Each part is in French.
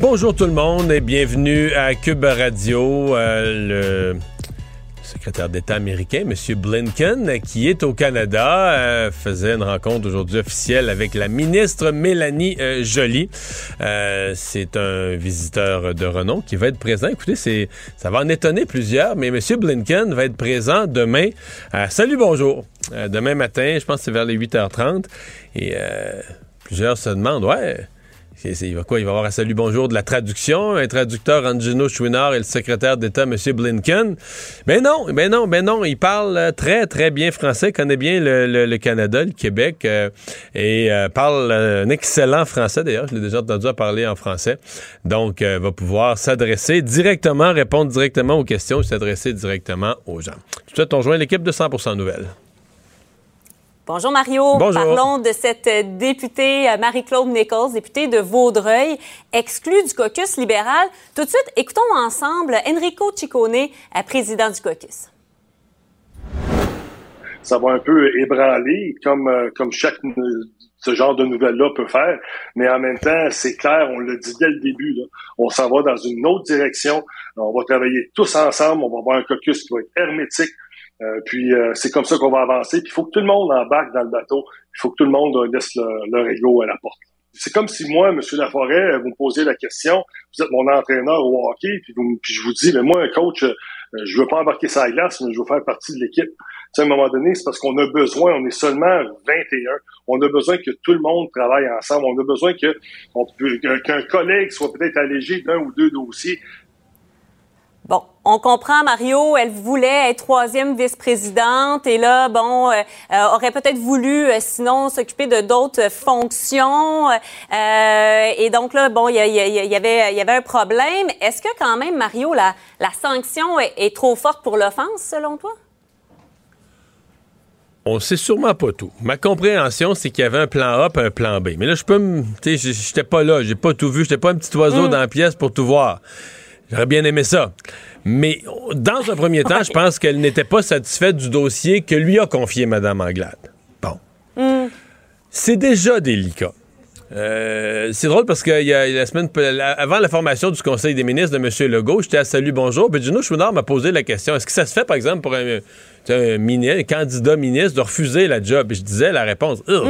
Bonjour tout le monde et bienvenue à Cube Radio. Euh, le secrétaire d'État américain, M. Blinken, qui est au Canada, euh, faisait une rencontre aujourd'hui officielle avec la ministre Mélanie euh, Joly. C'est un visiteur de renom qui va être présent. Écoutez, ça va en étonner plusieurs, mais M. Blinken va être présent demain. salut, bonjour. demain matin, je pense que c'est vers les 8h30. Et plusieurs se demandent, ouais il va quoi? Il va avoir un salut bonjour de la traduction, un traducteur Angelo Chouinard et le secrétaire d'État, M. Blinken. Mais non, mais non, mais non, il parle euh, très, très bien français, connaît bien le, Canada, le Québec, euh, et euh, parle un excellent français, d'ailleurs, je l'ai déjà entendu parler en français. Donc, va pouvoir s'adresser directement, répondre directement aux questions, s'adresser directement aux gens. Tout suite, on joint l'équipe de 100% Nouvelles. Bonjour Mario. Parlons de cette députée euh, Marie-Claude Nichols, députée de Vaudreuil, exclue du caucus libéral. Tout de suite, écoutons ensemble Enrico Ciccone, euh, président du caucus. Ça va un peu ébranler, comme, euh, comme chaque ce genre de nouvelles-là peut faire, mais en même temps, c'est clair, on l'a dit dès le début, on s'en va dans une autre direction, on va travailler tous ensemble, on va avoir un caucus qui va être hermétique, euh, puis euh, c'est comme ça qu'on va avancer. Puis il faut que tout le monde embarque dans le bateau. Il faut que tout le monde laisse leur, ego à la porte. C'est comme si moi, M. Laforêt, vous me posez la question, vous êtes mon entraîneur au hockey, puis, je vous dis, mais moi, un coach, euh, je veux pas embarquer sa glace, mais je veux faire partie de l'équipe. à un moment donné, c'est parce qu'on a besoin, on est seulement 21, on a besoin que tout le monde travaille ensemble, on a besoin que qu'un collègue soit peut-être allégé d'un ou deux dossiers, Bon, on comprend, Mario, elle voulait être troisième vice-présidente et là, bon, euh, euh, aurait peut-être voulu, euh, sinon, s'occuper de d'autres fonctions. et donc là, bon, il y, avait, il y avait un problème. Est-ce que quand même, Mario, la, la sanction est, trop forte pour l'offense, selon toi? On sait sûrement pas tout. Ma compréhension, c'est qu'il y avait un plan A et un plan B. Mais là, je peux me. Tu sais, j'étais pas là, j'ai pas tout vu, j'étais pas un petit oiseau mm. dans la pièce pour tout voir. J'aurais bien aimé ça. Mais dans un premier temps, je pense qu'elle n'était pas satisfaite du dossier que lui a confié Mme Anglade. Bon. Hmm. C'est déjà délicat. Euh, c'est drôle parce que y a, la semaine avant la formation du Conseil des ministres de M. Legault, j'étais à Salut Bonjour, puis Gino Chouinard m'a posé la question est-ce que ça se fait, par exemple, pour un, candidat ministre de refuser la job? Et je disais la réponse hmm.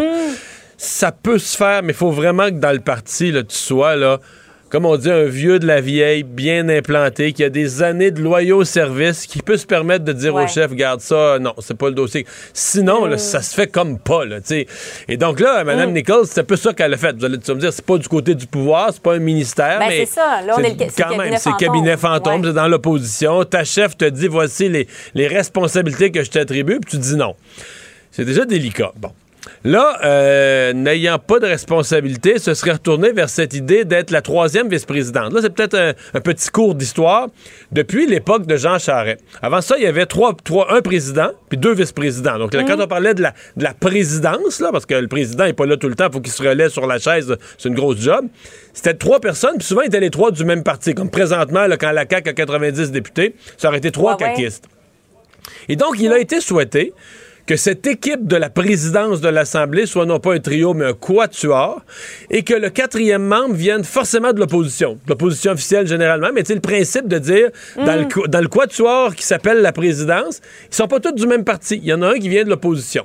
ça peut se faire, mais il faut vraiment que dans le parti, là, tu sois là comme on dit, un vieux de la vieille, bien implanté, qui a des années de loyaux services, qui peut se permettre de dire au chef, garde ça, non, c'est pas le dossier. Sinon, là, ça se fait comme pas, là. Et donc là, Mme mm. Nichols, c'est un peu ça qu'elle a fait. Vous allez me dire, c'est pas du côté du pouvoir, c'est pas un ministère, ben, mais. c'est ça. Là, on est, le, quand même, c'est cabinet fantôme, c'est dans l'opposition. Ta chef te dit, voici les, les responsabilités que je t'attribue, puis tu dis non. C'est déjà délicat. Bon. Là, euh, n'ayant pas de responsabilité, ce serait retourné vers cette idée d'être la troisième vice-présidente. Là, c'est peut-être un, petit cours d'histoire. Depuis l'époque de Jean Charest. Avant ça, il y avait trois, trois un président puis deux vice-présidents. Donc, là, quand mm. on parlait de la, de la présidence, là, parce que le président n'est pas là tout le temps, il faut qu'il se relaie sur la chaise, c'est une grosse job. C'était trois personnes, puis souvent, ils étaient les trois du même parti. Comme présentement, là, quand la CAQ a 90 députés, ça aurait été trois caquistes. Et donc, il a été souhaité que cette équipe de la présidence de l'Assemblée soit non pas un trio, mais un quatuor, et que le quatrième membre vienne forcément de l'opposition. L'opposition officielle généralement, mais c'est le principe de dire, dans, le, mm. dans le quatuor qui s'appelle la présidence, ils sont pas tous du même parti. Il y en a un qui vient de l'opposition.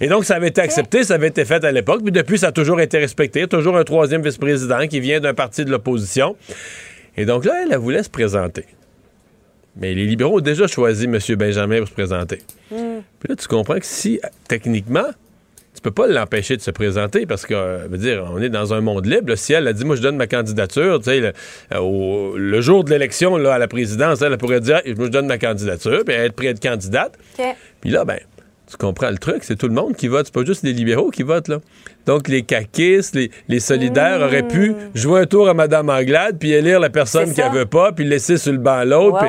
Et donc, ça avait été accepté, ça avait été fait à l'époque, puis depuis, ça a toujours été respecté. Toujours un troisième vice-président qui vient d'un parti de l'opposition. Et donc là, elle, a voulu se présenter. Mais les libéraux ont déjà choisi M. Benjamin pour se présenter. Hmm. Puis là, tu comprends que si, techniquement, tu peux pas l'empêcher de se présenter parce que, euh, veut dire, on est dans un monde libre. si elle a dit, moi, je donne ma candidature, tu sais, le, euh, jour de l'élection à la présidence, elle, pourrait dire, moi, je donne ma candidature, puis être prête candidate. Puis là, ben, Tu comprends le truc? C'est tout le monde qui vote. C'est pas juste les libéraux qui votent, là. Donc, les caquistes, les, solidaires auraient pu jouer un tour à Mme Anglade, puis élire la personne qu'elle veut pas, puis laisser sur le banc l'autre.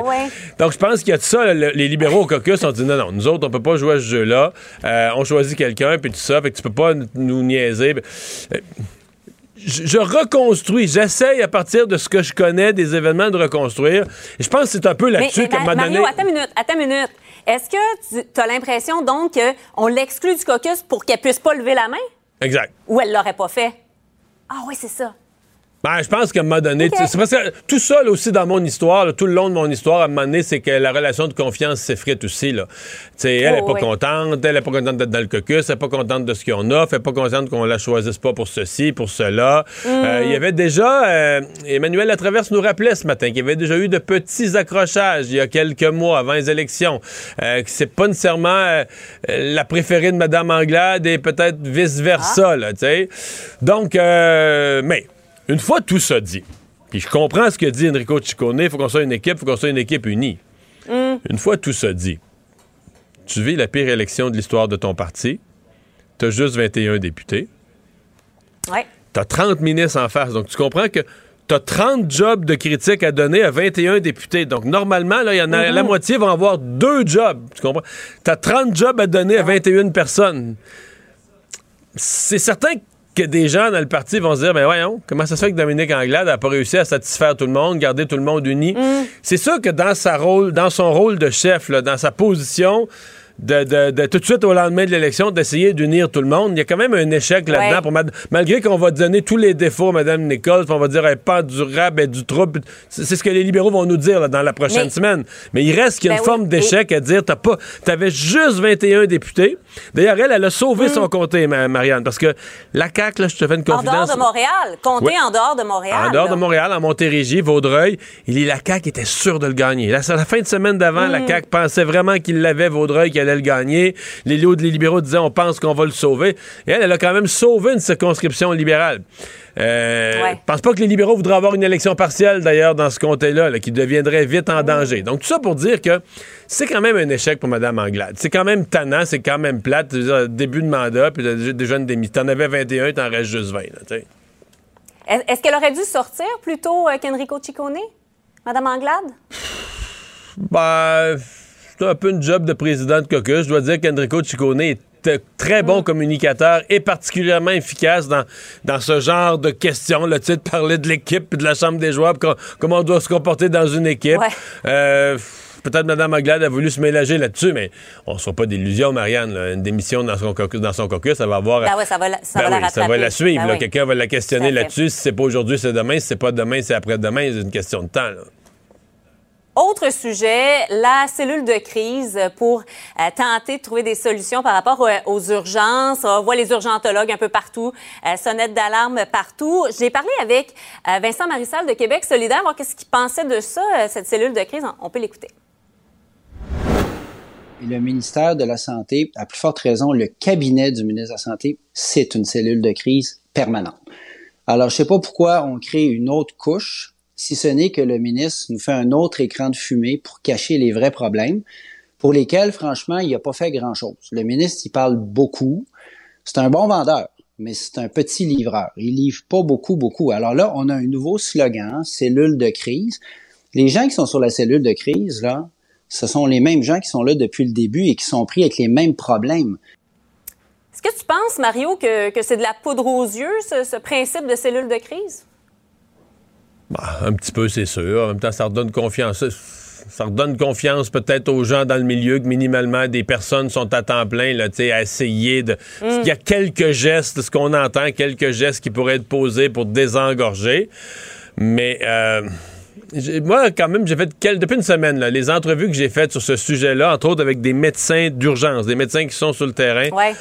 Donc, je pense qu'il y a de ça. les libéraux au caucus ont dit non, non, nous autres, on peut pas jouer à ce jeu-là. Euh, on choisit quelqu'un, puis tout ça. Fait que tu peux pas nous niaiser. Euh, je, reconstruis, j'essaye à partir de ce que je connais des événements de reconstruire. Et je pense que c'est un peu là-dessus qu'à un moment donné... Mario, attends une minute, attends une minute. Est-ce que tu as l'impression donc qu'on l'exclut du caucus pour qu'elle puisse pas lever la main? Exact. Ou elle l'aurait pas fait? Ah oui, c'est ça. Ben, je pense qu'à un moment donné, c'est parce que tout ça aussi dans mon histoire, tout le long de mon histoire, à un moment donné, c'est que la relation de confiance s'effrite aussi. Là. elle n'est oh, pas contente, elle n'est pas contente d'être dans le caucus, elle n'est pas contente de ce qu'on a, elle n'est pas contente qu'on la choisisse pas pour ceci, pour cela. Euh, il y mm. avait déjà, euh, Emmanuel Latraverse nous rappelait ce matin qu'il y avait déjà eu de petits accrochages il y a quelques mois avant les élections, euh, que c'est pas nécessairement euh, la préférée de Mme Anglade et peut-être vice-versa. Ah. Donc, mais une fois tout ça dit, puis je comprends ce que dit Enrico Ciccone, il faut qu'on soit une équipe, il faut qu'on soit une équipe unie. Mm. Une fois tout ça dit, tu vis la pire élection de l'histoire de ton parti, tu as juste 21 députés. Ouais. Tu as 30 ministres en face, donc tu comprends que tu as 30 jobs de critique à donner à 21 députés. Donc, normalement, là, y en a, mm-hmm. la moitié vont avoir deux jobs. Tu comprends? Tu as 30 jobs à donner à 21 personnes. C'est certain que que des gens dans le parti vont se dire, ben voyons, comment ça se fait que Dominique Anglade n'a pas réussi à satisfaire tout le monde, garder tout le monde uni? Mm. C'est sûr que dans, sa rôle, dans son rôle de chef, dans sa position, de, tout de suite au lendemain de l'élection d'essayer d'unir tout le monde. Il y a quand même un échec là-dedans. malgré qu'on va donner tous les défauts à Mme Nichols, on va dire elle n'est pas durable, elle est du trouble. C'est ce que les libéraux vont nous dire dans la prochaine semaine. Mais il reste qu'il y a une ben forme d'échec à dire t'as pas, t'avais juste 21 députés. D'ailleurs, elle, elle a sauvé son hmm. comté, Marianne, parce que la CAQ, là, je te fais une confidence. En dehors de Montréal. Comté en dehors de Montréal. En dehors de Montréal, en Montérégie, Vaudreuil. Il, la CAQ était sûre de le gagner. La, la fin de semaine d'avant, la hmm. CAQ pensait vraiment qu'il l'avait, Vaudreuil, qu'il allait le gagner. Les, libéraux disaient on pense qu'on va le sauver. Et elle, elle a quand même sauvé une circonscription libérale. Euh, Je pense pas que les libéraux voudraient avoir une élection partielle, d'ailleurs, dans ce comté-là, qui deviendrait vite en danger. Donc, tout ça pour dire que c'est quand même un échec pour Mme Anglade. C'est quand même tannant, c'est quand même plate. début de mandat, puis déjà une demi. T'en avais 21, t'en restes juste 20. Est-ce qu'elle aurait dû sortir plutôt euh, qu'Enrico Ciccone, Mme Anglade? Ben, c'est un peu une job de président de caucus. Je dois dire qu'Enrico Ciccone est très bon communicateur et particulièrement efficace dans, dans ce genre de questions. Le titre parlait de l'équipe, de la chambre des joueurs, comment on doit se comporter dans une équipe. Euh, peut-être Mme Aglade a voulu se mélanger là-dessus, mais on ne sera pas d'illusion, Marianne. Une démission dans son caucus, dans son caucus ça va avoir. Ben ça va la, ça ben va ça va la suivre. Ben quelqu'un va la questionner là-dessus. Si c'est pas aujourd'hui, c'est demain. Si c'est pas demain, c'est après-demain. C'est une question de temps. Autre sujet, la cellule de crise pour euh, tenter de trouver des solutions par rapport aux, urgences. On voit les urgentologues un peu partout, euh, sonnettes d'alarme partout. J'ai parlé avec euh, Vincent Marissal de Québec solidaire, voir qu'est-ce qu'il pensait de ça, cette cellule de crise. On peut l'écouter. Le ministère de la Santé, à plus forte raison, le cabinet du ministre de la Santé, c'est une cellule de crise permanente. Alors, je sais pas pourquoi on crée une autre couche si ce n'est que le ministre nous fait un autre écran de fumée pour cacher les vrais problèmes, pour lesquels, franchement, il n'a pas fait grand-chose. Le ministre, il parle beaucoup. C'est un bon vendeur, mais c'est un petit livreur. Il livre pas beaucoup, beaucoup. Alors là, on a un nouveau slogan, cellule de crise. Les gens qui sont sur la cellule de crise, là, ce sont les mêmes gens qui sont là depuis le début et qui sont pris avec les mêmes problèmes. Est-ce que tu penses, Mario, que, c'est de la poudre aux yeux, ce principe de cellule de crise? Bah, un petit peu, c'est sûr. En même temps, ça redonne confiance. Ça redonne confiance peut-être aux gens dans le milieu que minimalement des personnes sont à temps plein là, à essayer de. Mm. Il y a quelques gestes, ce qu'on entend, quelques gestes qui pourraient être posés pour désengorger. Mais euh, moi, quand même, j'ai fait depuis une semaine là, les entrevues que j'ai faites sur ce sujet-là, entre autres avec des médecins d'urgence, des médecins qui sont sur le terrain. Ouais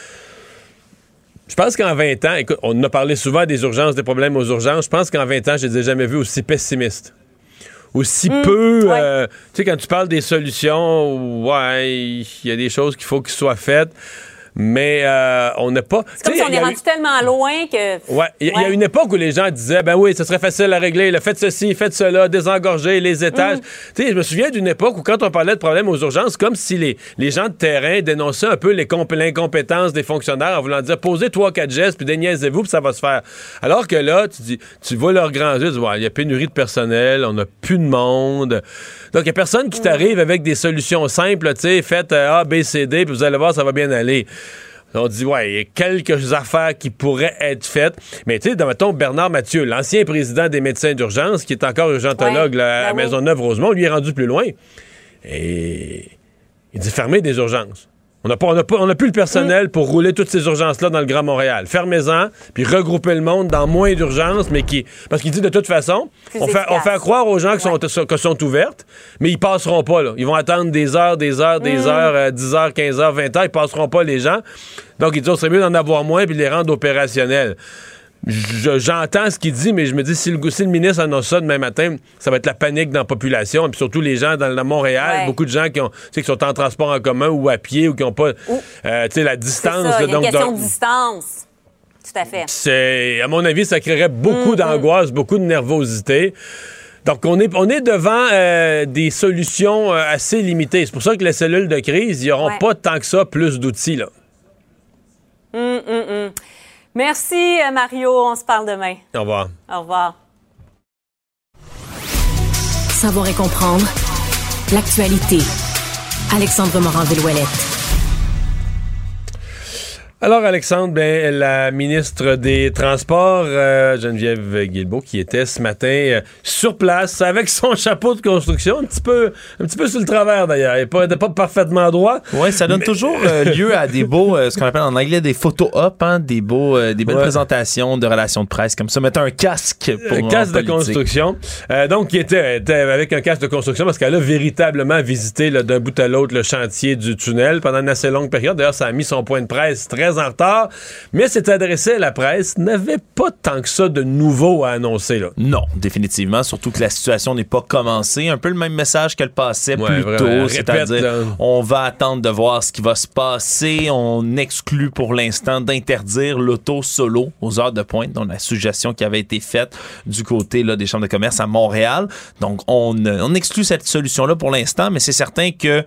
je pense qu'en 20 ans, écoute, on a parlé souvent des urgences, des problèmes aux urgences. Je pense qu'en 20 ans, je les ai jamais vus aussi pessimistes. Aussi hmm, peu. Euh, tu sais, quand tu parles des solutions, ouais, il y a des choses qu'il faut qu'ils soient faites. Mais euh, on n'a pas. C'est comme si on est rendu tellement loin que. Ouais, il y, a une époque où les gens disaient, ben oui, ce serait facile à régler, le faites ceci, faites cela, désengorger les étages. Mm. Tu sais, je me souviens d'une époque où quand on parlait de problèmes aux urgences, comme si les, les gens de terrain dénonçaient un peu l'incompétence des fonctionnaires en voulant dire, posez trois, quatre gestes, puis déniaisez-vous, puis ça va se faire. Alors que là, tu dis, tu vois leurs grands yeux, il y a pénurie de personnel, on n'a plus de monde. Donc, il n'y a personne qui mm. t'arrive avec des solutions simples, tu sais, faites euh, A, B, C, D, puis vous allez voir, ça va bien aller. On dit, ouais, il y a quelques affaires qui pourraient être faites. Mais tu sais, mettons, Bernard Mathieu, l'ancien président des médecins d'urgence, qui est encore urgentologue à ben Maisonneuve-Rosemont, lui est rendu plus loin. Et il dit fermer des urgences. On n'a pas, on plus le personnel pour rouler toutes ces urgences-là dans le Grand Montréal. Fermez-en, puis regroupez le monde dans moins d'urgences, mais qui. Parce qu'il dit de toute façon, on fait, on fait, croire aux gens qui sont, que sont ouvertes, mais ils passeront pas, là. Ils vont attendre des heures, des heures, des mm. heures, 10 euh, heures, 15 heures, 20 heures, ils passeront pas les gens. Donc, il dit, on serait mieux d'en avoir moins puis les rendre opérationnels j'entends ce qu'il dit, mais je me dis, si le, si le ministre annonce ça demain matin, ça va être la panique dans la population. Et puis surtout les gens dans, Montréal, beaucoup de gens qui, ont, qui sont en transport en commun ou à pied ou qui n'ont pas euh, la distance. Ça, une question de distance. Tout à fait. C'est, à mon avis, ça créerait beaucoup d'angoisse, beaucoup de nervosité. Donc, on est, on est devant euh, des solutions euh, assez limitées. C'est pour ça que les cellules de crise, ils n'auront pas tant que ça plus d'outils. là. Merci, euh, Mario. On se parle demain. Au revoir. Au revoir. Savoir et comprendre l'actualité. Alexandre Morand-Villouellette. Alors, Alexandre, ben, la ministre des Transports, euh, Geneviève Guilbeault, qui était ce matin euh, sur place avec son chapeau de construction, un petit peu, un petit peu sur le travers d'ailleurs, et pas, pas parfaitement droit. Oui, ça donne toujours euh, lieu à des beaux, ce qu'on appelle en anglais des photo op, hein, des beaux, des belles présentations de relations de presse, comme ça, mettre un casque pour Un casque de construction. donc, qui était, était, avec un casque de construction parce qu'elle a véritablement visité d'un bout à l'autre le chantier du tunnel pendant une assez longue période. D'ailleurs, ça a mis son point de presse très en retard, mais s'est adressé à la presse, n'avait pas tant que ça de nouveau à annoncer. Là. Non, définitivement, surtout que la situation n'est pas commencée. Un peu le même message qu'elle passait plus tôt, c'est-à-dire on va attendre de voir ce qui va se passer. On exclut pour l'instant d'interdire l'auto solo aux heures de pointe, donc la suggestion qui avait été faite du côté là, des chambres de commerce à Montréal. Donc on, on exclut cette solution-là pour l'instant, mais c'est certain que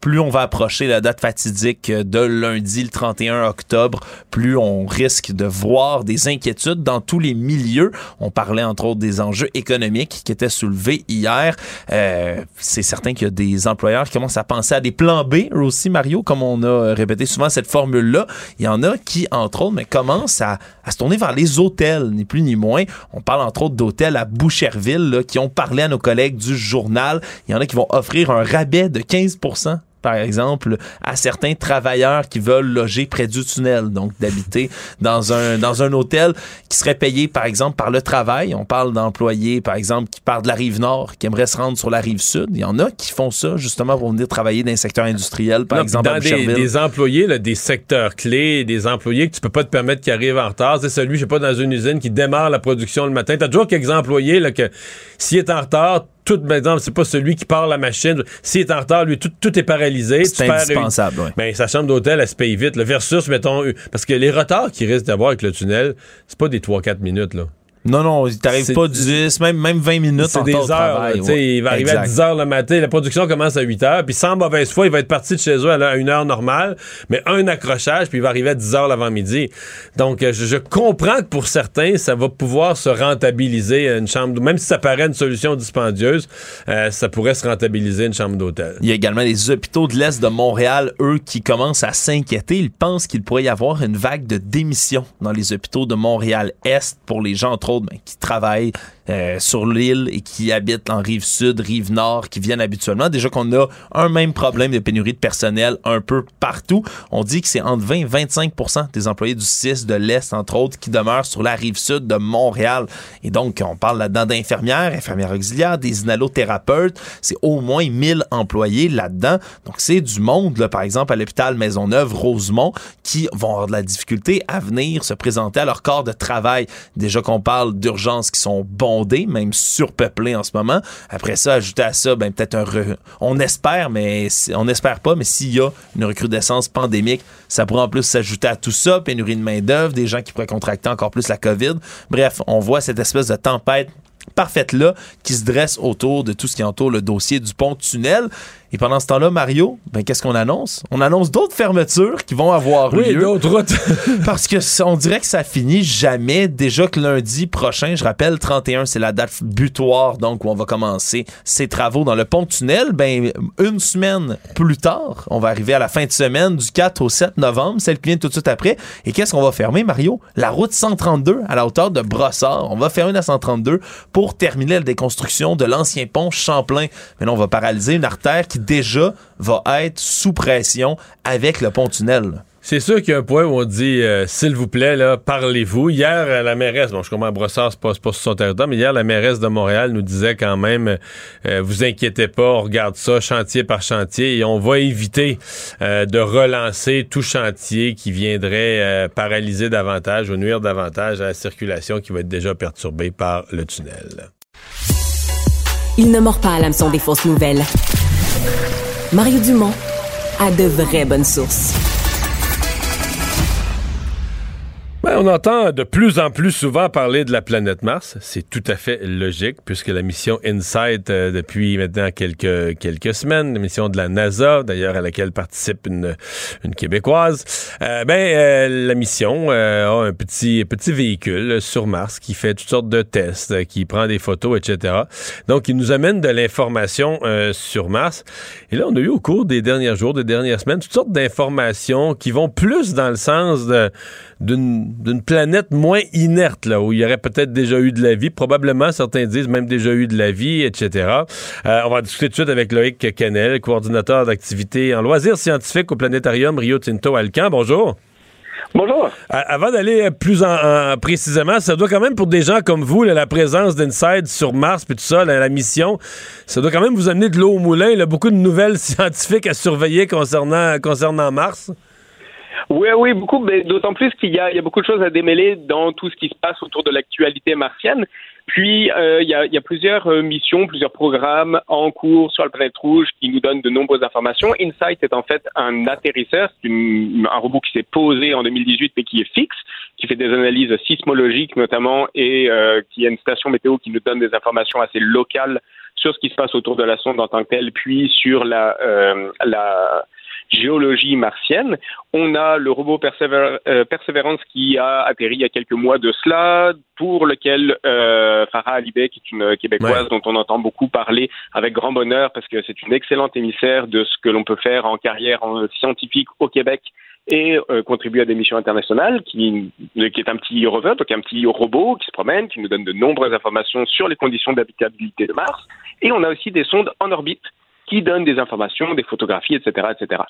plus on va approcher la date fatidique de lundi, le 31 octobre, plus on risque de voir des inquiétudes dans tous les milieux. On parlait entre autres des enjeux économiques qui étaient soulevés hier. Euh, c'est certain qu'il y a des employeurs qui commencent à penser à des plans B, aussi, Mario, comme on a répété souvent cette formule-là. Il y en a qui, entre autres, mais commencent à, se tourner vers les hôtels, ni plus ni moins. On parle entre autres d'hôtels à Boucherville qui ont parlé à nos collègues du journal. Il y en a qui vont offrir un rabais de 15 par exemple, à certains travailleurs qui veulent loger près du tunnel, donc d'habiter dans un, dans un hôtel qui serait payé, par exemple, par le travail. On parle d'employés, par exemple, qui partent de la rive nord, qui aimeraient se rendre sur la rive sud. Il y en a qui font ça, justement, pour venir travailler dans un secteur industriel, par exemple, dans des, employés, là, des secteurs clés, des employés que tu peux pas te permettre qui arrivent en retard. C'est celui, je sais pas, dans une usine qui démarre la production le matin. Tu as toujours quelques employés, là, que s'il est en retard, tout, par exemple, c'est pas celui qui part la machine. S'il est en retard, lui, tout, tout est paralysé. C'est indispensable, oui. Mais sa chambre d'hôtel, elle se paye vite. Le versus, mettons, parce que les retards qu'il risque d'avoir avec le tunnel, c'est pas des 3-4 minutes, là. Non, non, il t'arrive pas 10, même, même 20 minutes C'est des heures. Il va arriver à 10 heures le matin. La production commence à 8 heures. Puis sans mauvaise foi, il va être parti de chez eux à une heure normale, mais un accrochage, puis il va arriver à 10 heures l'avant-midi. Donc, euh, je, comprends que pour certains, ça va pouvoir se rentabiliser une chambre. Même si ça paraît une solution dispendieuse, euh, ça pourrait se rentabiliser une chambre d'hôtel. Il y a également les hôpitaux de l'Est de Montréal, eux, qui commencent à s'inquiéter. Ils pensent qu'il pourrait y avoir une vague de démission dans les hôpitaux de Montréal-Est pour les gens, entre ben, qui travaillent euh, sur l'île et qui habitent en rive sud, rive nord, qui viennent habituellement. Déjà qu'on a un même problème de pénurie de personnel un peu partout. On dit que c'est entre 20 et 25% des employés du 6 de l'Est, entre autres, qui demeurent sur la rive sud de Montréal. Et donc, on parle là-dedans d'infirmières, infirmières auxiliaires, des inhalothérapeutes. C'est au moins 1000 employés là-dedans. Donc, c'est du monde, là, par exemple, à l'hôpital Maisonneuve, Rosemont, qui vont avoir de la difficulté à venir se présenter à leur corps de travail. Déjà qu'on parle d'urgences qui sont bons même surpeuplé en ce moment. Après ça, ajouter à ça, ben peut-être un... On espère, mais on n'espère pas, mais s'il y a une recrudescence pandémique, ça pourrait en plus s'ajouter à tout ça, pénurie de main-d'œuvre, des gens qui pourraient contracter encore plus la COVID. Bref, on voit cette espèce de tempête parfaite là qui se dresse autour de tout ce qui entoure le dossier du pont-tunnel. Et pendant ce temps-là, Mario, ben, qu'est-ce qu'on annonce? On annonce d'autres fermetures qui vont avoir oui, lieu. d'autres routes. parce que on dirait que ça finit jamais. Déjà que lundi prochain, je rappelle, 31, c'est la date butoir, donc où on va commencer ces travaux dans le pont-tunnel. Ben, une semaine plus tard, on va arriver à la fin de semaine du 4 au 7 novembre, celle qui vient tout de suite après. Et qu'est-ce qu'on va fermer, Mario? La route 132 à la hauteur de Brossard. On va fermer la 132 pour terminer la déconstruction de l'ancien pont Champlain. Mais là, on va paralyser une artère qui déjà va être sous pression avec le pont-tunnel. C'est sûr qu'il y a un point où on dit euh, s'il vous plaît, là, parlez-vous. Hier, la mairesse, bon, je comprends, Brossard, c'est pas, pas sur son territoire, mais hier, la mairesse de Montréal nous disait quand même euh, vous inquiétez pas, on regarde ça chantier par chantier et on va éviter euh, de relancer tout chantier qui viendrait paralyser davantage ou nuire davantage à la circulation qui va être déjà perturbée par le tunnel. Il ne mord pas à l'hameçon des fausses nouvelles. Mario Dumont a de vraies bonnes sources. On entend de plus en plus souvent parler de la planète Mars. C'est tout à fait logique puisque la mission InSight, euh, depuis maintenant quelques, quelques semaines, la mission de la NASA, d'ailleurs à laquelle participe une, une Québécoise, euh, ben, euh, la mission a un petit, petit véhicule sur Mars qui fait toutes sortes de tests, qui prend des photos, etc. Donc, il nous amène de l'information sur Mars. Et là, on a eu au cours des derniers jours, des dernières semaines, toutes sortes d'informations qui vont plus dans le sens de d'une planète moins inerte, là, où il y aurait peut-être déjà eu de la vie. Probablement, certains disent même déjà eu de la vie, etc. Euh, on va discuter tout de suite avec Loïc Canel, coordinateur d'activités en loisirs scientifiques au planétarium Rio Tinto Alcan. Bonjour. Bonjour. avant d'aller plus en, précisément, ça doit quand même pour des gens comme vous, la présence d'Inside sur Mars puis tout ça, la, mission, ça doit quand même vous amener de l'eau au moulin. Il y a beaucoup de nouvelles scientifiques à surveiller concernant, concernant Mars. Oui, oui, beaucoup, mais d'autant plus qu'il y, a, beaucoup de choses à démêler dans tout ce qui se passe autour de l'actualité martienne. Puis, euh, il, y a, plusieurs euh, missions, plusieurs programmes en cours sur la planète rouge qui nous donnent de nombreuses informations. InSight est en fait un atterrisseur, c'est un robot qui s'est posé en 2018 mais qui est fixe, qui fait des analyses sismologiques notamment et euh, qui a une station météo qui nous donne des informations assez locales sur ce qui se passe autour de la sonde en tant que telle, puis sur la, la géologie martienne. On a le robot euh, Perseverance qui a atterri il y a quelques mois de cela, pour lequel euh, Farah Alibek, qui est une Québécoise dont on entend beaucoup parler avec grand bonheur parce que c'est une excellente émissaire de ce que l'on peut faire en carrière scientifique au Québec et euh, contribue à des missions internationales, qui, qui, est un petit rover, donc un petit robot qui se promène, qui nous donne de nombreuses informations sur les conditions d'habitabilité de Mars. Et on a aussi des sondes en orbite qui donnent des informations, des photographies, etc., etc.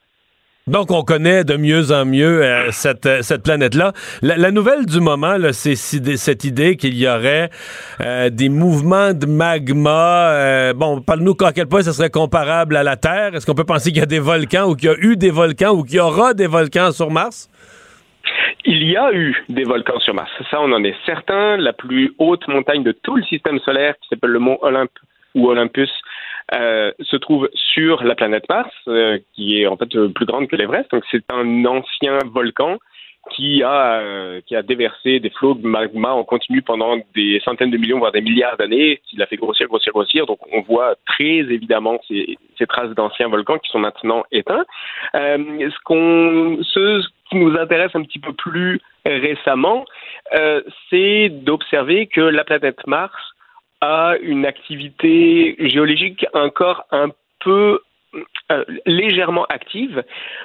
Donc, on connaît de mieux en mieux euh, cette, euh, cette planète-là. La, nouvelle du moment, c'est cette idée qu'il y aurait euh, des mouvements de magma. bon, parle-nous à quel point ce serait comparable à la Terre. Est-ce qu'on peut penser qu'il y a des volcans ou qu'il y a eu des volcans ou qu'il y aura des volcans sur Mars? Il y a eu des volcans sur Mars. Ça, on en est certain. La plus haute montagne de tout le système solaire, qui s'appelle le mont Olympe ou Olympus, euh, se trouve sur la planète Mars, euh, qui est en fait plus grande que l'Everest. Donc c'est un ancien volcan qui a euh, qui a déversé des flots de magma en continu pendant des centaines de millions voire des milliards d'années, qui l'a fait grossir, grossir, grossir. Donc on voit très évidemment ces, ces traces d'anciens volcans qui sont maintenant éteints. ce qu'on ce qui nous intéresse un petit peu plus récemment, c'est d'observer que la planète Mars a une activité géologique encore un peu euh, légèrement active,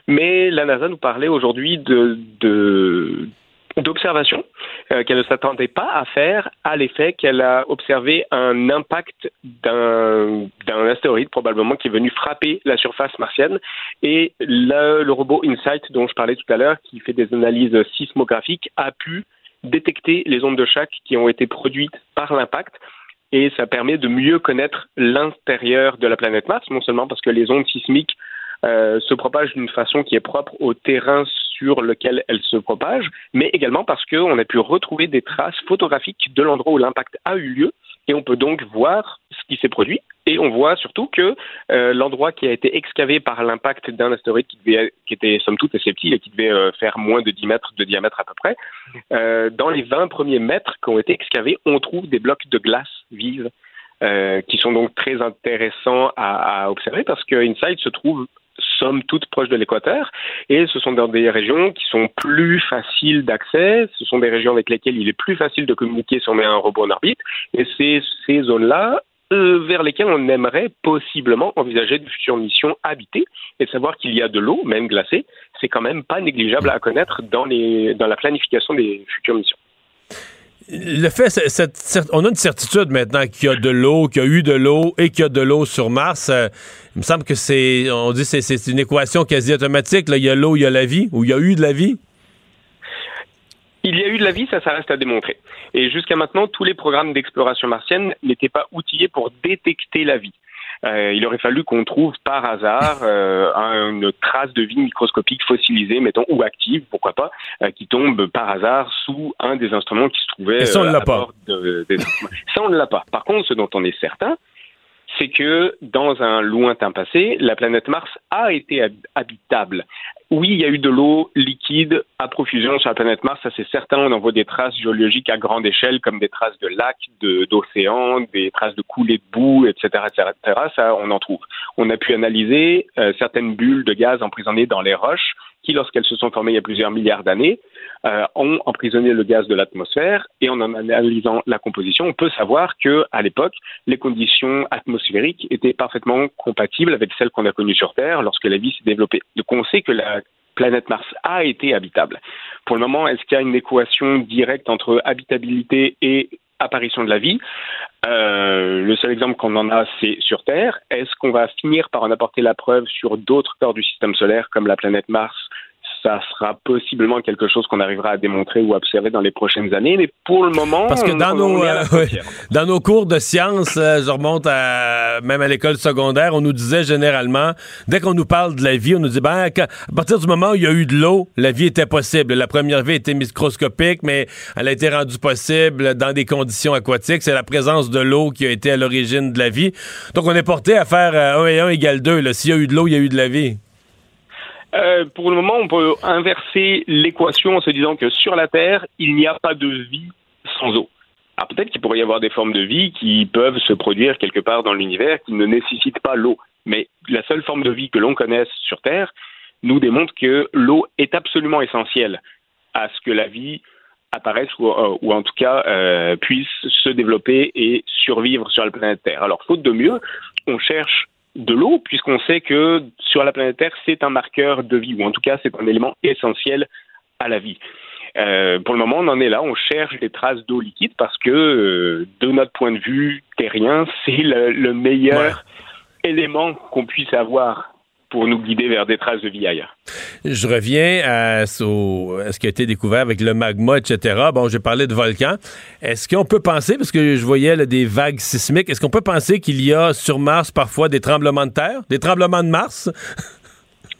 mais la NASA nous parlait aujourd'hui de, d'observation euh, qu'elle ne s'attendait pas à faire à l'effet qu'elle a observé un impact d'un, d'un astéroïde probablement qui est venu frapper la surface martienne et le, le robot InSight dont je parlais tout à l'heure qui fait des analyses sismographiques a pu détecter les ondes de choc qui ont été produites par l'impact et ça permet de mieux connaître l'intérieur de la planète Mars, non seulement parce que les ondes sismiques euh, se propagent d'une façon qui est propre au terrain sur lequel elles se propagent, mais également parce qu'on a pu retrouver des traces photographiques de l'endroit où l'impact a eu lieu Et on peut donc voir ce qui s'est produit. Et on voit surtout que euh, l'endroit qui a été excavé par l'impact d'un astéroïde qui, était somme toute assez petit et qui devait euh, faire moins de 10 mètres de diamètre à peu près, euh, dans les 20 premiers mètres qui ont été excavés, on trouve des blocs de glace vive qui sont donc très intéressants à, observer parce que se trouve somme toute proche de l'équateur et ce sont dans des régions qui sont plus faciles d'accès, ce sont des régions avec lesquelles il est plus facile de communiquer si on met un robot en orbite. Et c'est ces zones-là euh, vers lesquelles on aimerait possiblement envisager de futures missions habitées. Et savoir qu'il y a de l'eau, même glacée, c'est quand même pas négligeable à connaître dans, les, dans la planification des futures missions. Le fait, on a une certitude maintenant qu'il y a de l'eau, qu'il y a eu de l'eau et qu'il y a de l'eau sur Mars. Euh, il me semble que c'est, on dit, c'est, une équation quasi automatique. Il y a l'eau, il y a la vie, ou il y a eu de la vie? Il y a eu de la vie, ça, ça reste à démontrer. Et jusqu'à maintenant, tous les programmes d'exploration martienne n'étaient pas outillés pour détecter la vie. Euh, il aurait fallu qu'on trouve par hasard euh, une trace de vie microscopique fossilisée, mettons, ou active, pourquoi pas, euh, qui tombe par hasard sous un des instruments qui se trouvait ça, on à bord de, Ça, on ne l'a pas. Par contre, ce dont on est certain, c'est que dans un lointain passé, la planète Mars a été habitable. Oui, il y a eu de l'eau liquide à profusion sur la planète Mars, ça c'est certain. On en voit des traces géologiques à grande échelle, comme des traces de lacs, d'océans, des traces de coulées de boue, etc., etc., Ça, on en trouve. On a pu analyser euh, certaines bulles de gaz emprisonnées dans les roches qui, lorsqu'elles se sont formées il y a plusieurs milliards d'années, euh, ont emprisonné le gaz de l'atmosphère et en analysant la composition, on peut savoir que à l'époque, les conditions atmosphériques étaient parfaitement compatibles avec celles qu'on a connues sur Terre lorsque la vie s'est développée. Donc on sait que la planète Mars a été habitable. Pour le moment, est-ce qu'il y a une équation directe entre habitabilité et apparition de la vie? Euh, le seul exemple qu'on en a, c'est sur Terre. Est-ce qu'on va finir par en apporter la preuve sur d'autres corps du système solaire, comme la planète Mars ça sera possiblement quelque chose qu'on arrivera à démontrer ou observer dans les prochaines années. Mais pour le moment, parce que dans nos euh, dans nos cours de sciences, euh, je remonte à même à l'école secondaire, on nous disait généralement, dès qu'on nous parle de la vie, on nous dit ben à partir du moment où il y a eu de l'eau, la vie était possible. La première vie était microscopique, mais elle a été rendue possible dans des conditions aquatiques. C'est la présence de l'eau qui a été à l'origine de la vie. Donc on est porté à faire 1 euh, et 1 égale 2. S'il y a eu de l'eau, il y a eu de la vie. Euh, pour le moment, on peut inverser l'équation en se disant que sur la Terre, il n'y a pas de vie sans eau. Alors peut-être qu'il pourrait y avoir des formes de vie qui peuvent se produire quelque part dans l'univers qui ne nécessitent pas l'eau. Mais la seule forme de vie que l'on connaisse sur Terre nous démontre que l'eau est absolument essentielle à ce que la vie apparaisse ou, euh, en tout cas euh, puisse se développer et survivre sur la planète Terre. Alors faute de mieux, on cherche de l'eau, puisqu'on sait que sur la planète Terre, c'est un marqueur de vie, ou en tout cas, c'est un élément essentiel à la vie. Euh, pour le moment, on en est là, on cherche des traces d'eau liquide parce que, euh, de notre point de vue terrien, c'est le, meilleur élément qu'on puisse avoir pour nous guider vers des traces de vie ailleurs. Je reviens à, ce qui a été découvert avec le magma, etc. Bon, j'ai parlé de volcans. Est-ce qu'on peut penser, parce que je voyais des vagues sismiques, est-ce qu'on peut penser qu'il y a sur Mars parfois des tremblements de terre, des tremblements de Mars?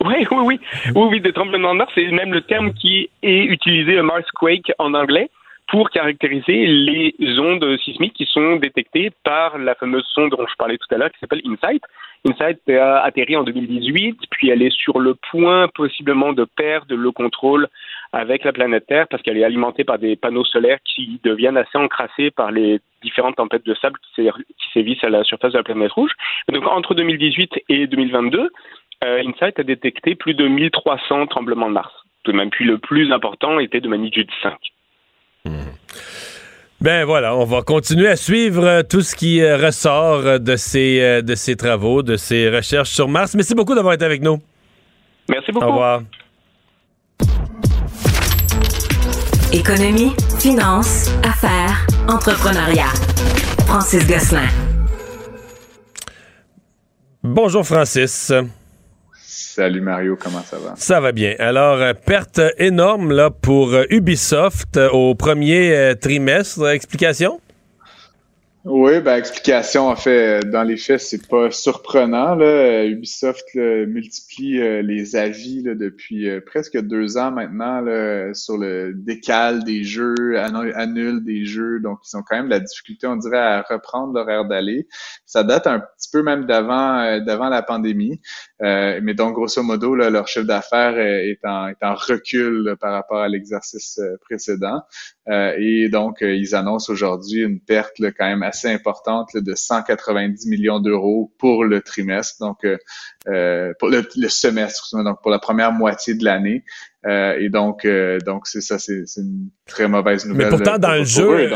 Oui, oui, oui. Oui, oui, des tremblements de Mars, c'est même le terme qui est utilisé, le Marsquake en anglais pour caractériser les ondes sismiques qui sont détectées par la fameuse sonde dont je parlais tout à l'heure qui s'appelle InSight. InSight a atterri en 2018, puis elle est sur le point possiblement de perdre le contrôle avec la planète Terre parce qu'elle est alimentée par des panneaux solaires qui deviennent assez encrassés par les différentes tempêtes de sable qui sévissent à la surface de la planète rouge. Donc entre 2018 et 2022, euh, InSight a détecté plus de 1300 tremblements de Mars. Tout de même, puis le plus important était de magnitude 5. Ben voilà, on va continuer à suivre euh, tout ce qui euh, ressort euh, de ces, de ces travaux, de ces recherches sur Mars. Merci beaucoup d'avoir été avec nous. Merci beaucoup. Au revoir. Économie, finance, affaires, entrepreneuriat. Francis Gosselin. Bonjour Francis. Salut Mario, comment ça va? Ça va bien. Alors, euh, perte énorme là, pour euh, Ubisoft euh, au premier trimestre. Explication? Oui, ben explication en fait, dans les faits, c'est pas surprenant. Là. Ubisoft multiplie euh, les avis là, depuis euh, presque deux ans maintenant là, sur le décal des jeux, annule des jeux, donc ils ont quand même de la difficulté, on dirait, à reprendre l'horaire d'aller. Ça date un petit peu même d'avant euh, d'avant la pandémie, mais donc grosso modo, leur chiffre d'affaires est en, recul par rapport à l'exercice précédent. et donc, ils annoncent aujourd'hui une perte là, quand même assez importante de 190 millions d'euros pour le trimestre, euh, euh, pour le, semestre, donc pour la première moitié de l'année. Euh, et donc, donc c'est ça, c'est une très mauvaise nouvelle. Mais pourtant, dans le jeu,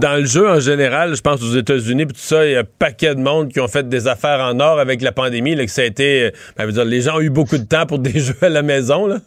dans le jeu en général, je pense aux États-Unis, tout ça, il y a un paquet de monde qui ont fait des affaires en or avec la pandémie, là, que ça a été, ben, dire, les gens ont eu beaucoup de temps pour des jeux à la maison, là.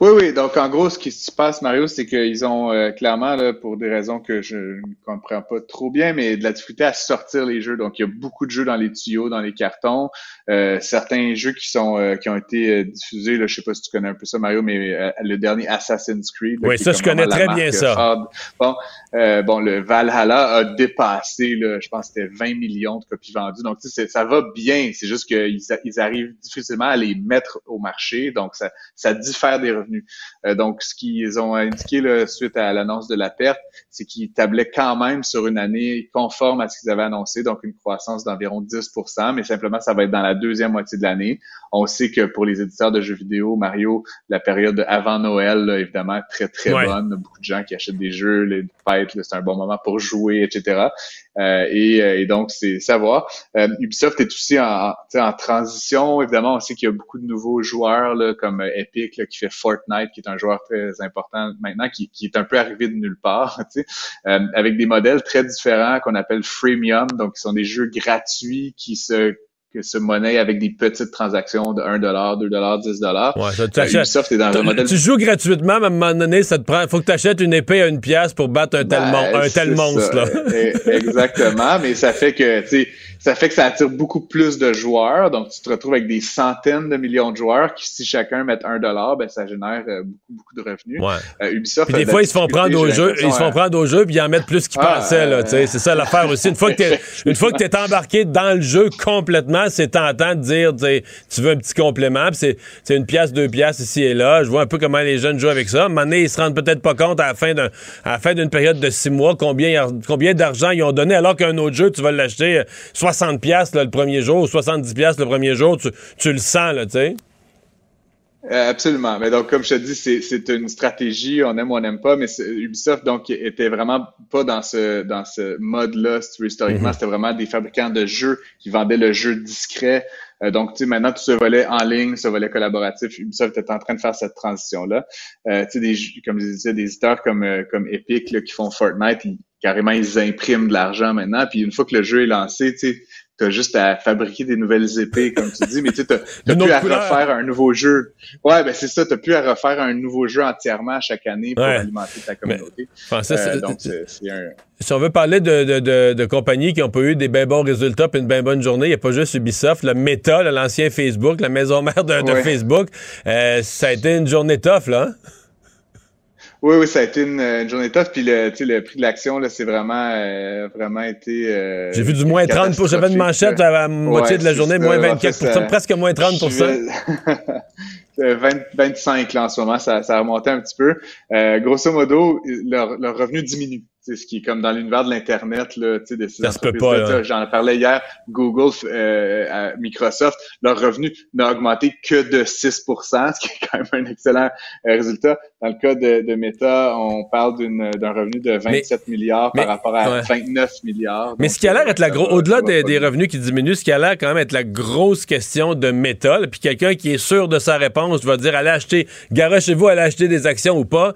Oui, oui. Donc, en gros, ce qui se passe, Mario, c'est qu'ils ont euh, clairement, là, pour des raisons que je ne comprends pas trop bien, mais de la difficulté à sortir les jeux. Donc, il y a beaucoup de jeux dans les tuyaux, dans les cartons. Euh, certains jeux qui sont euh, qui ont été diffusés, là, je sais pas si tu connais un peu ça, Mario, mais le dernier Assassin's Creed. oui, ça, je connais très bien ça. Bon, bon, le Valhalla a dépassé, là, je pense que c'était 20 millions de copies vendues. Donc, tu sais, ça va bien. C'est juste qu'ils ils arrivent difficilement à les mettre au marché. Donc, ça, ça diffère des revenus. Euh, donc, ce qu'ils ont indiqué là, suite à l'annonce de la perte, c'est qu'ils tablaient quand même sur une année conforme à ce qu'ils avaient annoncé, donc une croissance d'environ 10% mais simplement, ça va être dans la deuxième moitié de l'année. On sait que pour les éditeurs de jeux vidéo, Mario, la période avant Noël, évidemment, très, très bonne. Beaucoup de gens qui achètent des jeux, les fêtes, c'est un bon moment pour jouer, etc. Euh, et, euh, et, donc, c'est savoir. Euh, Ubisoft est aussi en, en transition. Évidemment, on sait qu'il y a beaucoup de nouveaux joueurs là, comme Epic là, qui fait Fortnite, qui est un joueur très important maintenant, qui, qui est un peu arrivé de nulle part, euh, avec des modèles très différents qu'on appelle freemium, donc qui sont des jeux gratuits qui se que se monnaie avec des petites transactions de 1 2 10 Ouais, ça, tu, Ubisoft est dans un modèle... tu joues gratuitement, mais à un moment donné, ça te prend. Faut que tu achètes une épée à une pièce pour battre un tel, ben, un tel monstre. Là. E, exactement, mais ça fait que, tu ça fait que ça attire beaucoup plus de joueurs. Donc, tu te retrouves avec des centaines de millions de joueurs qui, si chacun met un dollar, ben, ça génère euh, beaucoup, beaucoup de revenus. Ouais. Euh, Ubisoft. Puis des fois, ils se font prendre au jeu, ils se font prendre au jeu, puis ils en mettent plus qu'ils ah, pensaient, là. C'est ça l'affaire aussi. Une fois que t'es, une fois que t'es embarqué dans le jeu complètement, c'est tentant de dire, tu veux un petit complément, c'est, une pièce, deux pièces ici et là. Je vois un peu comment les jeunes jouent avec ça. Donné, ils se rendent peut-être pas compte à la fin d'une période de six mois combien, d'argent ils ont donné, alors qu'un autre jeu, tu vas l'acheter 60 euh, pièces le premier jour, 70 pièces le premier jour, tu, le sens, tu sais. Euh, absolument. Mais donc, comme je te dis, c'est une stratégie, on aime ou on n'aime pas, mais Ubisoft, donc, était vraiment pas dans ce, dans ce mode-là, historiquement. Mm-hmm. C'était vraiment des fabricants de jeux qui vendaient le jeu discret. Euh, donc, tu sais, maintenant, tout ce volet en ligne, ce volet collaboratif, Ubisoft est en train de faire cette transition-là. Euh, tu sais, des, comme je disais, des éditeurs comme, comme Epic, là, qui font Fortnite, carrément, ils impriment de l'argent maintenant. Puis une fois que le jeu est lancé, tu sais, t'as juste à fabriquer des nouvelles épées, comme tu dis, mais tu t'as, t'as plus à refaire un nouveau jeu. Ouais, ben c'est ça, t'as plus à refaire un nouveau jeu entièrement chaque année pour alimenter ta communauté. Euh, donc, c'est, un... Si on veut parler de, de, de, de, compagnies qui ont pas eu des bien bons résultats et une bien bonne journée, il n'y a pas juste Ubisoft, le Meta, l'ancien Facebook, la maison mère de, Facebook, euh, ça a été une journée tough, là. Hein? Oui, oui, ça a été une, journée tough. Puis le, le prix de l'action, là, c'est vraiment, euh, vraiment été. Euh, J'ai vu du moins 30 J'avais une manchette à la moitié de la journée, moins 24 presque moins 30 20, 25 là, en ce moment, ça, ça a remonté un petit peu. Euh, grosso modo, leur, leur revenu diminue. C'est ce qui est comme dans l'univers de l'internet là, tu sais, de ces ça se peut pas. J'en parlais hier. Google, euh, Microsoft, leur revenu n'a augmenté que de 6% ce qui est quand même un excellent euh, résultat. Dans le cas de, de Meta, on parle d'un revenu de 27 milliards par rapport à 29 milliards. Mais ce qui a l'air être la grosse, au-delà des, des, revenus qui diminuent, ce qui a l'air quand même être la grosse question de Meta, puis quelqu'un qui est sûr de sa réponse va dire allez acheter, garochez-vous, allez acheter des actions ou pas.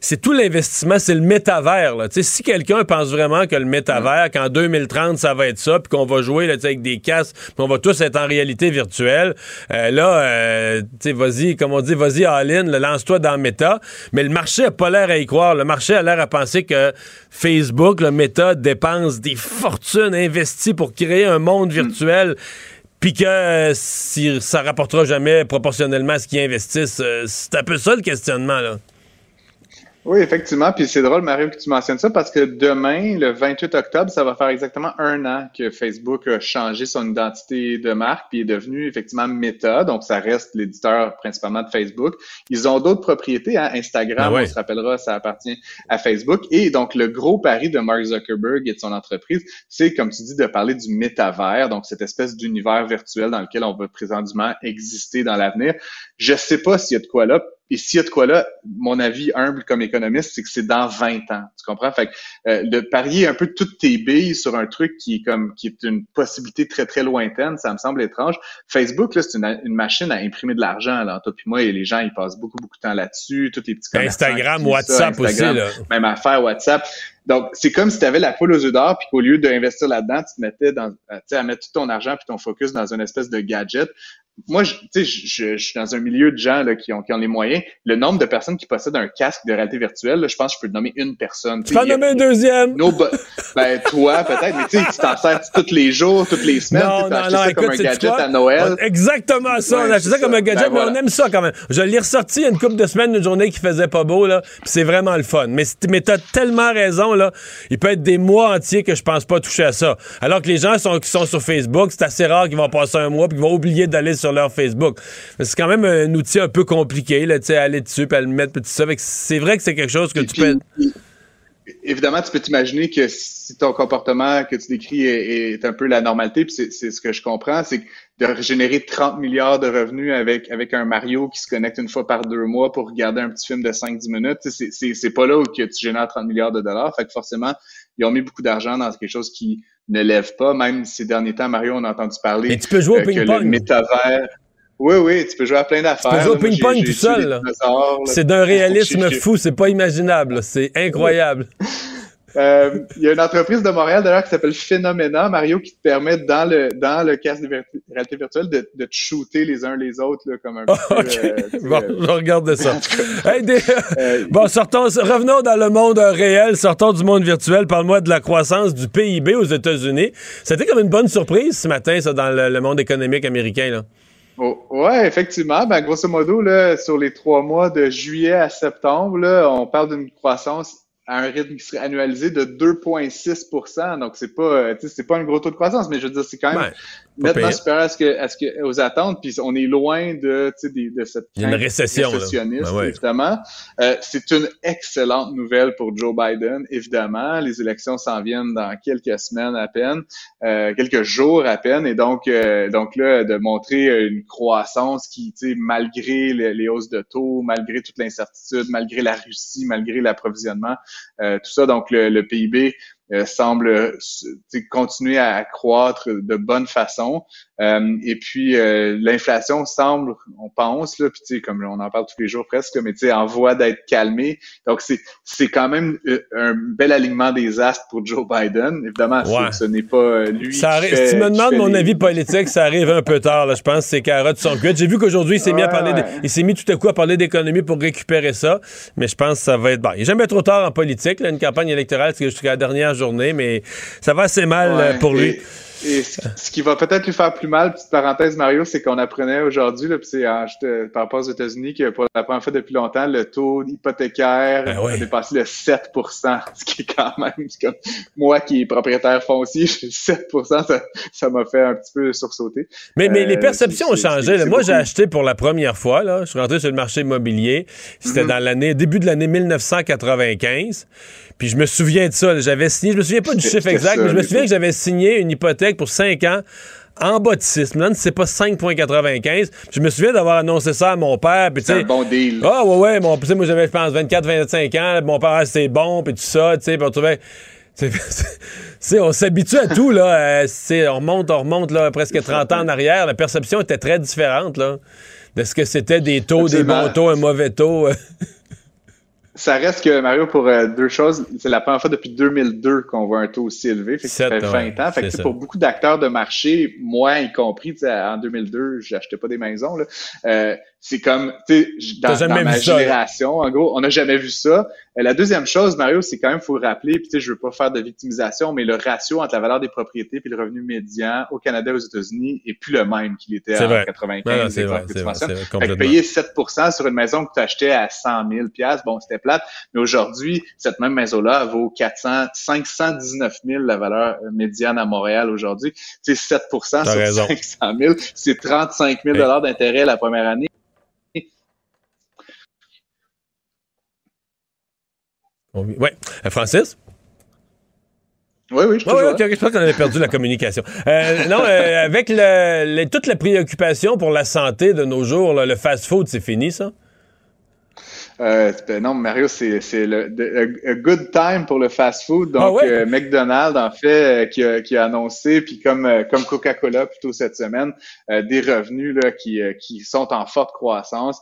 C'est tout l'investissement, c'est le métavers. Là. sais si quelqu'un pense vraiment que le métavers, qu'en 2030, ça va être ça, puis qu'on va jouer là, avec des casques, puis qu'on va tous être en réalité virtuelle, euh, là, euh, vas-y, comme on dit, vas-y, all-in, lance-toi dans Meta. Mais le marché a pas l'air à y croire. Le marché a l'air à penser que Facebook, le Meta, dépense des fortunes investies pour créer un monde virtuel. puis que euh, si ça rapportera jamais proportionnellement à ce qu'ils investissent. c'est un peu ça le questionnement, là. Oui, effectivement. Puis c'est drôle, Mario, que tu mentionnes ça parce que demain, le 28 octobre, ça va faire exactement un an que Facebook a changé son identité de marque puis est devenu effectivement Meta. Donc, ça reste l'éditeur principalement de Facebook. Ils ont d'autres propriétés. Hein? Instagram, ah on se rappellera, ça appartient à Facebook. Et donc, le gros pari de Mark Zuckerberg et de son entreprise, c'est, comme tu dis, de parler du métavers, donc cette espèce d'univers virtuel dans lequel on va présentement exister dans l'avenir. Je sais pas s'il y a de quoi là et s'il y a de quoi là, mon avis humble comme économiste, c'est que c'est dans 20 ans. Tu comprends? Fait que euh, de parier un peu toutes tes billes sur un truc qui est comme qui est une possibilité très, très lointaine, ça me semble étrange. Facebook, là, c'est une, une, machine à imprimer de l'argent. Là, toi puis moi, et les gens, ils passent beaucoup, beaucoup de temps là-dessus. Tous les petits Instagram, WhatsApp aussi. Là. Même affaire, WhatsApp. Donc, c'est comme si tu avais la poule aux œufs d'or, puis qu'au lieu d'investir là-dedans, tu te mettais dans, à mettre tout ton argent puis ton focus dans une espèce de gadget moi, je, je, je, suis dans un milieu de gens là, qui, ont, qui ont les moyens. Le nombre de personnes qui possèdent un casque de réalité virtuelle, là, je pense que je peux te nommer une personne. Tu peux en nommer un deuxième. ben, toi, peut-être, mais tu t'en sers tous les jours, toutes les semaines. Non, non, non, ça écoute, comme un gadget à Noël. Exactement ça. on a acheté ça comme un gadget, ben, mais on aime ça quand même. Je l'ai ressorti une couple de semaines, une journée qui faisait pas beau, là, puis c'est vraiment le fun. Mais, mais t'as tellement raison, là. Il peut être des mois entiers que je pense pas toucher à ça. Alors que les gens sont, qui sont sur Facebook, c'est assez rare qu'ils vont passer un mois puis qu'ils vont oublier d'aller sur leur Facebook. C'est quand même un outil un peu compliqué, là, tu sais, aller dessus, puis à le mettre, tout ça. C'est vrai que c'est quelque chose que tu peux... Évidemment, tu peux t'imaginer que si ton comportement que tu décris est, un peu la normalité, puis c'est ce que je comprends, c'est de générer 30 milliards de revenus avec avec un Mario qui se connecte une fois par deux mois pour regarder un petit film de 5-10 minutes, c'est pas là où que tu génères 30 milliards de dollars. Fait que forcément, ils ont mis beaucoup d'argent dans quelque chose qui ne lève pas. Même ces derniers temps, Mario, on a entendu parler Mais tu peux jouer au euh, ping-pong. métavers oui, oui, tu peux jouer à plein d'affaires. Tu peux jouer au ping-pong tout seul. C'est d'un réalisme fou, c'est pas imaginable, c'est incroyable. Euh, il y a une entreprise de Montréal d'ailleurs qui s'appelle Phenomena, Mario, qui te permet dans le dans le casque de réalité virtuelle de, de te shooter les uns les autres là, comme un peu. Euh, bon, euh, je regarde ça. bon, sortons, revenons dans le monde réel, sortons du monde virtuel. Parle-moi de la croissance du PIB aux États-Unis. C'était comme une bonne surprise ce matin, ça, dans le, le monde économique américain là. Oh, ouais, effectivement. Ben, grosso modo, là, sur les trois mois de juillet à septembre, là, on parle d'une croissance à un rythme qui serait annualisé de 2,6% Donc, c'est pas, euh, c'est pas un gros taux de croissance, mais je veux dire, c'est quand même nettement supérieur à ce que, à ce que, aux attentes. Puis, on est loin de, de, de cette une récession, récessionniste, ben évidemment. Euh, c'est une excellente nouvelle pour Joe Biden, évidemment. Les élections s'en viennent dans quelques semaines à peine, euh, quelques jours à peine. Et donc, euh, donc là, de montrer une croissance qui, malgré les, les hausses de taux, malgré toute l'incertitude, malgré la Russie, malgré l'approvisionnement, euh, tout ça, donc le, PIB euh, semble continuer à croître de bonne façon. Euh, et puis euh, l'inflation semble, on pense là, puis comme on en parle tous les jours presque, mais tu sais en voie d'être calmée. Donc c'est c'est quand même euh, un bel alignement des astres pour Joe Biden. Évidemment, ce n'est pas lui. Ça qui si tu me demandes mon avis politique, ça arrive un peu tard. Là, je pense que ces carottes sont cuites. J'ai vu qu'aujourd'hui il s'est mis à parler, il s'est mis tout à coup à parler d'économie pour récupérer ça. Mais je pense que ça va être bon. Il n'est jamais trop tard en politique. Là, une campagne électorale, c'est jusqu'à la dernière journée, mais ça va assez mal pour lui. Et ce, qui va peut-être lui faire plus mal, petite parenthèse, Mario, c'est qu'on apprenait aujourd'hui, puis c'est par rapport aux États-Unis, que pour la première fois depuis longtemps, le taux hypothécaire ben a dépassé le 7 ce qui est quand même, comme moi qui est propriétaire foncier, 7 ça m'a fait un petit peu sursauter. Mais, mais les euh, perceptions ont changé. Moi, j'ai acheté pour la première fois, là, je suis rentré sur le marché immobilier, c'était mm-hmm. dans l'année, début de l'année 1995. Puis je me souviens de ça. J'avais signé, je me souviens pas du chiffre exact, mais je me souviens que j'avais signé une hypothèque pour 5 ans en bas de 6. Maintenant, c'est pas 5,95. Je me souviens d'avoir annoncé ça à mon père. C'est un bon deal. Ah, ouais, ouais. Mon, moi, j'avais, je pense, 24, 25 ans. Mon père, c'est bon, puis tout ça, tu sais. Puis on trouvait. on s'habitue à tout, là. Euh, on remonte, on remonte, là, presque 30 ans en arrière. La perception était très différente, là. De ce que c'était des taux, des bons taux, un mauvais taux. Ça reste que, Mario, pour euh, deux choses, c'est la première fois depuis 2002 qu'on voit un taux aussi élevé. Fait que ça fait 20 ans. Fait que pour beaucoup d'acteurs de marché, moi y compris, en 2002, j'achetais pas des maisons. Là, euh, c'est comme, tu sais, dans, ma génération, en gros, on n'a jamais vu ça. Euh, la deuxième chose, Mario, c'est quand même, faut le rappeler, puis tu sais, je veux pas faire de victimisation, mais le ratio entre la valeur des propriétés puis le revenu médian au Canada et aux États-Unis est plus le même qu'il était en 95. c'est vrai, c'est vrai, payer 7% sur une maison que tu achetais à 100 000 bon, c'était plate, mais aujourd'hui, cette même maison-là vaut 400, 519 000 la valeur euh, médiane à Montréal aujourd'hui. Tu sais, 7 sur 500 000, c'est 35 000 d'intérêt la première année. Oui. Euh, Francis? Oui, oui, je, oui, je pense qu'on avait perdu la communication. Euh, non, euh, avec le, toute la préoccupation pour la santé de nos jours, le fast-food, c'est fini, ça? Euh, ben non, Mario, c'est le a, good time pour le fast-food. Donc, ah McDonald's, en fait, qui, a, qui, a, annoncé, puis comme, comme Coca-Cola plutôt cette semaine, des revenus là, qui, qui sont en forte croissance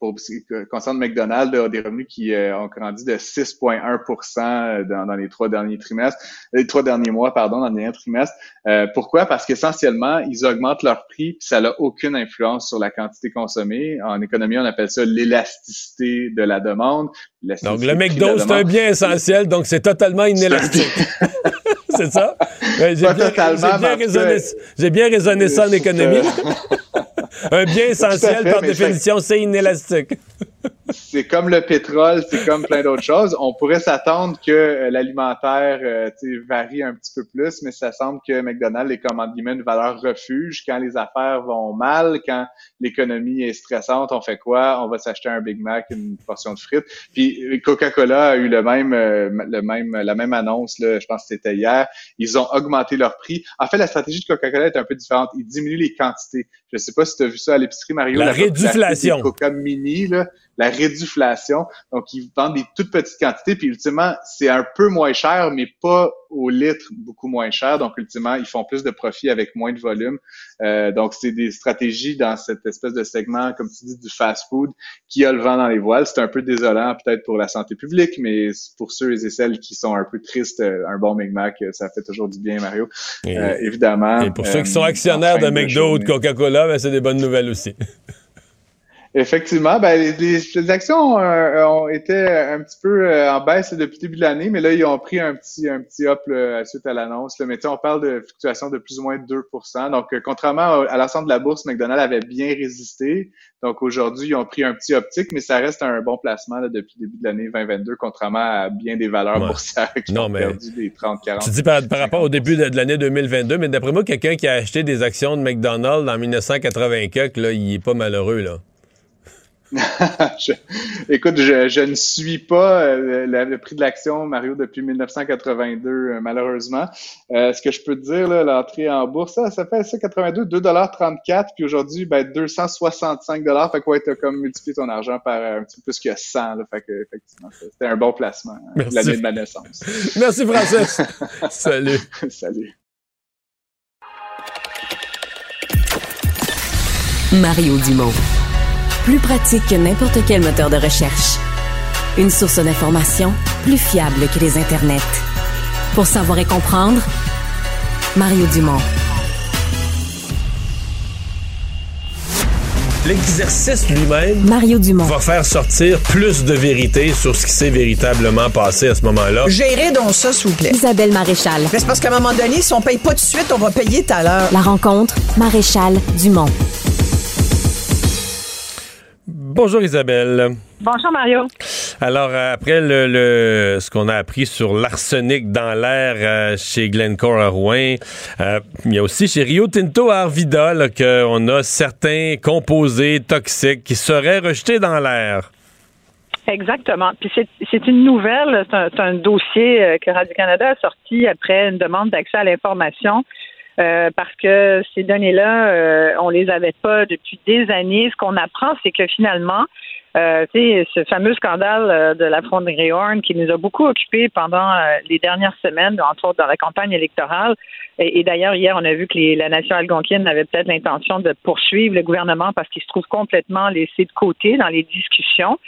pour ce qui concerne McDonald's, des revenus qui euh, ont grandi de 6,1 dans, dans, les trois derniers trimestres, les trois derniers mois, pardon, dans les derniers trimestres. Euh, pourquoi? Parce qu'essentiellement, ils augmentent leur prix, puis ça n'a aucune influence sur la quantité consommée. En économie, on appelle ça l'élasticité de la demande. Donc, le McDo, c'est un bien essentiel, donc c'est totalement inélastique. c'est ça? J'ai bien, bien, raisonné, bien raisonné ça en économie. un bien essentiel, par définition, c'est inélastique. c'est comme le pétrole, c'est comme plein d'autres choses. On pourrait s'attendre que euh, l'alimentaire euh, varie un petit peu plus, mais ça semble que McDonald's est comme entre guillemets une valeur refuge. Quand les affaires vont mal, quand l'économie est stressante, on fait quoi? On va s'acheter un Big Mac, une portion de frites. Puis euh, Coca-Cola a eu le même, le même, la même annonce, là, je pense que c'était hier. Ils ont augmenté leur prix. En fait, la stratégie de Coca-Cola est un peu différente. Ils diminuent les quantités. Je sais pas si tu as vu ça à l'épicerie, Mario. La, la Coca Mini, là, la réduflation. Donc, ils vendent des toutes petites quantités, puis ultimement, c'est un peu moins cher, mais pas au litre beaucoup moins cher. Donc, ultimement, ils font plus de profit avec moins de volume. Euh, donc, c'est des stratégies dans cette espèce de segment, comme tu dis, du fast-food qui a le vent dans les voiles. C'est un peu désolant peut-être pour la santé publique, mais pour ceux et celles qui sont un peu tristes, euh, un bon Big Mac, ça fait toujours du bien, Mario. Euh, évidemment. Et pour ceux qui sont actionnaires de McDo ou de Coca-Cola, ben, c'est des bonnes nouvelles aussi. Effectivement, ben, les, actions euh, ont été un petit peu euh, en baisse depuis le début de l'année, mais là, ils ont pris un petit un petit hop suite à l'annonce. Mais on parle de fluctuations de plus ou moins 2% Donc, euh, contrairement à, l'ensemble de la bourse, McDonald's avait bien résisté. Donc, aujourd'hui, ils ont pris un petit optique, mais ça reste un bon placement depuis le début de l'année 2022, contrairement à bien des valeurs boursières qui ont perdu des 30-40 Tu dis par, rapport au début de, l'année 2022, mais d'après moi, quelqu'un qui a acheté des actions de McDonald's en 1984, là, il est pas malheureux, là. écoute, je, ne suis pas euh, le, prix de l'action, Mario, depuis 1982, euh, malheureusement. Euh, ce que je peux te dire, l'entrée en bourse, ça, ça fait ça, 82, 2,34 puis aujourd'hui, ben, 265 Fait quoi, tu as comme multiplié ton argent par un petit peu plus que 100. Là, fait que, effectivement, c'était un bon placement, hein, l'année de ma naissance. Merci, Francis. Salut. Salut. Mario Dumont. Plus pratique que n'importe quel moteur de recherche. Une source d'information plus fiable que les internets. Pour savoir et comprendre, Mario Dumont. L'exercice lui-même Mario Dumont. va faire sortir plus de vérité sur ce qui s'est véritablement passé à ce moment-là. Gérez donc ça, s'il vous plaît. Isabelle Maréchal. C'est parce qu'à un moment donné, si on paye pas tout de suite, on va payer tout à l'heure. La rencontre, Maréchal Dumont. Bonjour Isabelle. Bonjour Mario. Alors après le, ce qu'on a appris sur l'arsenic dans l'air euh, chez Glencore à Rouen, euh, il y a aussi chez Rio Tinto à Arvida qu'on a certains composés toxiques qui seraient rejetés dans l'air. Exactement. Puis c'est une nouvelle, c'est un, dossier euh, que Radio-Canada a sorti après une demande d'accès à l'information. Parce que ces données-là, on les avait pas depuis des années. Ce qu'on apprend, c'est que finalement, euh, ce fameux scandale euh, de la fonderie Horn qui nous a beaucoup occupés pendant euh, les dernières semaines, entre autres dans la campagne électorale. Et, d'ailleurs, hier, on a vu que la nation algonquienne avait peut-être l'intention de poursuivre le gouvernement parce qu'il se trouve complètement laissé de côté dans les discussions.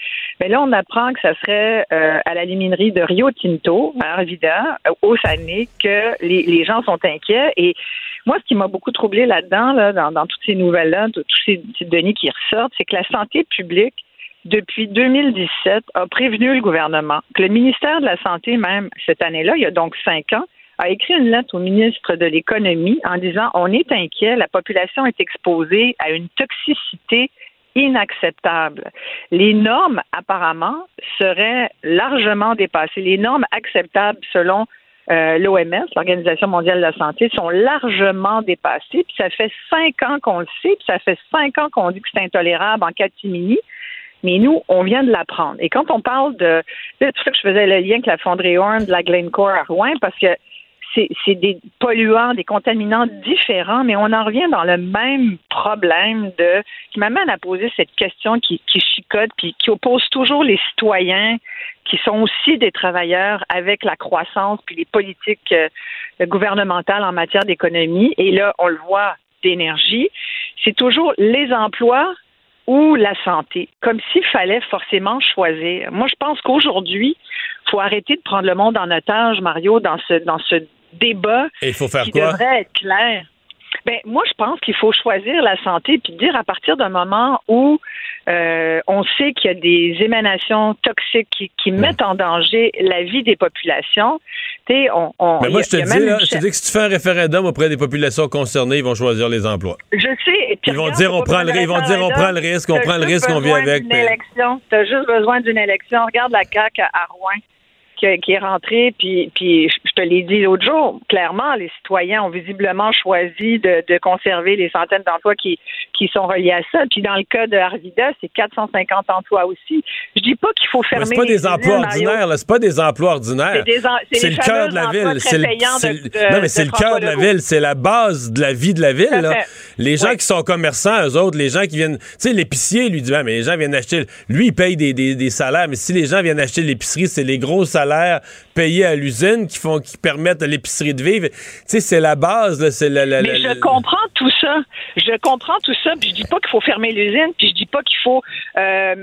Mais là, on apprend que ça serait euh, à la liminerie de Rio Tinto, à Arvida, au Saguenay, que les, les, gens sont inquiets. Et moi, ce qui m'a beaucoup troublé là-dedans, là, dans, toutes ces nouvelles-là, tous ces données qui ressortent, c'est que la santé publique depuis 2017, a prévenu le gouvernement que le ministère de la Santé, même cette année-là, il y a donc cinq ans, a écrit une lettre au ministre de l'Économie en disant on est inquiet, la population est exposée à une toxicité inacceptable. Les normes, apparemment, seraient largement dépassées. Les normes acceptables selon euh, l'OMS, l'Organisation mondiale de la santé, sont largement dépassées. Puis ça fait cinq ans qu'on le sait, puis ça fait cinq ans qu'on dit que c'est intolérable en catimini. Mais nous, on vient de l'apprendre. Et quand on parle de, c'est pour ça que je faisais le lien avec la fonderie Horn de la Glencore à Rouen, parce que c'est des polluants, des contaminants différents, mais on en revient dans le même problème de qui m'amène à poser cette question qui, qui chicote puis qui oppose toujours les citoyens qui sont aussi des travailleurs avec la croissance puis les politiques euh, gouvernementales en matière d'économie. Et là, on le voit d'énergie. C'est toujours les emplois ou la santé, comme s'il fallait forcément choisir. Moi, je pense qu'aujourd'hui, faut arrêter de prendre le monde en otage, Mario, dans ce, dans ce débat Et faut faire qui quoi? devrait être clair. Ben, moi, je pense qu'il faut choisir la santé puis dire à partir d'un moment où euh, on sait qu'il y a des émanations toxiques qui, qui mettent en danger la vie des populations. On, on, Mais moi, je te, dis, là, je te dis que si tu fais un référendum auprès des populations concernées, ils vont choisir les emplois. Je sais. ils vont dire on prend le, ils vont dire on prend le risque, on prend le risque, on vit avec. Tu as juste besoin d'une élection. Regarde la CAQ à Rouen qui est rentré, puis, puis je te l'ai dit l'autre jour, clairement, les citoyens ont visiblement choisi de, de conserver les centaines d'emplois qui, qui sont reliés à ça. Puis dans le cas de Arvida, c'est 450 emplois aussi. Je dis pas qu'il faut fermer. C'est pas des emplois ordinaires, c'est pas des emplois ordinaires. C'est le cœur de la ville. C'est non, mais c'est le cœur de la ville. C'est la base de la vie de la ville. Là. Les gens qui sont commerçants, eux autres, les gens qui viennent. Tu sais, l'épicier, lui dit, ah, mais les gens viennent acheter. Lui, il paye des, des, des salaires, mais si les gens viennent acheter l'épicerie, c'est les gros salaires payés à l'usine qui font qui permettent à l'épicerie de vivre. Tu sais, c'est la base. c'est la, Mais je comprends tout ça. Je comprends tout ça. Puis je dis pas qu'il faut fermer l'usine. Puis je dis pas qu'il faut euh,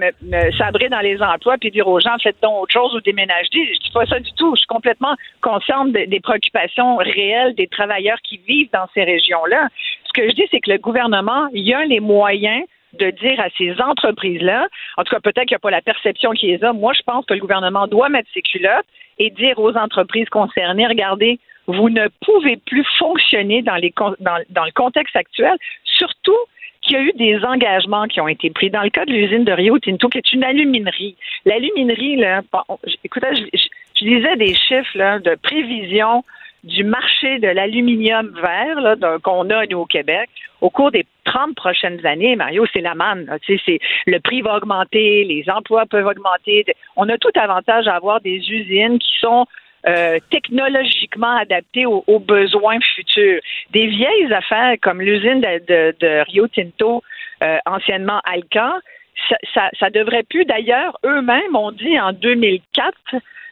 sabrer dans les emplois puis dire aux gens faites donc autre chose ou déménagez. Je dis pas ça du tout. Je suis complètement consciente des préoccupations réelles des travailleurs qui vivent dans ces régions-là. Ce que je dis, c'est que le gouvernement, il y a les moyens de dire à ces entreprises-là, en tout cas peut-être qu'il n'y a pas la perception qui est là, moi je pense que le gouvernement doit mettre ses culottes et dire aux entreprises concernées, regardez, vous ne pouvez plus fonctionner dans, les, dans, le contexte actuel, surtout qu'il y a eu des engagements qui ont été pris. Dans le cas de l'usine de Rio Tinto, qui est une aluminerie, l'aluminerie, là, écoutez, je, je, disais des chiffres de prévision du marché de l'aluminium vert qu'on a, nous, au Québec, au cours des 30 prochaines années, Mario, c'est la manne. C'est, le prix va augmenter, les emplois peuvent augmenter. On a tout avantage à avoir des usines qui sont euh, technologiquement adaptées aux, besoins futurs. Des vieilles affaires comme l'usine de, Rio Tinto, euh, anciennement Alcan, ça, ça, devrait plus. D'ailleurs, eux-mêmes ont dit en 2004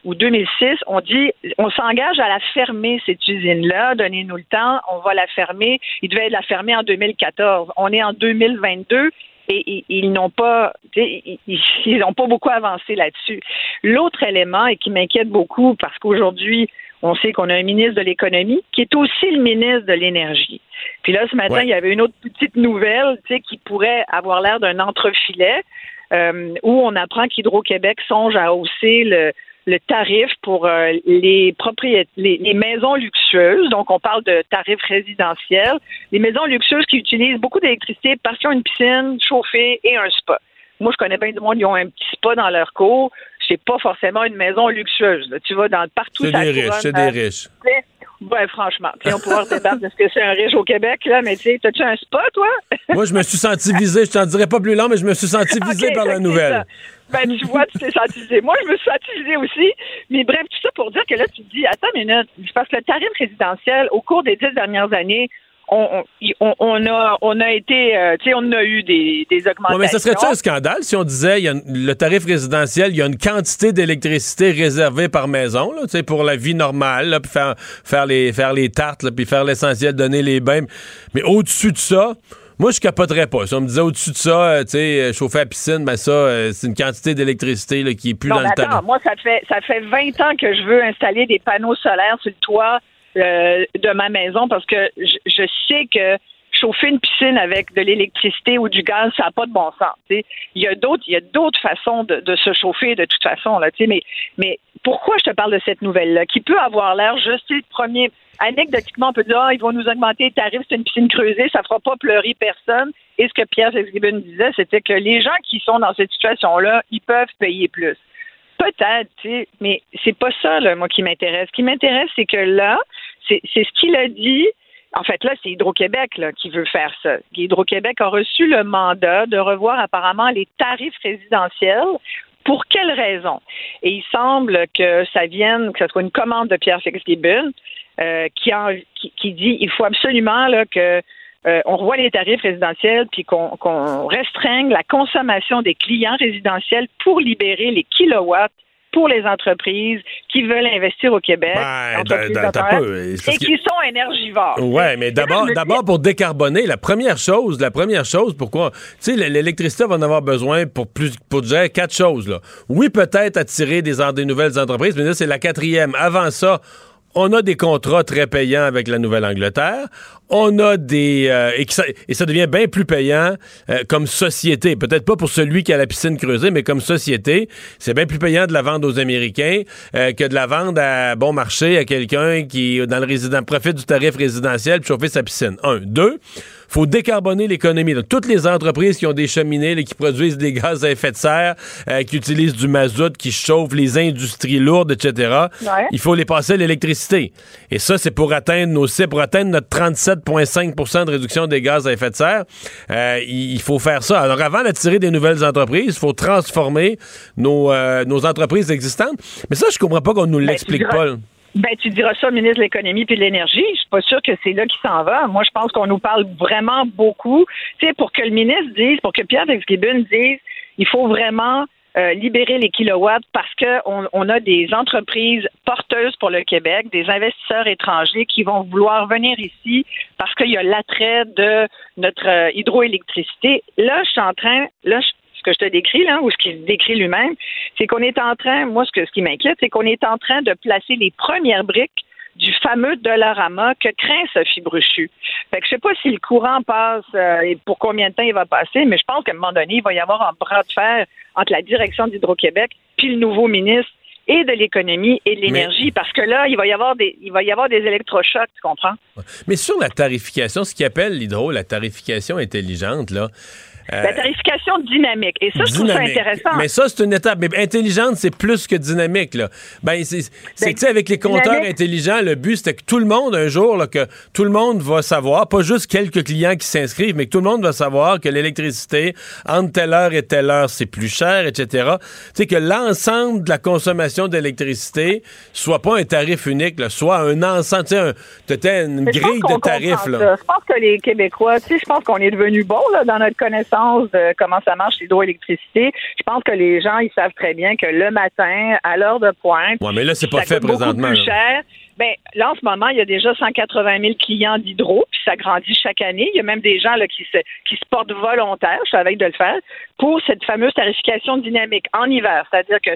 ou 2006, on dit, on s'engage à la fermer, cette usine-là, donnez-nous le temps, on va la fermer. Ils devaient la fermer en 2014. On est en 2022 et, ils n'ont pas, ils n'ont pas beaucoup avancé là-dessus. L'autre élément, et qui m'inquiète beaucoup, parce qu'aujourd'hui, on sait qu'on a un ministre de l'économie qui est aussi le ministre de l'énergie. Puis là, ce matin, il y avait une autre petite nouvelle, tu sais, qui pourrait avoir l'air d'un entrefilet, euh, où on apprend qu'Hydro-Québec songe à hausser le, le tarif pour euh, les propriétés, les, maisons luxueuses. Donc, on parle de tarifs résidentiels. Les maisons luxueuses qui utilisent beaucoup d'électricité parce qu'ils ont une piscine chauffée et un spa. Moi, je connais bien du monde, ils ont un petit spa dans leur cour. C'est pas forcément une maison luxueuse. Tu vas dans partout. C'est des riches, c'est des riches. Ben, franchement, on pourra débattre de ce que c'est un riche au Québec, là, mais tu sais, t'as-tu un spa, toi? Moi, je me suis senti visé, je t'en dirais pas plus long, mais je me suis senti visé par la nouvelle. Ben, tu vois, tu t'es senti visé. Moi, je me suis senti visé aussi. Mais bref, tout ça pour dire que là, tu te dis, attends une minute, parce que le tarif résidentiel, au cours des dix dernières années, on, on, a, on a été, euh, tu sais, on a eu des, des augmentations. mais ce serait un scandale si on disait, il y a le tarif résidentiel, il y a une quantité d'électricité réservée par maison, tu sais, pour la vie normale, là, puis faire, faire, les, faire les tartes, puis faire l'essentiel, donner les bains. Mais au-dessus de ça, moi, je capoterais pas. Si on me disait au-dessus de ça, euh, tu sais, euh, chauffer la piscine, ben ça, c'est une quantité d'électricité qui est plus dans le temps. Moi, ça fait, ça fait 20 ans que je veux installer des panneaux solaires sur le toit euh, de ma maison parce que je, sais que chauffer une piscine avec de l'électricité ou du gaz, ça n'a pas de bon sens. Il y a d'autres, il y a d'autres façons de, se chauffer de toute façon là. Mais, mais pourquoi je te parle de cette nouvelle-là, qui peut avoir l'air juste le premier. Anecdotiquement, on peut dire, ah, ils vont nous augmenter les tarifs, c'est une piscine creusée, ça fera pas pleurer personne. Et ce que Pierre Fitzgibbon disait, c'était que les gens qui sont dans cette situation-là, ils peuvent payer plus. Peut-être, mais c'est pas ça, là, moi, qui m'intéresse. Ce qui m'intéresse, c'est que là, c'est ce qu'il a dit. En fait, là, c'est Hydro-Québec qui veut faire ça. Hydro-Québec a reçu le mandat de revoir apparemment les tarifs résidentiels. Pour quelle raison? Et il semble que ça vienne, que ce soit une commande de Pierre Fitzgibbon euh, qui, dit il faut absolument là, que euh, on revoit les tarifs résidentiels puis qu'on restreigne la consommation des clients résidentiels pour libérer les kilowatts pour les entreprises qui veulent investir au Québec ben, ben, ben, et qui sont énergivores. Oui, mais d'abord, d'abord pour décarboner, la première chose, la première chose, pourquoi, tu sais, l'électricité va en avoir besoin pour plus, pour dire quatre choses là. Oui, peut-être attirer des, des nouvelles entreprises, mais là c'est la quatrième. Avant ça, on a des contrats très payants avec la Nouvelle-Angleterre. On a des... Euh, et, ça, devient bien plus payant euh, comme société. Peut-être pas pour celui qui a la piscine creusée, mais comme société, c'est bien plus payant de la vendre aux Américains euh, que de la vendre à bon marché à quelqu'un qui, dans le résident, profite du tarif résidentiel pour chauffer sa piscine. Un. Deux, faut décarboner l'économie. Donc, toutes les entreprises qui ont des cheminées, qui produisent des gaz à effet de serre, euh, qui utilisent du mazout, qui chauffent les industries lourdes, etc., il faut les passer à l'électricité. Et ça, c'est pour atteindre nos pour atteindre notre 37,5% de réduction des gaz à effet de serre. Euh, il faut faire ça. Alors, avant d'attirer des nouvelles entreprises, il faut transformer nos, euh, nos entreprises existantes. Mais ça, je comprends pas qu'on nous ben, l'explique pas. Ben, tu diras ça au ministre de l'Économie puis de l'Énergie. Je suis pas sûre que c'est là qu'il s'en va. Moi, je pense qu'on nous parle vraiment beaucoup. Tu sais, pour que le ministre dise, pour que Pierre Fitzgibbon dise, il faut vraiment euh, libérer les kilowatts parce qu'on on a des entreprises porteuses pour le Québec, des investisseurs étrangers qui vont vouloir venir ici parce qu'il y a l'attrait de notre euh, hydroélectricité. Là, je suis en train, là, je que je te décris, là, ou ce qu'il décrit lui-même, c'est qu'on est en train, moi, ce, que, ce qui m'inquiète, c'est qu'on est en train de placer les premières briques du fameux Dollarama que craint Sophie Bruchu. Fait que je sais pas si le courant passe euh, et pour combien de temps il va passer, mais je pense qu'à un moment donné, il va y avoir un bras de fer entre la direction d'Hydro-Québec puis le nouveau ministre et de l'économie et de l'énergie, parce que là, il va y avoir des, il va y avoir des électrochocs, tu comprends? Mais sur la tarification, ce qui appelle l'hydro, la tarification intelligente, là, la tarification dynamique. Et ça, je trouve ça intéressant. Mais ça, c'est une étape. Mais intelligente, c'est plus que dynamique. Là. Ben, c'est, ben, tu sais, avec les compteurs intelligents, le but, c'était que tout le monde, un jour, là, que tout le monde va savoir, pas juste quelques clients qui s'inscrivent, mais que tout le monde va savoir que l'électricité, entre telle heure et telle heure, c'est plus cher, etc. Tu sais, que l'ensemble de la consommation d'électricité soit pas un tarif unique, là, soit un ensemble, tu sais, une grille de tarifs. Je pense que les Québécois, tu sais, je pense qu'on est devenu bon là, dans notre connaissance de comment ça marche l'hydroélectricité. Je pense que les gens, ils savent très bien que le matin, à l'heure de pointe, ouais, mais là, c'est pas fait présentement. Plus cher. Ben, là, en ce moment, il y a déjà 180 000 clients d'hydro, puis ça grandit chaque année. Il y a même des gens là, qui, se, qui se portent volontaires, je savais de le faire, pour cette fameuse tarification dynamique en hiver. C'est-à-dire que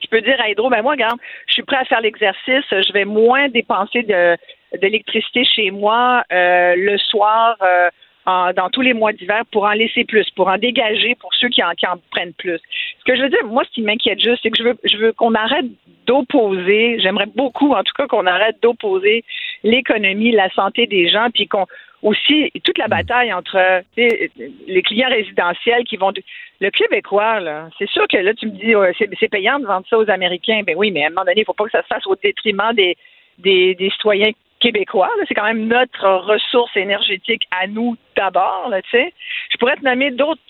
tu peux dire à Hydro, ben moi, regarde, je suis prêt à faire l'exercice, je vais moins dépenser de d'électricité chez moi euh, le soir euh, dans tous les mois d'hiver pour en laisser plus, pour en dégager pour ceux qui en, prennent plus. Ce que je veux dire, moi, ce qui m'inquiète juste, c'est que je veux, je veux qu'on arrête d'opposer, j'aimerais beaucoup, en tout cas, qu'on arrête d'opposer l'économie, la santé des gens, puis qu'on aussi toute la bataille entre les clients résidentiels qui vont le québécois là c'est sûr que là tu me dis c'est payant de vendre ça aux américains ben oui mais à un moment donné il faut pas que ça se fasse au détriment des, des citoyens québécois. C'est quand même notre ressource énergétique à nous d'abord. Je pourrais te nommer d'autres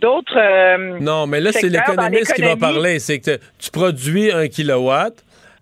d'autres. Euh, non, mais là, c'est l'économiste qui va parler. C'est que tu produis un kilowatt.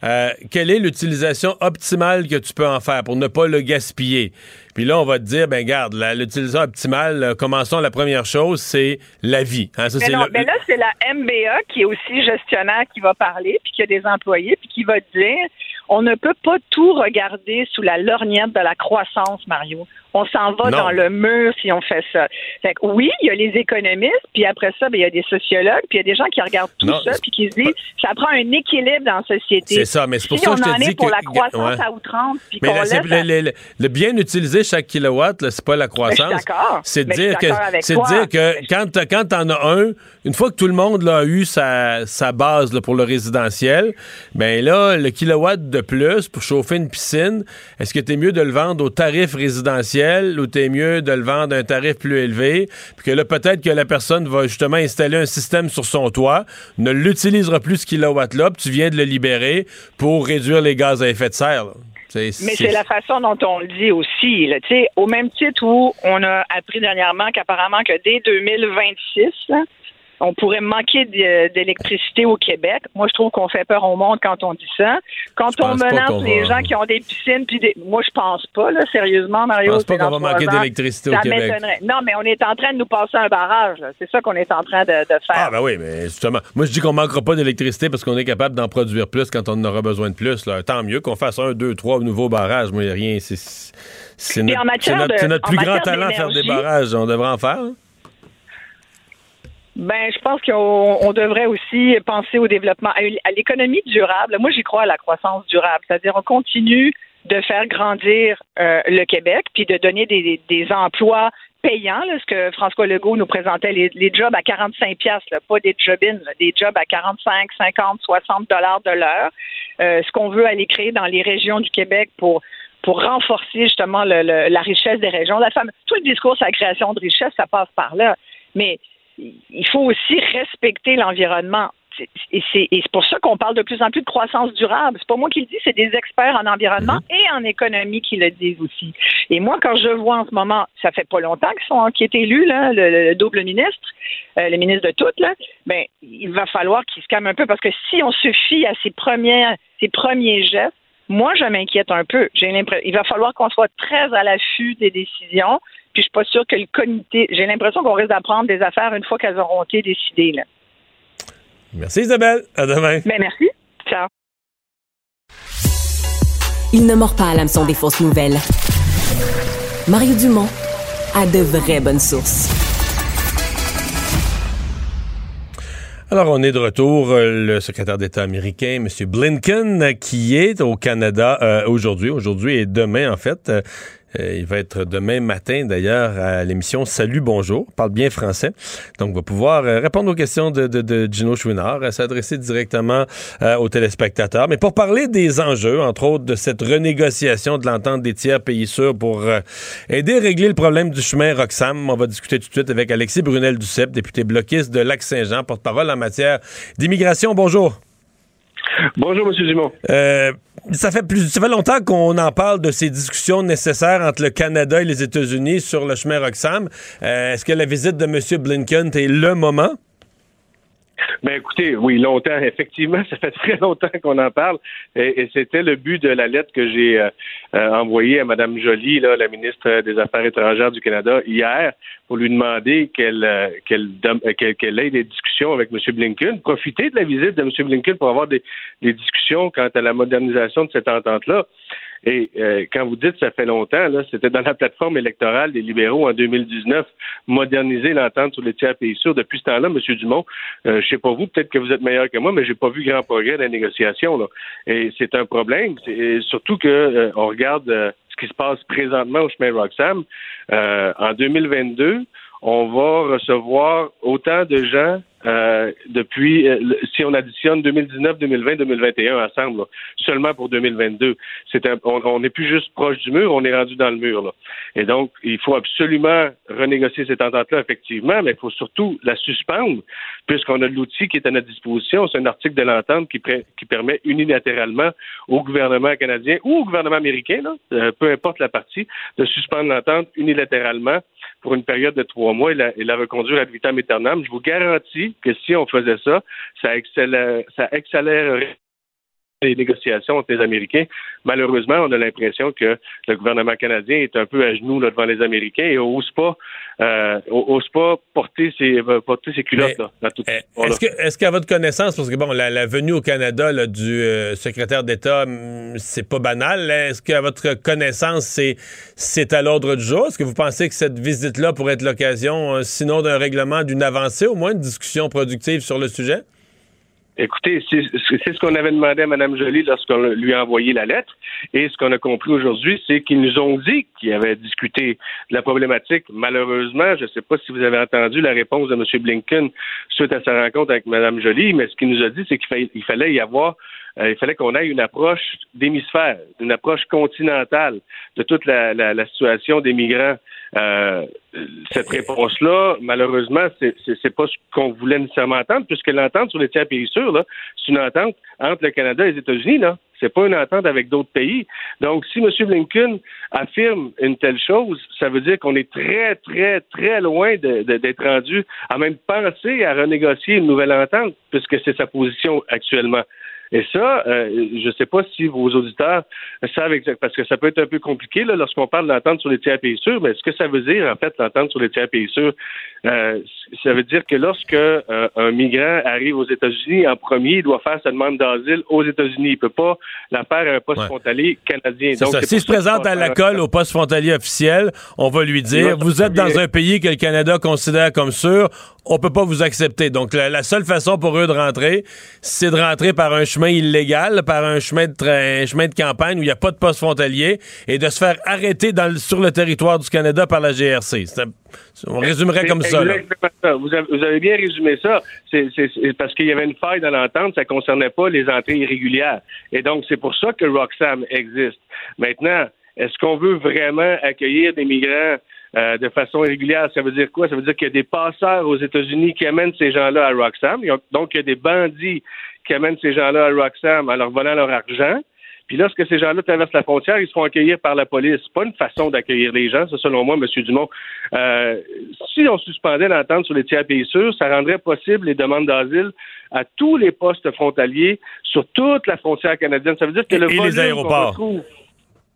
euh, quelle est l'utilisation optimale que tu peux en faire pour ne pas le gaspiller? Puis là, on va te dire, ben garde, l'utilisation optimale, euh, commençons la première chose, c'est la vie. Hein, mais, non, mais là, c'est la MBA qui est aussi gestionnaire qui va parler, puis qui a des employés, puis qui va dire, on ne peut pas tout regarder sous la lorgnette de la croissance, Mario. On s'en va dans le mur si on fait ça. Fait que oui, il y a les économistes, puis après ça, ben, il y a des sociologues, puis il y a des gens qui regardent tout ça, puis qui se disent, ça prend un équilibre dans la société. C'est ça, mais c'est pour si ça que je te dis est pour la croissance à outrance, puis mais le, bien utiliser chaque kilowatt, c'est pas la croissance. C'est de dire que c'est dire que quand quand t'en as un, une fois que tout le monde a eu sa, sa base pour le résidentiel, ben là, le kilowatt de plus pour chauffer une piscine, est-ce que tu es mieux de le vendre au tarif résidentiel ou t'es mieux de le vendre à un tarif plus élevé, puis que là, peut-être que la personne va justement installer un système sur son toit, ne l'utilisera plus ce kilowatt-là, puis tu viens de le libérer pour réduire les gaz à effet de serre. Mais c'est la façon dont on le dit aussi. Là. Au même titre où on a appris dernièrement qu'apparemment que dès 2026, on pourrait manquer d'électricité au Québec. Moi, je trouve qu'on fait peur au monde quand on dit ça. Quand on menace les gens qui ont des piscines, puis des... moi, je pense pas, là, sérieusement, Mario. Je pense pas qu'on va manquer d'électricité au Québec. Non, mais on est en train de nous passer un barrage. C'est ça qu'on est en train de, faire. Ah, ben oui, mais justement, moi, je dis qu'on manquera pas d'électricité parce qu'on est capable d'en produire plus quand on en aura besoin de plus. Là. Tant mieux qu'on fasse un, deux, trois nouveaux barrages. Moi, il n'y a rien. C'est notre, notre, plus grand talent faire des barrages. On devrait en faire. Hein? Ben, je pense qu'on devrait aussi penser au développement, à l'économie durable. Moi, j'y crois à la croissance durable, c'est-à-dire on continue de faire grandir euh, le Québec, puis de donner des, des emplois payants, là, ce que François Legault nous présentait, les, les jobs à 45 pièces, pas des job des jobs à 45, 50, 60 dollars de l'heure. Euh, ce qu'on veut aller créer dans les régions du Québec pour pour renforcer justement le, la richesse des régions. La femme, tout le discours sur la création de richesse, ça passe par là. Mais il faut aussi respecter l'environnement. Et c'est pour ça qu'on parle de plus en plus de croissance durable. C'est pas moi qui le dis, c'est des experts en environnement mhm. et en économie qui le disent aussi. Et moi, quand je vois en ce moment, ça fait pas longtemps qu'ils sont qui est élu là, le, double ministre, euh, le ministre de toutes là, ben il va falloir qu'il se calme un peu parce que si on se fie à ses premiers ses premiers gestes, moi je m'inquiète un peu. J'ai l'impression, il va falloir qu'on soit très à l'affût des décisions puis je suis pas sûre que le comité. J'ai l'impression qu'on risque d'apprendre des affaires une fois qu'elles auront été décidées. Là. Merci Isabelle. À demain. Ben, merci. Ciao. Il ne mord pas à l'hameçon des fausses nouvelles. Mario Dumont a de vraies bonnes sources. Alors, on est de retour. Euh, le secrétaire d'État américain, M. Blinken, qui est au Canada euh, aujourd'hui, aujourd'hui et demain, en fait. Euh, il va être demain matin, d'ailleurs, à l'émission Salut, bonjour. parle bien français. Donc, on va pouvoir euh, répondre aux questions de, de, Gino Chouinard, euh, s'adresser directement aux téléspectateurs. Mais pour parler des enjeux, entre autres, de cette renégociation de l'entente des tiers pays sûrs pour aider à régler le problème du chemin Roxham, on va discuter tout de suite avec Alexis Brunel-Duceppe, député bloquiste de Lac-Saint-Jean, porte-parole en matière d'immigration. Bonjour. Bonjour, M. Dumont. Euh, ça fait plus, ça fait longtemps qu'on en parle de ces discussions nécessaires entre le Canada et les États-Unis sur le chemin Roxham. Euh, est-ce que la visite de M. Blinken est le moment? Ben écoutez, oui, longtemps, effectivement, ça fait très longtemps qu'on en parle, et, c'était le but de la lettre que j'ai euh, euh, envoyée à Mme Joly, la ministre des Affaires étrangères du Canada, hier, pour lui demander qu'elle euh, qu'elle ait des discussions avec M. Blinken, profiter de la visite de M. Blinken pour avoir des, des discussions quant à la modernisation de cette entente-là. Et euh, quand vous dites ça fait longtemps, là, c'était dans la plateforme électorale des libéraux en 2019, moderniser l'entente sur les tiers pays sûrs. Depuis ce temps-là, M. Dumont, euh, je sais pas vous, peut-être que vous êtes meilleur que moi, mais j'ai pas vu grand progrès dans la négociation. Là. Et c'est un problème. surtout que euh, on regarde euh, ce qui se passe présentement au chemin Roxham. en 2022, on va recevoir autant de gens euh, depuis, euh, si on additionne 2019, 2020, 2021 ensemble, seulement pour 2022. C'est on n'est plus juste proche du mur, on est rendu dans le mur. Là. Et donc, il faut absolument renégocier cette entente-là, effectivement, mais il faut surtout la suspendre, puisqu'on a l'outil qui est à notre disposition. C'est un article de l'entente qui, qui permet unilatéralement au gouvernement canadien ou au gouvernement américain, là, euh, peu importe la partie, de suspendre l'entente unilatéralement pour une période de trois mois et la, et la reconduire ad vitam aeternam. Je vous garantis que si on faisait ça, ça, accélère, ça accélérerait les négociations entre les Américains. Malheureusement, on a l'impression que le gouvernement canadien est un peu à genoux devant les Américains et n'ose pas, euh, ose pas porter ses, euh, porter ses culottes là, dans tout eh, Est-ce que, est-ce qu'à votre connaissance, parce que bon, la, venue au Canada du euh, secrétaire d'État, hum, c'est pas banal. Est-ce qu'à votre connaissance, c'est, c'est à l'ordre du jour? Est-ce que vous pensez que cette visite-là pourrait être l'occasion, sinon d'un règlement, d'une avancée, au moins une discussion productive sur le sujet? Écoutez, c'est ce qu'on avait demandé à Mme Joly lorsqu'on lui a envoyé la lettre. Et ce qu'on a compris aujourd'hui, c'est qu'ils nous ont dit qu'ils avaient discuté de la problématique. Malheureusement, je ne sais pas si vous avez entendu la réponse de M. Blinken suite à sa rencontre avec Mme Joly, mais ce qu'il nous a dit, c'est qu'il fallait y avoir euh, il fallait qu'on ait une approche d'hémisphère, une approche continentale de toute la, la, la situation des migrants. Euh, cette réponse-là, malheureusement, c'est, c'est, pas ce qu'on voulait nécessairement entendre, puisque l'entente sur les tiers pays sûrs, là, c'est une entente entre le Canada et les États-Unis, là. C'est pas une entente avec d'autres pays. Donc, si M. Blinken affirme une telle chose, ça veut dire qu'on est très, très, très loin d'être rendu à même penser à renégocier une nouvelle entente, puisque c'est sa position actuellement. Et ça, euh, je ne sais pas si vos auditeurs savent exactement, parce que ça peut être un peu compliqué là, lorsqu'on parle d'entente sur les tiers pays sûrs, mais ce que ça veut dire, en fait, l'entente sur les tiers pays sûrs, euh, ça veut dire que lorsque euh, un migrant arrive aux États-Unis en premier, il doit faire sa demande d'asile aux États-Unis. Il ne peut pas la faire à un poste frontalier canadien. Donc, ça. S'il se présente à la colle au poste frontalier officiel, on va lui dire, vous êtes dans un pays que le Canada considère comme sûr, on peut pas vous accepter. Donc, la, seule façon pour eux de rentrer, c'est de rentrer par un chemin illégal, par un chemin de, chemin de campagne où il n'y a pas de poste frontalier et de se faire arrêter sur le territoire du Canada par la GRC. On résumerait comme ça, Vous, avez, bien résumé ça. C'est parce qu'il y avait une faille dans l'entente, ça ne concernait pas les entrées irrégulières. Et donc, c'est pour ça que Roxham existe. Maintenant, est-ce qu'on veut vraiment accueillir des migrants euh, de façon régulière. Ça veut dire quoi? Ça veut dire qu'il y a des passeurs aux États-Unis qui amènent ces gens-là à Roxham. Donc, il y a des bandits qui amènent ces gens-là à Roxham en leur volant leur argent. Puis lorsque ces gens-là traversent la frontière, ils se font accueillir par la police. Pas une façon d'accueillir les gens, ça, selon moi, M. Dumont. Euh, si on suspendait l'entente sur les tiers pays sûrs, ça rendrait possible les demandes d'asile à tous les postes frontaliers sur toute la frontière canadienne. Ça veut dire que le et les aéroports.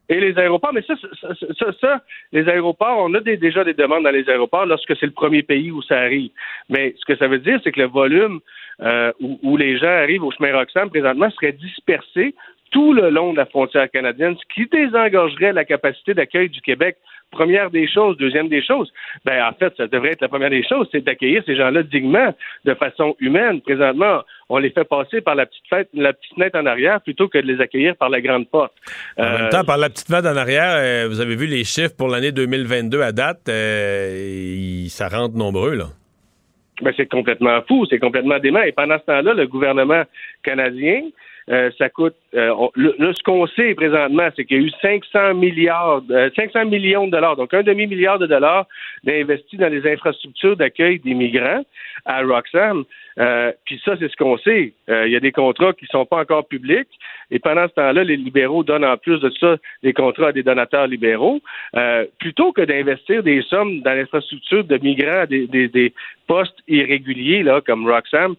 Et les aéroports, mais ça, ça, ça, les aéroports, on a déjà des demandes dans les aéroports lorsque c'est le premier pays où ça arrive. Mais ce que ça veut dire, c'est que le volume euh, où, les gens arrivent au chemin Roxham présentement serait dispersé tout le long de la frontière canadienne, ce qui désengorgerait la capacité d'accueil du Québec. Première des choses. Deuxième des choses, ben en fait, ça devrait être la première des choses, c'est d'accueillir ces gens-là dignement, de façon humaine. Présentement, on les fait passer par la petite fête, la petite fenêtre en arrière plutôt que de les accueillir par la grande porte. En même euh, temps, par la petite fenêtre en arrière, euh, vous avez vu les chiffres pour l'année 2022 à date, euh, ça rentre nombreux, là. Ben, c'est complètement fou, c'est complètement dément. Et pendant ce temps-là, le gouvernement canadien euh, ça coûte. Euh, ce qu'on sait présentement, c'est qu'il y a eu 500 milliards, 500 euh, millions de dollars, donc un demi milliard de dollars d'investis dans les infrastructures d'accueil des migrants à Roxham. Puis ça, c'est ce qu'on sait. Il y a des contrats qui sont pas encore publics. Et pendant ce temps-là, les libéraux donnent en plus de ça des contrats à des donateurs libéraux. plutôt que d'investir des sommes dans l'infrastructure de migrants, des, des, des postes irréguliers là, comme Roxham,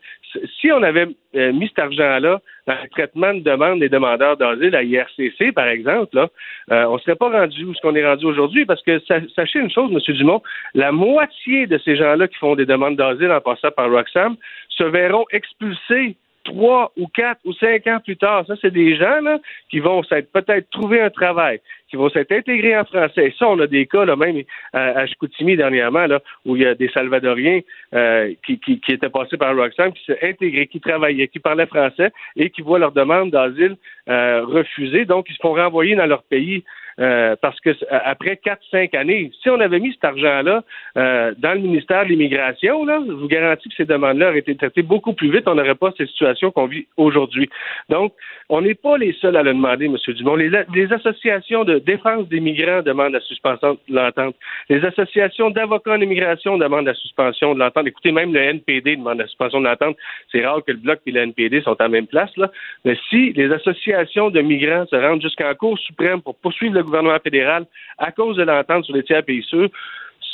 si on avait euh, mis cet argent-là dans le traitement de demandes des demandeurs d'asile à IRCC, par exemple, là, euh, on ne serait pas rendu où ce qu'on est rendu aujourd'hui, parce que sachez une chose, M. Dumont, la moitié de ces gens-là qui font des demandes d'asile en passant par Roxham se verront expulsés trois ou quatre ou cinq ans plus tard. Ça, c'est des gens là, qui vont peut-être trouver un travail, qui vont s'être intégrés en français. Ça, on a des cas, là, même à, Chicoutimi dernièrement, là, où il y a des Salvadoriens euh, qui, qui, qui, étaient passés par Roxham, qui s'est intégrés, qui travaillaient, qui parlaient français et qui voient leur demande d'asile euh, refusée. Donc, ils se font renvoyer dans leur pays euh, parce que après quatre, cinq années, si on avait mis cet argent-là euh, dans le ministère de l'Immigration, là, je vous garantis que ces demandes-là auraient été traitées beaucoup plus vite. On n'aurait pas ces situations qu'on vit aujourd'hui. Donc, on n'est pas les seuls à le demander, M. Dumont. Les, associations de défense des migrants demandent la suspension de l'entente. Les associations d'avocats en immigration demandent la suspension de l'entente. Écoutez, même le NPD demande la suspension de l'entente. C'est rare que le Bloc et le NPD sont à même place, là. Mais si les associations de migrants se rendent jusqu'en Cour suprême pour poursuivre le gouvernement fédéral à cause de l'entente sur les tiers pays sûrs,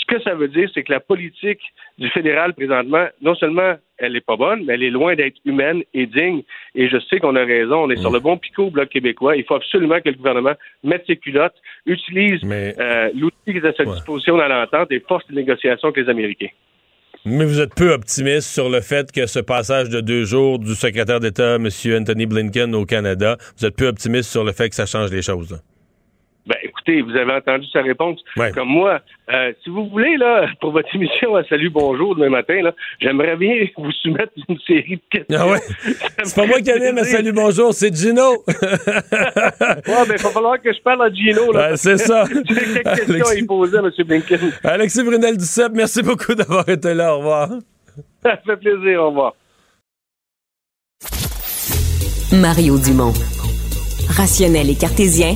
ce que ça veut dire, c'est que la politique du fédéral présentement, non seulement elle n'est pas bonne, mais elle est loin d'être humaine et digne. Et je sais qu'on a raison, on est sur le bon picot au Bloc québécois. Il faut absolument que le gouvernement mette ses culottes, utilise euh, l'outil qui est à sa disposition dans l'entente et force les négociations avec les Américains. Mais vous êtes peu optimiste sur le fait que ce passage de deux jours du secrétaire d'État, M. Anthony Blinken, au Canada, vous êtes peu optimiste sur le fait que ça change les choses. Écoutez, vous avez entendu sa réponse. Comme moi, euh, si vous voulez, là, pour votre émission à Salut Bonjour demain matin, là, j'aimerais bien vous soumettre une série de questions. Ah ouais? c'est pas moi qui anime à Salut Bonjour, c'est Gino. ouais, ben, il va falloir que je parle à Gino, là. Ben, c'est ça. J'ai quelques questions à y poser à M. Blinken. Alexis Brunel Duceppe, merci beaucoup d'avoir été là. Au revoir. Ça fait plaisir. Au revoir. Mario Dumont. Rationnel et cartésien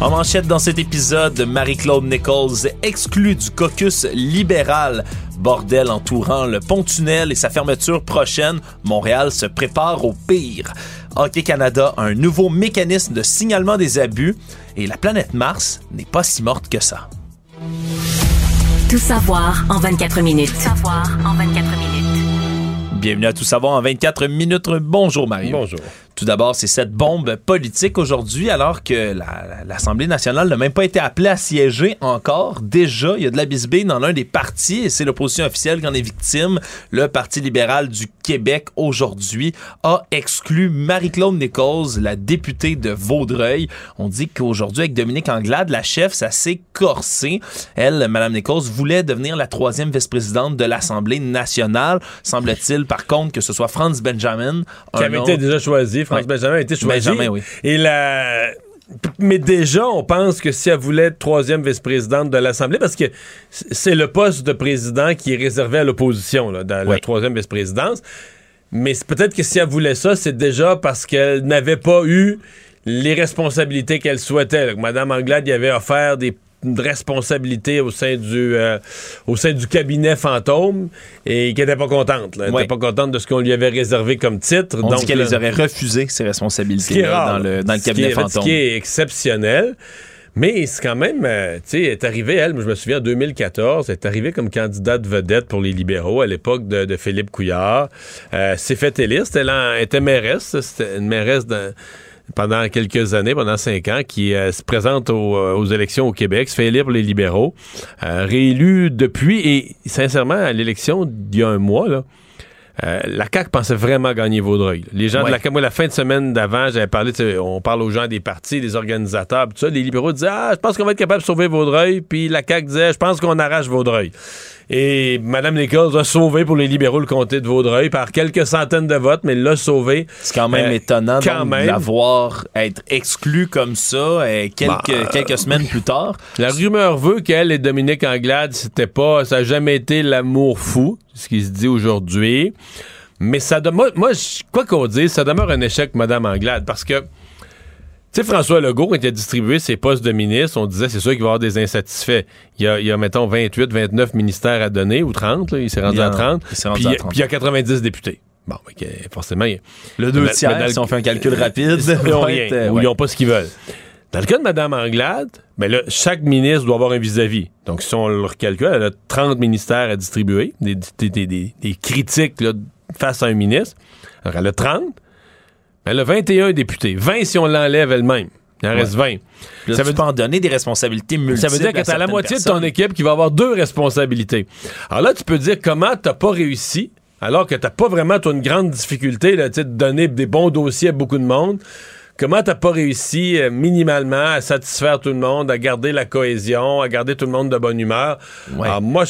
En manchette dans cet épisode, Marie-Claude Nichols exclue du caucus libéral. Bordel entourant le pont-tunnel et sa fermeture prochaine, Montréal se prépare au pire. Hockey Canada a un nouveau mécanisme de signalement des abus et la planète Mars n'est pas si morte que ça. Tout savoir en 24 minutes. Tout savoir en 24 minutes. Bienvenue à Tout savoir en 24 minutes. Bonjour Marie. Bonjour. Tout d'abord, c'est cette bombe politique aujourd'hui, alors que l'Assemblée nationale n'a même pas été appelée à siéger encore. Déjà, il y a de la bisbille dans l'un des partis, et c'est l'opposition officielle qui en est victime. Le Parti libéral du Québec, aujourd'hui, a exclu Marie-Claude Nichols, la députée de Vaudreuil. On dit qu'aujourd'hui, avec Dominique Anglade, la chef, ça s'est corsé. Elle, Mme Nichols, voulait devenir la troisième vice-présidente de l'Assemblée nationale. Semble-t-il, par contre, que ce soit Franz Benjamin. Qui avait été déjà choisi. France Benjamin a été choisi. Benjamin, oui. Et la mais déjà, on pense que si elle voulait être troisième vice-présidente de l'Assemblée, parce que c'est le poste de président qui est réservé à l'opposition, dans la troisième vice-présidence. Mais peut-être que si elle voulait ça, c'est déjà parce qu'elle n'avait pas eu les responsabilités qu'elle souhaitait. Madame Anglade y avait offert des de responsabilité au sein du euh, au sein du cabinet fantôme et qui n'était pas contente. Elle n'était pas contente de ce qu'on lui avait réservé comme titre. On dit qu'elle les aurait refusé ces responsabilités dans le, dans le cabinet fantôme. Ce qui est exceptionnel. Mais c'est quand même, euh, tu sais, est arrivée, elle, je me souviens, en 2014, elle est arrivée comme candidate vedette pour les libéraux à l'époque de, Philippe Couillard. Euh, s'est fait élire, elle était mairesse, c'était une mairesse d'un pendant quelques années, pendant cinq ans, qui euh, se présente euh, aux, élections au Québec, se fait élire pour les libéraux, euh, réélu depuis, et sincèrement, à l'élection d'il y a un mois, là, la CAQ pensait vraiment gagner Vaudreuil. Les gens de la CAQ, moi, la fin de semaine d'avant, j'avais parlé, on parle aux gens des partis, des organisateurs, tout ça. Les libéraux disaient, ah, je pense qu'on va être capable de sauver Vaudreuil. Puis la CAQ disait, je pense qu'on arrache Vaudreuil. Et Mme Nichols a sauvé pour les libéraux le comté de Vaudreuil par quelques centaines de votes, mais l'a sauvé. C'est quand même euh, étonnant de l'avoir être exclu comme ça euh, quelques, bah, quelques semaines plus tard. La rumeur veut qu'elle et Dominique Anglade, c'était pas, ça n'a jamais été l'amour fou, ce qui se dit aujourd'hui. Mais ça moi, moi quoi qu'on dise, ça demeure un échec, Mme Anglade, parce que tu sais, François Legault, quand il a distribué ses postes de ministre, on disait c'est sûr qu'il va y avoir des insatisfaits. Il y a, il y a mettons, 28, 29 ministères à donner, ou 30, il s'est rendu, à 30. puis, il y a okay, députés. Bon, forcément, le deux tiers, si on fait un calcul rapide, ils n'ont rien, euh, ou ils n'ont pas ce qu'ils veulent. Dans le cas de Mme Anglade, ben là, chaque ministre doit avoir un vis-à-vis. Donc, si on le recalcule, elle a 30 ministères à distribuer, des, des, des, des critiques là, face à un ministre. Alors, elle a 30. Elle a 21 députés. 20 si on l'enlève elle-même. Il en reste 20. ça veut pas en donner des responsabilités multiples. Ça veut dire que tu as la moitié de ton équipe qui va avoir deux responsabilités. Alors là, tu peux dire comment tu pas réussi, alors que tu pas vraiment une grande difficulté là, de donner des bons dossiers à beaucoup de monde. Comment t'as pas réussi euh, minimalement à satisfaire tout le monde, à garder la cohésion, à garder tout le monde de bonne humeur? Alors moi,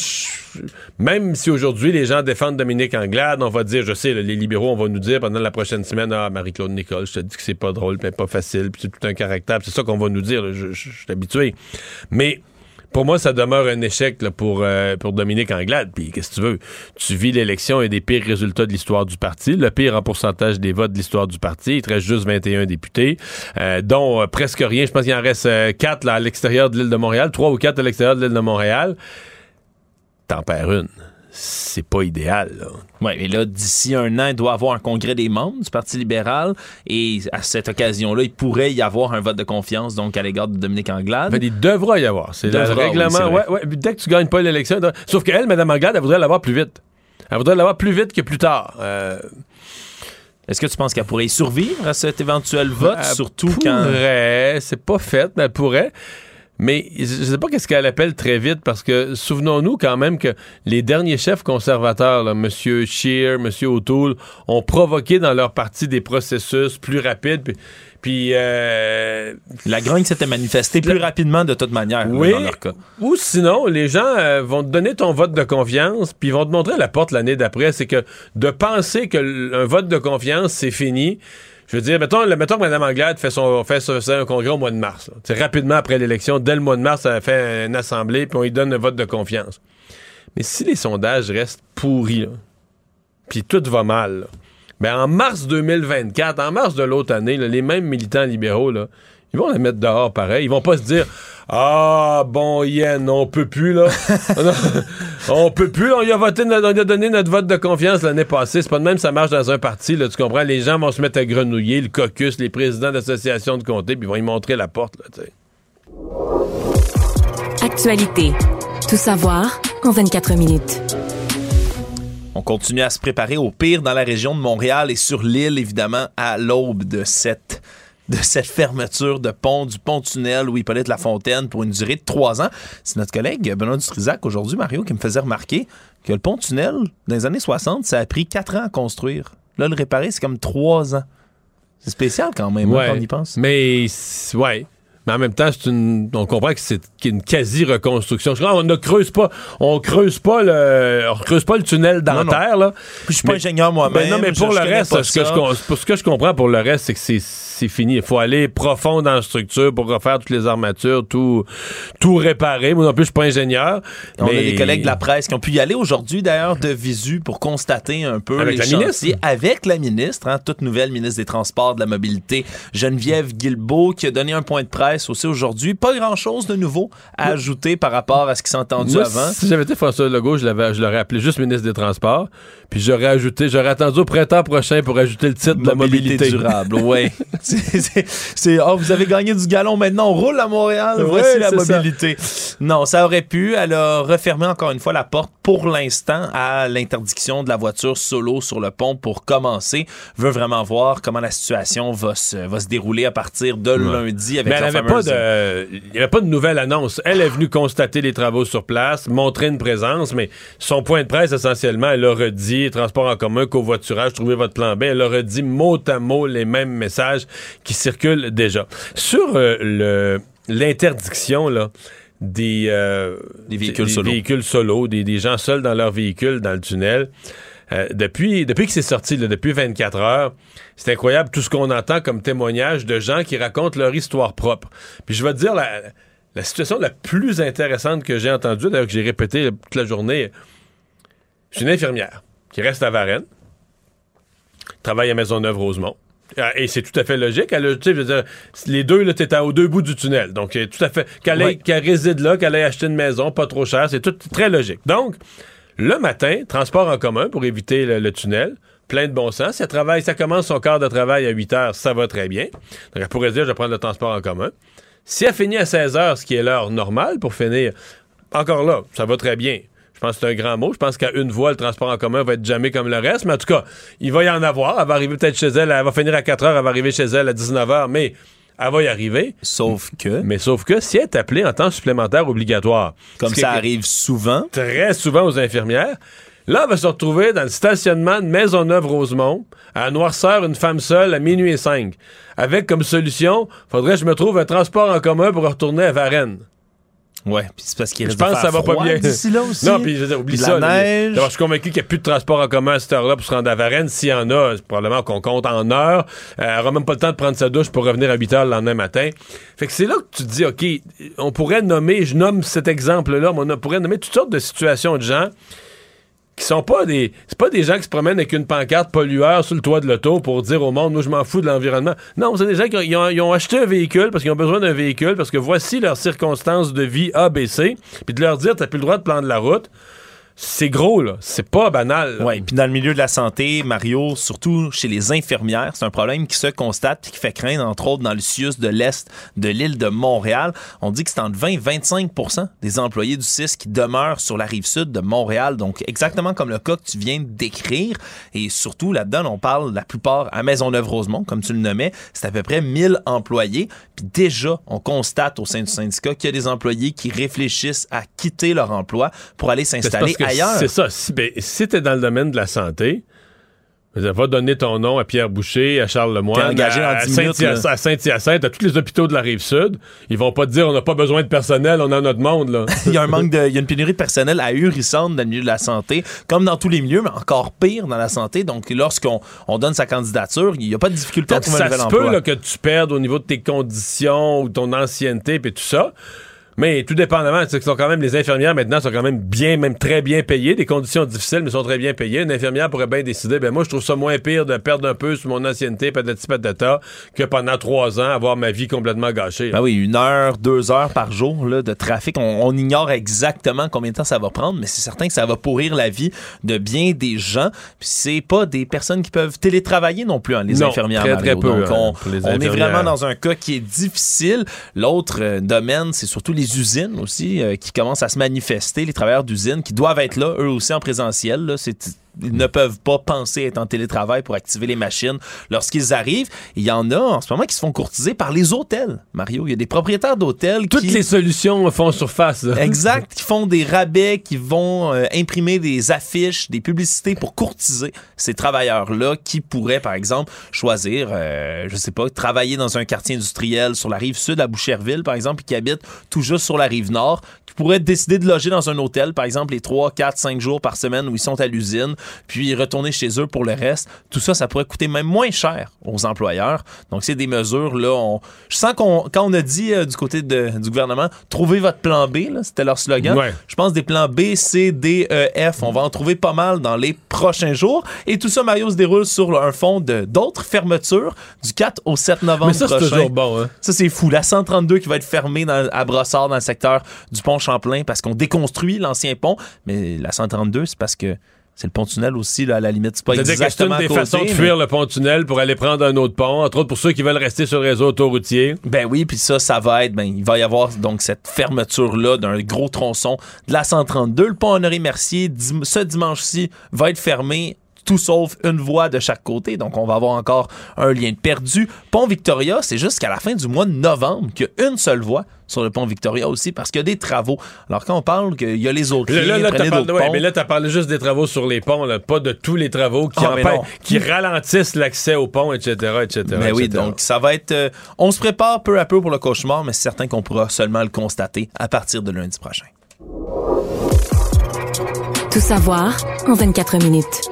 même si aujourd'hui les gens défendent Dominique Anglade, on va dire, je sais, les libéraux, on va nous dire pendant la prochaine semaine, ah, Marie-Claude Nicole, je te dis que c'est pas drôle, mais pas facile, puis c'est tout un caractère, c'est ça qu'on va nous dire, je, suis habitué. Mais pour moi, ça demeure un échec pour, euh, pour Dominique Anglade. Puis qu'est-ce que tu veux? Tu vis l'élection et des pires résultats de l'histoire du parti, le pire en pourcentage des votes de l'histoire du parti. Il te reste juste 21 députés, euh, dont euh, presque rien. Je pense qu'il en reste 4 là, à l'extérieur de l'île de Montréal, 3 ou 4 à l'extérieur de l'île de Montréal. T'en perds une c'est pas idéal. Oui, mais là, d'ici un an, il doit y avoir un congrès des membres du Parti libéral et à cette occasion-là, il pourrait y avoir un vote de confiance donc à l'égard de Dominique Anglade. il devra y avoir. C'est le règlement. ouais, ouais, dès que tu gagnes pas l'élection. Sauf qu'elle, Mme Anglade, elle voudrait l'avoir plus vite. Elle voudrait l'avoir plus vite que plus tard. Euh, Est-ce que tu penses qu'elle pourrait y survivre à cet éventuel vote, surtout quand... C'est pas fait, mais elle pourrait. Mais je ne sais pas qu'est-ce qu'elle appelle très vite parce que souvenons-nous quand même que les derniers chefs conservateurs, là, M. Scheer, M. O'Toole, ont provoqué dans leur parti des processus plus rapides. Puis, euh, la grogne s'était manifestée plus rapidement de toute manière oui, dans leur cas. Ou sinon, les gens euh, vont te donner ton vote de confiance, puis vont te montrer la porte l'année d'après. C'est que de penser que un vote de confiance c'est fini, je veux dire, mettons, mettons que Mme Anglade fait son, fait, un congrès au mois de mars. C'est rapidement après l'élection, dès le mois de mars, elle fait une assemblée, puis on lui donne un vote de confiance. Mais si les sondages restent pourris, puis tout va mal, ben en mars 2024, en mars de l'autre année, les mêmes militants libéraux, là, ils vont la mettre dehors pareil. Ils vont pas se dire Ah bon Yen, on peut plus là. on peut plus, on y a voté on a donné notre vote de confiance l'année passée. C'est pas de même ça marche dans un parti, là, tu comprends? Les gens vont se mettre à grenouiller, le caucus, les présidents d'associations de comté, puis ils vont y montrer la porte, là, tu sais. Actualité. Tout savoir en 24 minutes. On continue à se préparer au pire dans la région de Montréal et sur l'île, évidemment, à l'aube de cette de cette fermeture de pont, du pont-tunnel Louis-Hippolyte Lafontaine pour une durée de trois ans. C'est notre collègue Benoît Dutrisac aujourd'hui, Mario, qui me faisait remarquer que le pont-tunnel, dans les années 60, ça a pris quatre ans à construire. Là, le réparer, c'est comme trois ans. C'est spécial quand même, hein, quand on y pense. Mais, ouais. Mais en même temps, une, on comprend que c'est une quasi-reconstruction. On ne creuse pas, on creuse pas le, on creuse pas le tunnel dentaire, là. je suis pas ingénieur moi-même. Ben non, mais pour le reste, ce que, je, pour ce que je comprends pour le reste, c'est que c'est c'est fini. Il faut aller profond dans la structure pour refaire toutes les armatures, tout, tout réparer. Moi non plus, je suis pas ingénieur. On a des collègues de la presse qui ont pu y aller aujourd'hui, d'ailleurs, de visu pour constater un peu avec les la ministre. Avec la ministre, hein, toute nouvelle ministre des Transports, de la Mobilité, Geneviève Guilbeault, qui a donné un point de presse aussi aujourd'hui. Pas grand-chose de nouveau à ajouter par rapport à ce qui s'est entendu avant. Si j'avais été François Legault, je l'aurais appelé juste ministre des Transports. Puis j'aurais ajouté, j'aurais attendu au printemps prochain pour ajouter le titre de la mobilité durable. Oui. c'est, oh, vous avez gagné du galon maintenant, on roule à Montréal, voici la mobilité. Non, ça aurait pu. Elle a refermé encore une fois la porte pour l'instant à l'interdiction de la voiture solo sur le pont pour commencer. Veut vraiment voir comment la situation va se, va se dérouler à partir de lundi avec Mais la pas de, il n'y avait pas de nouvelle annonce. Elle est venue constater les travaux sur place, montrer une présence, mais son point de presse, essentiellement, elle a redit transport en commun, covoiturage, trouvez votre plan B. Elle a redit mot à mot les mêmes messages qui circulent déjà. Sur euh, le l'interdiction, là, des, euh, des véhicules solo, véhicules solo des, des, gens seuls dans leur véhicule dans le tunnel. Euh, depuis, depuis que c'est sorti, là, depuis 24 heures, c'est incroyable tout ce qu'on entend comme témoignage de gens qui racontent leur histoire propre. Puis je vais te dire, la, la situation la plus intéressante que j'ai entendue, d'ailleurs que j'ai répété toute la journée, c'est une infirmière qui reste à Varennes, travaille à Maisonneuve-Rosemont. Ah, et c'est tout à fait logique. Elle, je veux dire, les deux, là, t'es au deux bouts du tunnel. Donc, tout à fait. Qu'elle réside là, qu'elle ait acheté une maison, pas trop cher, c'est tout très logique. Donc, le matin, transport en commun pour éviter le, tunnel. Plein de bon sens. Si elle travaille, ça commence son quart de travail à 8 heures, ça va très bien. Donc, elle pourrait dire, je vais prendre le transport en commun. Si elle finit à 16 heures, ce qui est l'heure normale pour finir, encore là, ça va très bien. Je pense que c'est un grand mot. Je pense qu'à une voie, le transport en commun va être jamais comme le reste. Mais en tout cas, il va y en avoir. Elle va arriver peut-être chez elle. Elle va finir à 4 heures. Elle va arriver chez elle à 19 heures. Mais elle va y arriver. Sauf que. Mais sauf que si elle est appelée en temps supplémentaire obligatoire. Comme ça arrive souvent. Très souvent aux infirmières. Là, elle va se retrouver dans le stationnement de Maisonneuve-Rosemont, à Noirceur, une femme seule, à minuit et 5. Avec comme solution, faudrait que je me trouve un transport en commun pour retourner à Varennes. Ouais, puis c'est parce qu'il Je pense que ça va pas bien. D'ici là aussi. Non, puis je veux dire, oublie ça. La là. neige. Je suis convaincu qu'il n'y a plus de transport en commun à cette heure-là pour se rendre à Varennes. S'il y en a, c'est probablement qu'on compte en heures. Euh, elle aura même pas le temps de prendre sa douche pour revenir à 8 heures le lendemain matin. Fait que c'est là que tu te dis, OK, on pourrait nommer, je nomme cet exemple-là, mais on pourrait nommer toutes sortes de situations de gens qui sont pas des c'est pas des gens qui se promènent avec une pancarte pollueur sur le toit de l'auto pour dire au monde moi je m'en fous de l'environnement. Non, c'est des gens qui ont, acheté un véhicule parce qu'ils ont besoin d'un véhicule parce que voici leurs circonstances de vie A B puis de leur dire t'as plus le droit de prendre la route. C'est gros là, c'est pas banal. Oui, puis dans le milieu de la santé, Mario, surtout chez les infirmières, c'est un problème qui se constate et qui fait craindre, entre autres, dans le CIUS de l'Est de l'île de Montréal. On dit que c'est entre 20 et 25% des employés du CIS qui demeurent sur la rive sud de Montréal, donc exactement comme le cas que tu viens de décrire. Et surtout, là-dedans, on parle la plupart à Maisonneuve-Rosemont, comme tu le nommais, c'est à peu près 1000 employés. Puis déjà, on constate au sein du syndicat qu'il y a des employés qui réfléchissent à quitter leur emploi pour aller s'installer que ailleurs. C'est ça. Si, ben, si t'es dans le domaine de la santé, va donner ton nom à Pierre Boucher, à Charles Lemoyne, engagé à, à 10 minutes, Saint-Hyacinthe, à tous les hôpitaux de la rive sud. Ils vont pas te dire on n'a pas besoin de personnel, on a notre monde là. il y a un manque de, il y a une pénurie de personnel ahurissante dans le milieu de la santé, comme dans tous les milieux, mais encore pire dans la santé. Donc, lorsqu'on on donne sa candidature, il n'y a pas de difficulté à trouver ça un nouvel se emploi. peut là, que tu perdes au niveau de tes conditions ou ton ancienneté et tout ça. Mais tout dépendamment, c'est sont quand même les infirmières maintenant sont quand même bien, même très bien payées, des conditions difficiles, mais sont très bien payées. Une infirmière pourrait bien décider, ben moi je trouve ça moins pire de perdre un peu sur mon ancienneté, patati patata, que pendant trois ans avoir ma vie complètement gâchée. Ben oui, une heure, deux heures par jour là, de trafic. On, on ignore exactement combien de temps ça va prendre, mais c'est certain que ça va pourrir la vie de bien des gens. Puis c'est pas des personnes qui peuvent télétravailler non plus, hein, les Non, infirmières. très, très peu, Donc hein, on, est vraiment dans un cas qui est difficile. L'autre euh, domaine, c'est surtout les usines aussi euh, qui commencent à se manifester, les travailleurs d'usines qui doivent être là, eux aussi en présentiel. C'est ils ne peuvent pas penser être en télétravail pour activer les machines lorsqu'ils arrivent. Il y en a en ce moment qui se font courtiser par les hôtels, Mario. Il y a des propriétaires d'hôtels Toutes qui... les solutions font surface. là. Exact, qui font des rabais, qui vont euh, imprimer des affiches, des publicités pour courtiser ces travailleurs-là qui pourraient, par exemple, choisir, euh, je sais pas, travailler dans un quartier industriel sur la rive sud à Boucherville, par exemple, et qui habitent tout juste sur la rive nord, qui pourraient décider de loger dans un hôtel, par exemple, les 3, 4, 5 jours par semaine où ils sont à l'usine, puis retourner chez eux pour le reste. Tout ça, ça pourrait coûter même moins cher aux employeurs. Donc, c'est des mesures, là, on... je sens qu'on, quand on a dit euh, du côté de- du gouvernement, trouvez votre plan B, là, c'était leur slogan. Ouais. Je pense des plans B, C, D, E, F. On va en trouver pas mal dans les prochains jours. Et tout ça, Mario, se déroule sur un fond de d'autres fermetures du 4 au 7 novembre Mais ça, c'est prochain. toujours bon. Hein? Ça, c'est fou. La 132 qui va être fermée dans- à Brossard, dans le secteur du pont Champlain, parce qu'on déconstruit l'ancien pont. Mais la 132, c'est parce que c'est le pont-tunnel aussi, là, à la limite. C'est pas que c'est exactement une des côté, façons de mais- fuir le pont-tunnel pour aller prendre un autre pont, entre autres pour ceux qui veulent rester sur le réseau autoroutier. Ben oui, puis ça, ça va être, ben, il va y avoir donc cette fermeture-là d'un gros tronçon de la 132. Le pont Honoré-Mercier, dim- ce dimanche-ci, va être fermé tout sauf une voie de chaque côté. Donc, on va avoir encore un lien perdu. Pont Victoria, c'est jusqu'à la fin du mois de novembre qu'il y a une seule voie sur le pont Victoria aussi parce qu'il y a des travaux. Alors, quand on parle qu'il y a les autres Là, là, là, prenez parlé, ouais, mais là, t'as parlé juste des travaux sur les ponts, là, pas de tous les travaux qui, Ah, empêchent- qui ralentissent l'accès aux ponts, etc., etc. Mais oui, donc ça va être. euh, on se prépare peu à peu pour le cauchemar, mais c'est certain qu'on pourra seulement le constater à partir de lundi prochain. Tout savoir en 24 minutes.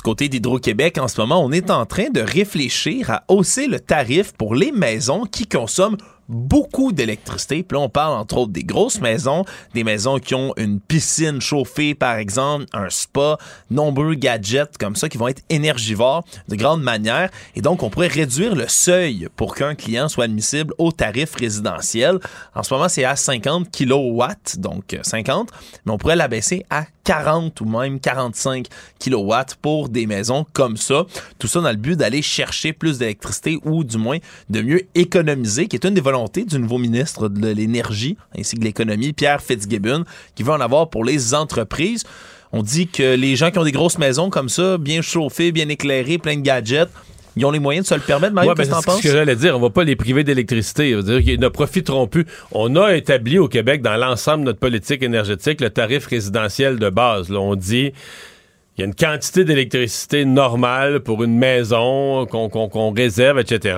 Du côté d'Hydro-Québec, en ce moment, on est en train de réfléchir à hausser le tarif pour les maisons qui consomment beaucoup d'électricité. Puis là, on parle entre autres des grosses maisons, des maisons qui ont une piscine chauffée, par exemple, un spa, nombreux gadgets comme ça qui vont être énergivores de grande manière. Et donc, on pourrait réduire le seuil pour qu'un client soit admissible au tarif résidentiel. En ce moment, c'est à 50 kilowatts, donc euh, 50, mais on pourrait l'abaisser à 40 ou même 45 kilowatts pour des maisons comme ça. Tout ça dans le but d'aller chercher plus d'électricité ou du moins de mieux économiser, qui est une des volontés du nouveau ministre de l'Énergie ainsi que de l'Économie, Pierre Fitzgibbon, qui veut en avoir pour les entreprises. On dit que les gens qui ont des grosses maisons comme ça, bien chauffées, bien éclairées, plein de gadgets, ils ont les moyens de se le permettre. Mario, Ouais, ben, qu'est-ce que ce que j'allais dire. On va pas les priver d'électricité. On va dire qu'ils ne profiteront plus. On a établi au Québec, dans l'ensemble de notre politique énergétique, le tarif résidentiel de base. Là, on dit il y a une quantité d'électricité normale pour une maison qu'on réserve, etc.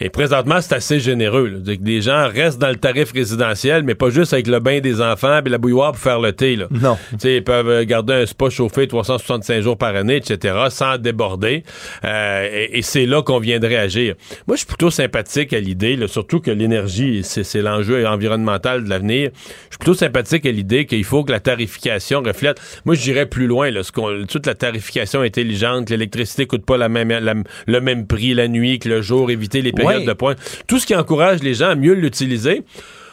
Et présentement, c'est assez généreux. Là. Les gens restent dans le tarif résidentiel, mais pas juste avec le bain des enfants et la bouilloire pour faire le thé. Là. Non. sais, ils peuvent garder un spa chauffé 365 jours par année, etc., sans déborder. Euh, et, c'est là qu'on viendrait agir. Moi, je suis plutôt sympathique à l'idée, surtout que l'énergie, c'est l'enjeu environnemental de l'avenir. Je suis plutôt sympathique à l'idée qu'il faut que la tarification reflète. Moi, je dirais plus loin, là, ce toute la tarification intelligente, l'électricité coûte pas la même, le même prix la nuit que le jour, éviter les périodes de pointe. Tout ce qui encourage les gens à mieux l'utiliser.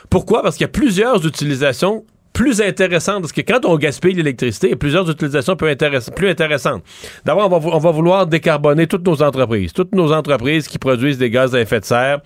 Pourquoi? Parce qu'il y a plusieurs utilisations plus intéressantes, parce que quand on gaspille l'électricité, il y a plusieurs utilisations plus, intéressantes. D'abord, on va, vouloir décarboner toutes nos entreprises. Toutes nos entreprises qui produisent des gaz à effet de serre,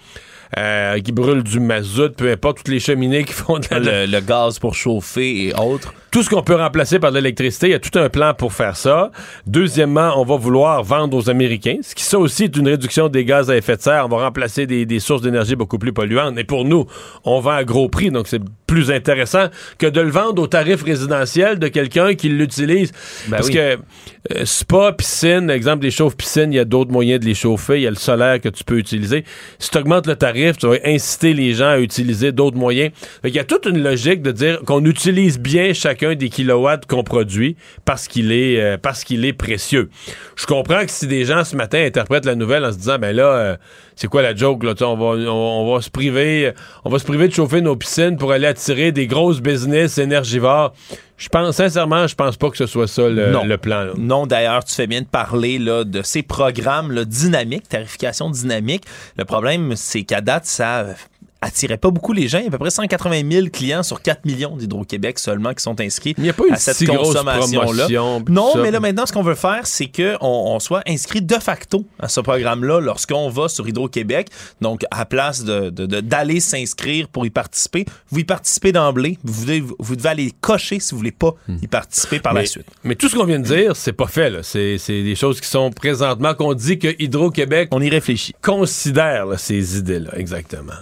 euh, qui brûlent du mazout, peu importe, toutes les cheminées qui font de le gaz pour chauffer et autres tout ce qu'on peut remplacer par de l'électricité, il y a tout un plan pour faire ça. Deuxièmement, on va vouloir vendre aux Américains, ce qui ça aussi est une réduction des gaz à effet de serre. On va remplacer des, sources d'énergie beaucoup plus polluantes. Et pour nous, on vend à gros prix, donc c'est plus intéressant que de le vendre au tarif résidentiel de quelqu'un qui l'utilise. Ben Parce que euh, spa, piscine, exemple des chauffes piscines, il y a d'autres moyens de les chauffer. Il y a le solaire que tu peux utiliser. Si tu augmentes le tarif, tu vas inciter les gens à utiliser d'autres moyens. Il y a toute une logique de dire qu'on utilise bien chacun des kilowatts qu'on produit parce qu'il est, euh, parce qu'il est précieux. Je comprends que si des gens ce matin interprètent la nouvelle en se disant, ben là, euh, c'est quoi la joke, là, on va, on, va se priver, on va se priver de chauffer nos piscines pour aller attirer des grosses business énergivores. Je pense, sincèrement, je pense pas que ce soit ça le, plan. Non, d'ailleurs, tu fais bien de parler là, de ces programmes là, dynamiques, tarification dynamique. Le problème, c'est qu'à date, ça attirait pas beaucoup les gens. Il y a à peu près 180 000 clients sur 4 millions d'Hydro-Québec seulement qui sont inscrits Il n'y a pas à cette consommation-là. Non, mais là, maintenant, ce qu'on veut faire, c'est qu'on on soit inscrit de facto à ce programme-là lorsqu'on va sur Hydro-Québec. Donc, à place d'aller de, de, s'inscrire pour y participer, vous y participez d'emblée. Vous devez, vous devez aller cocher si vous voulez pas hmm. y participer par la suite. Mais tout ce qu'on vient de dire, c'est pas fait. C'est des choses qui sont présentement qu'on dit que Hydro-Québec... On y réfléchit. Considère ces idées-là, exactement.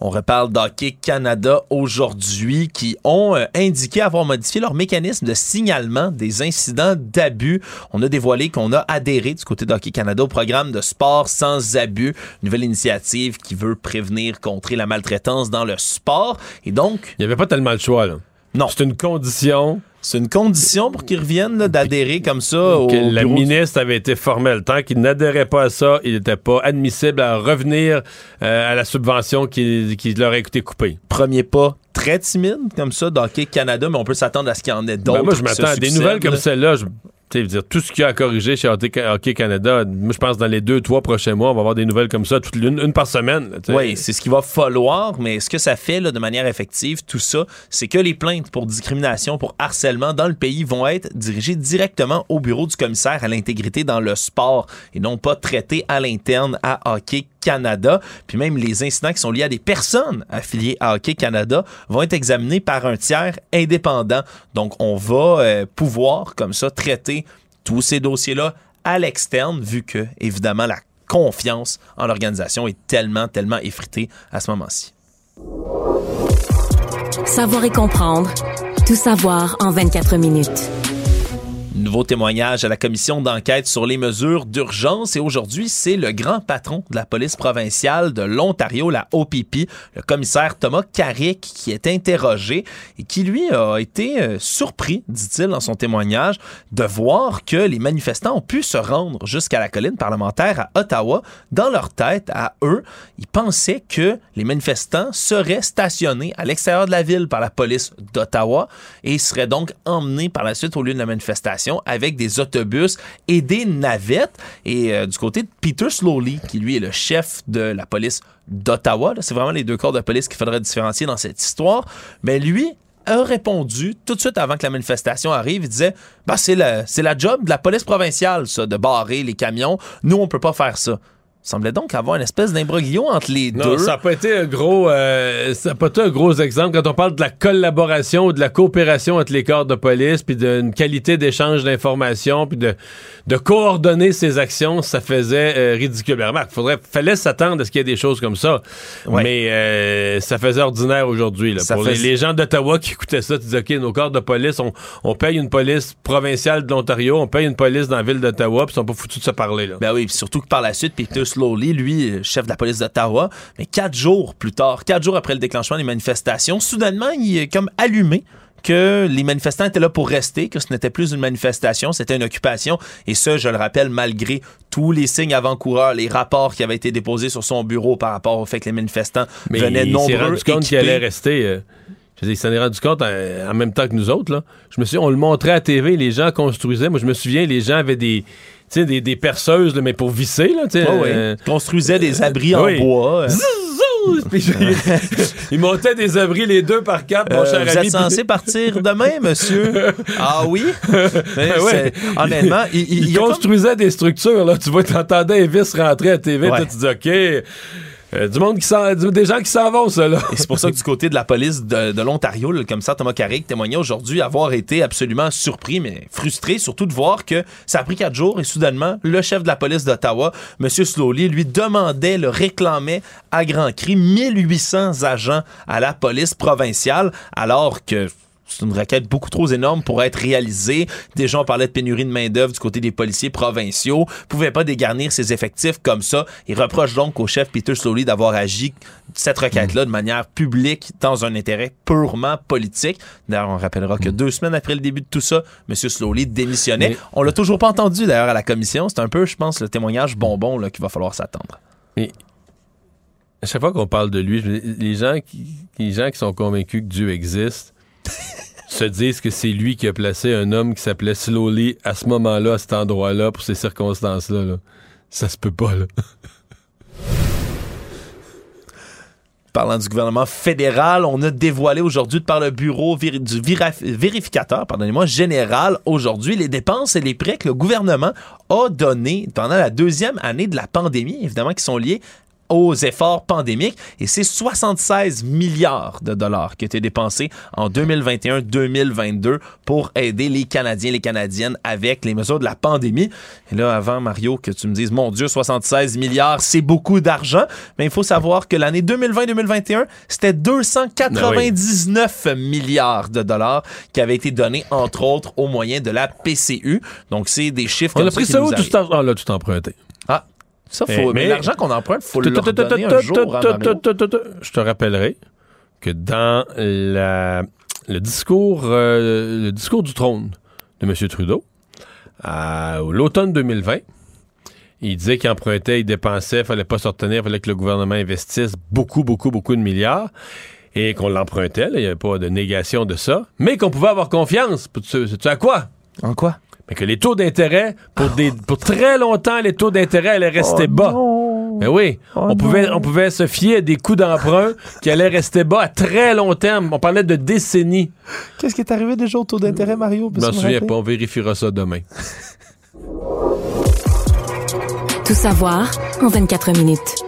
On reparle d'Hockey Canada aujourd'hui qui ont euh, indiqué avoir modifié leur mécanisme de signalement des incidents d'abus. On a dévoilé qu'on a adhéré du côté d'Hockey Canada au programme de sport sans abus, nouvelle initiative qui veut prévenir, contrer la maltraitance dans le sport. Et donc... Il n'y avait pas tellement le choix, là. Non. C'est une condition c'est une condition pour qu'ils reviennent d'adhérer comme ça au La ministre avait été formelle. Tant qu'il n'adhérait pas à ça, il n'était pas admissible à revenir euh, à la subvention qui, leur a été coupée. Premier pas très timide comme ça d'Hockey Canada, mais on peut s'attendre à ce qu'il y en ait d'autres. Ben moi, je m'attends à des nouvelles comme celle-là dire, tout ce qu'il y a à corriger chez Hockey Canada, moi, je pense dans les deux, trois prochains mois, on va avoir des nouvelles comme ça, toute une, une par semaine. Oui, c'est ce qu'il va falloir, mais ce que ça fait là, de manière effective, tout ça, c'est que les plaintes pour discrimination, pour harcèlement dans le pays vont être dirigées directement au bureau du commissaire à l'intégrité dans le sport et non pas traitées à l'interne à Hockey Canada. Puis même les incidents qui sont liés à des personnes affiliées à Hockey Canada vont être examinés par un tiers indépendant. Donc, on va euh, pouvoir, comme ça, traiter tous ces dossiers-là à l'externe, vu que, évidemment, la confiance en l'organisation est tellement, tellement effritée à ce moment-ci. Savoir et comprendre. Tout savoir en 24 minutes. Nouveau témoignage à la commission d'enquête sur les mesures d'urgence et aujourd'hui, c'est le grand patron de la police provinciale de l'Ontario, la OPP, le commissaire Thomas Carrick qui est interrogé et qui lui a été euh, surpris, dit-il dans son témoignage, de voir que les manifestants ont pu se rendre jusqu'à la colline parlementaire à Ottawa. Dans leur tête, à eux, ils pensaient que les manifestants seraient stationnés à l'extérieur de la ville par la police d'Ottawa et seraient donc emmenés par la suite au lieu de la manifestation avec des autobus et des navettes. Et euh, du côté de Peter Slowly, qui lui est le chef de la police d'Ottawa, c'est vraiment les deux corps de police qu'il faudrait différencier dans cette histoire, mais lui a répondu tout de suite avant que la manifestation arrive. Il disait bah, c'est la, job de la police provinciale, ça, de barrer les camions. Nous, on peut pas faire ça. Semblait donc avoir une espèce d'imbroglio entre les deux. Ça n'a pas été un gros, euh, ça pas été un gros exemple quand on parle de la collaboration ou de la coopération entre les corps de police, puis d'une qualité d'échange d'informations, puis de, de coordonner ces actions, ça faisait euh, ridicule. il faudrait, fallait s'attendre à ce qu'il y ait des choses comme ça, mais euh, ça faisait ordinaire aujourd'hui. Pour les, gens d'Ottawa qui écoutaient ça, tu disais ok, nos corps de police, on, on paye une police provinciale de l'Ontario, on paye une police dans la ville d'Ottawa, puis ils sont pas foutus de se parler là. Ben oui, surtout que par la suite, Peter Slowly, lui, chef de la police d'Ottawa, mais quatre jours plus tard, quatre jours après le déclenchement des manifestations, soudainement, il est comme allumé que les manifestants étaient là pour rester, que ce n'était plus une manifestation, c'était une occupation. Et ça, je le rappelle, malgré tous les signes avant-coureurs, les rapports qui avaient été déposés sur son bureau par rapport au fait que les manifestants venaient nombreux. Il rendu compte qu'il allait rester. Euh, je il s'en est rendu compte en, même temps que nous autres. Là. Je me suis, on le montrait à TV, les gens construisaient. Moi, je me souviens, les gens avaient des des, des perceuses, mais pour visser. Là, euh, Construisaient des abris en bois. ils montaient des abris les deux par quatre, mon euh, cher vous êtes censé partir demain, monsieur? ah oui? Honnêtement, ils, construisaient des structures. Là. Tu vois, tu entendais Elvis rentrer à TV, tu dis OK euh, du monde qui s'en, des gens qui s'en vont, ça, c'est pour ça que du côté de la police de, l'Ontario, le commissaire Thomas Carrick témoignait aujourd'hui avoir été absolument surpris, mais frustré, surtout de voir que ça a pris quatre jours et soudainement, le chef de la police d'Ottawa, M. Slowly, lui demandait, le réclamait à grands cris 1800 agents à la police provinciale, alors que c'est une requête beaucoup trop énorme pour être réalisée. Déjà, on parlait de pénurie de main-d'œuvre du côté des policiers provinciaux. ne pouvaient pas dégarnir ses effectifs comme ça. Il reproche donc au chef Peter Slowly d'avoir agi cette requête-là de manière publique dans un intérêt purement politique. D'ailleurs, on rappellera que deux semaines après le début de tout ça, M. Slowly démissionnait. On l'a toujours pas entendu d'ailleurs à la commission. C'est un peu, je pense, le témoignage bonbon qu'il va falloir s'attendre. Mais à chaque fois qu'on parle de lui, les gens qui, les gens qui sont convaincus que Dieu existe, se disent que c'est lui qui a placé un homme qui s'appelait Slowly à ce moment-là, à cet endroit-là, pour ces circonstances-là. Ça se peut pas, là. Parlant du gouvernement fédéral, on a dévoilé aujourd'hui par le bureau du vérificateur, général aujourd'hui les dépenses et les prêts que le gouvernement a donnés pendant la deuxième année de la pandémie, évidemment, qui sont liés aux efforts pandémiques et c'est 76 milliards de dollars qui ont été dépensés en 2021-2022 pour aider les Canadiens et les Canadiennes avec les mesures de la pandémie. Et là, avant, Mario, que tu me dises, mon Dieu, 76 milliards, c'est beaucoup d'argent, mais il faut savoir que l'année 2020-2021, c'était 299 ben milliards de dollars qui avaient été donnés, entre autres, au moyen de la PCU. Donc, c'est des chiffres... On a pris ça où, tout, ah, là, tout emprunté? Ça, faut, mais, l'argent qu'on emprunte, faut le redonner un jour Je te rappellerai que dans la, le discours euh, le discours du trône de M. Trudeau, à l'automne 2020, il disait qu'il empruntait, il dépensait, il fallait pas se retenir, il fallait que le gouvernement investisse beaucoup, beaucoup, beaucoup de milliards et qu'on l'empruntait. Il n'y avait pas de négation de ça, mais qu'on pouvait avoir confiance. Tu sais à quoi? En quoi? Mais que les taux d'intérêt, pour, des, pour très longtemps, les taux d'intérêt allaient rester oh bas. Mais oui, oh on, pouvait, on pouvait se fier à des coûts d'emprunt qui allaient rester bas à très long terme. On parlait de décennies. Qu'est-ce qui est arrivé déjà au taux d'intérêt, Mario? Je m'en souviens pas, on vérifiera ça demain. Tout savoir en 24 minutes.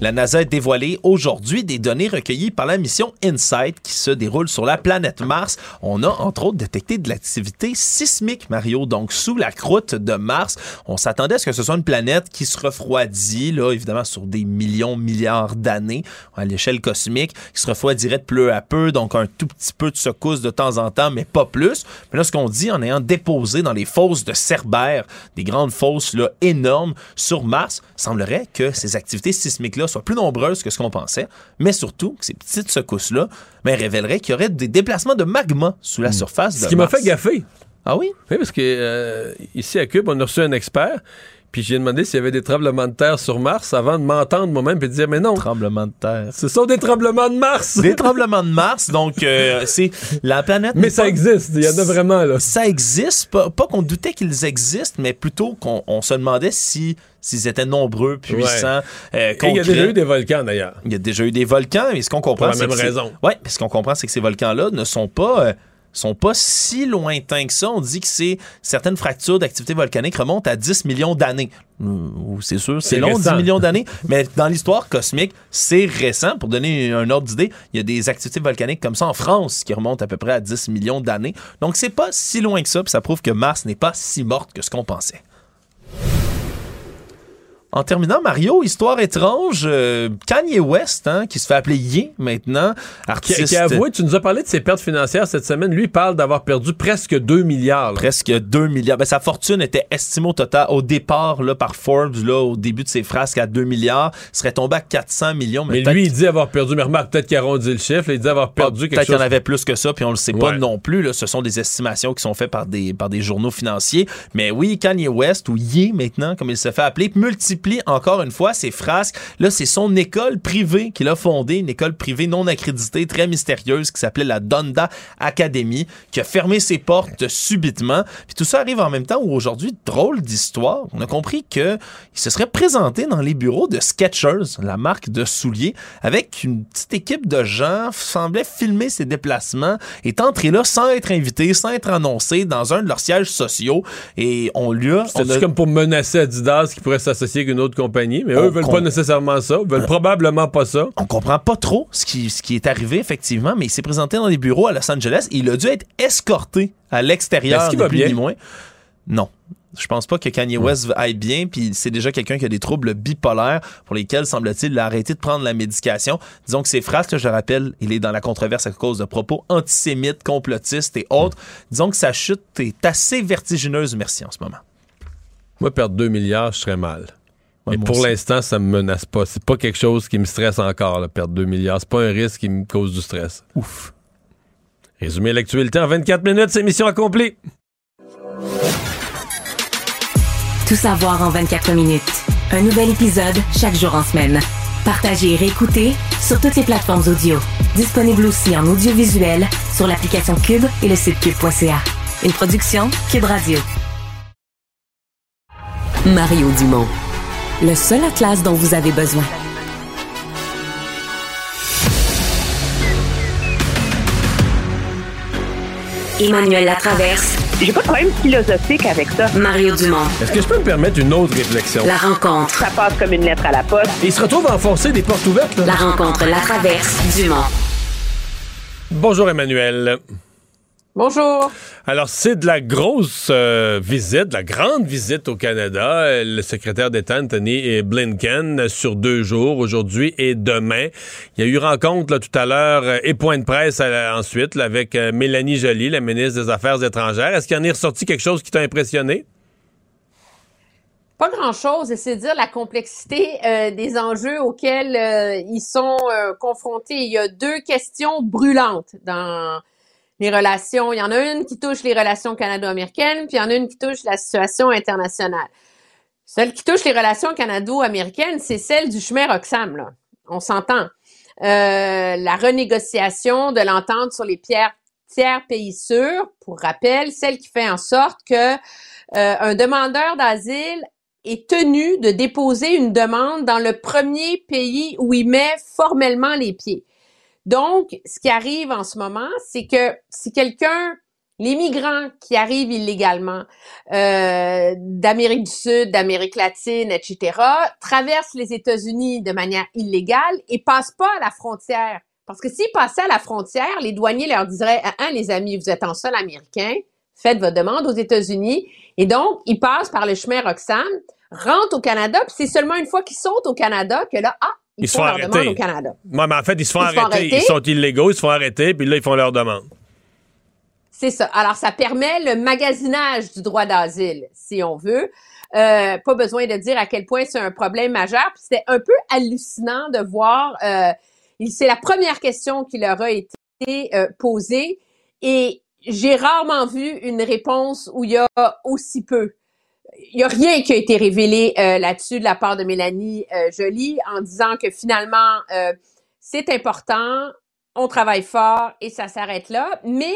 La NASA a dévoilé aujourd'hui des données recueillies par la mission InSight qui se déroule sur la planète Mars. On a entre autres détecté de l'activité sismique, Mario, donc sous la croûte de Mars. On s'attendait à ce que ce soit une planète qui se refroidit, là, évidemment sur des millions, milliards d'années à l'échelle cosmique, qui se refroidirait peu à peu, donc un tout petit peu de secousse de temps en temps, mais pas plus. Mais là, ce qu'on dit en ayant déposé dans les fosses de Cerbère, des grandes fosses là, énormes sur Mars, semblerait que ces activités sismiques-là soient plus nombreuses que ce qu'on pensait, mais surtout que ces petites secousses-là ben, révéleraient qu'il y aurait des déplacements de magma sous la hmm. surface de Ce qui m'a fait gaffer. Ah oui? Oui, parce que euh, ici à Cube, on a reçu un expert puis j'ai demandé s'il y avait des tremblements de terre sur Mars avant de m'entendre moi-même et de dire mais non. Tremblements de terre. Ce sont des tremblements de Mars. Des tremblements de Mars, donc euh, c'est la planète. Mais ça existe, il y en a vraiment là. Ça existe, pas, qu'on doutait qu'ils existent, mais plutôt qu'on se demandait si s'ils étaient nombreux, puissants, euh, il y a déjà eu des volcans d'ailleurs. Il y a déjà eu des volcans, mais ce qu'on comprend, c'est Pour la même raison. Ouais, ce qu'on comprend, c'est que ces volcans-là ne sont pas euh, sont pas si lointains que ça. On dit que c'est certaines fractures d'activité volcanique remontent à 10 millions d'années. C'est sûr, c'est long, 10 millions d'années, mais dans l'histoire cosmique, c'est récent. Pour donner un ordre d'idée, il y a des activités volcaniques comme ça en France qui remontent à peu près à 10 millions d'années. Donc c'est pas si loin que ça, puis ça prouve que Mars n'est pas si morte que ce qu'on pensait. En terminant, Mario, histoire étrange, euh, Kanye West, hein, qui se fait appeler Ye maintenant, artiste... Qui, a avoué, tu nous as parlé de ses pertes financières cette semaine, lui parle d'avoir perdu presque 2 milliards. Presque 2 milliards. Ben, sa fortune était estimée au total, au départ, là, par Forbes, là, au début de ses frasques, à 2 milliards, serait tombé à 400 millions. Mais, lui, il dit avoir perdu, mais remarque, peut-être qu'il a arrondi le chiffre, il dit avoir perdu quelque chose. Peut-être qu'il y en avait plus que ça, puis on le sait pas non plus, là. Ce sont des estimations qui sont faites par des, par des journaux financiers. Mais oui, Kanye West, ou Ye maintenant, comme il se fait appeler, multiplie encore une fois ses frasques. Là, c'est son école privée qu'il a fondée, une école privée non accréditée, très mystérieuse, qui s'appelait la Donda Academy, qui a fermé ses portes subitement. Puis tout ça arrive en même temps où aujourd'hui, drôle d'histoire, on a compris que il se serait présenté dans les bureaux de Skechers, la marque de souliers, avec une petite équipe de gens, semblait filmer ses déplacements, est entré là sans être invité, sans être annoncé dans un de leurs sièges sociaux et on lui a... C'est comme pour menacer Adidas qui pourrait s'associer avec une autre compagnie mais eux veulent pas nécessairement ça, veulent probablement pas ça. On comprend pas trop ce qui, ce qui est arrivé, effectivement, mais il s'est présenté dans des bureaux à Los Angeles il a dû être escorté à l'extérieur, ni plus ni moins. Non. Je pense pas que Kanye West aille bien, puis c'est déjà quelqu'un qui a des troubles bipolaires pour lesquels, semble-t-il, il a arrêté de prendre la médication. Disons que ses phrases, je rappelle, il est dans la controverse à cause de propos antisémites, complotistes et autres. Disons que sa chute est assez vertigineuse, merci, en ce moment. Moi, perdre 2 milliards, je serais mal. Mais pour l'instant, ça me menace pas. C'est pas quelque chose qui me stresse encore, la perdre 2 milliards. C'est pas un risque qui me cause du stress. Ouf. Résumé l'actualité en 24 minutes, c'est mission accomplie. Tout savoir en 24 minutes. Un nouvel épisode chaque jour en semaine. Partagez et réécoutez sur toutes les plateformes audio. Disponible aussi en audiovisuel sur l'application Cube et le site cube.ca. Une production Cube Radio. Mario Dumont le seul atlas dont vous avez besoin. Emmanuel Latraverse. J'ai pas de problème philosophique avec ça. Mario Dumont. Est-ce que je peux me permettre une autre réflexion? La rencontre. Ça passe comme une lettre à la poste. il se retrouve à enfoncer des portes ouvertes. Là. La rencontre, la traverse, Dumont. Bonjour Emmanuel. Bonjour. Alors, c'est de la grosse euh, visite, de la grande visite au Canada. Le secrétaire d'État, Anthony Blinken, sur deux jours, aujourd'hui et demain. Il y a eu rencontre là, tout à l'heure euh, et point de presse euh, ensuite avec Mélanie Joly, la ministre des Affaires étrangères. Est-ce qu'il en est ressorti quelque chose qui t'a impressionné? Pas grand-chose, c'est dire la complexité des enjeux auxquels ils sont confrontés. Il y a deux questions brûlantes dans les relations. Il y en a une qui touche les relations canado-américaines, puis il y en a une qui touche la situation internationale. Celle qui touche les relations canado-américaines, c'est celle du chemin Roxham, là. On s'entend. Euh, la renégociation de l'entente sur les pierres tiers pays sûrs, pour rappel, celle qui fait en sorte que euh, un demandeur d'asile est tenu de déposer une demande dans le premier pays où il met formellement les pieds. Donc, ce qui arrive en ce moment, c'est que si quelqu'un, les migrants qui arrivent illégalement euh, d'Amérique du Sud, d'Amérique latine, etc., traversent les États-Unis de manière illégale et passent pas à la frontière. Parce que s'ils passaient à la frontière, les douaniers leur diraient, ah, hein, les amis, vous êtes en sol américain, faites votre demande aux États-Unis. Et donc, ils passent par le chemin Roxham, rentrent au Canada, puis c'est seulement une fois qu'ils sont au Canada que là, ah, ils, se font arrêter. au Canada. mais en fait, ils se font, arrêter. Ils sont illégaux, ils se font arrêter, puis là, ils font leur demande. C'est ça. Alors, ça permet le magasinage du droit d'asile, si on veut. Euh, pas besoin de dire à quel point c'est un problème majeur. Puis c'était un peu hallucinant de voir. Euh, c'est la première question qui leur a été euh, posée et j'ai rarement vu une réponse où il y a aussi peu il n'y a rien qui a été révélé euh, là-dessus de la part de Mélanie euh, Joly en disant que finalement, euh, c'est important, on travaille fort et ça s'arrête là. Mais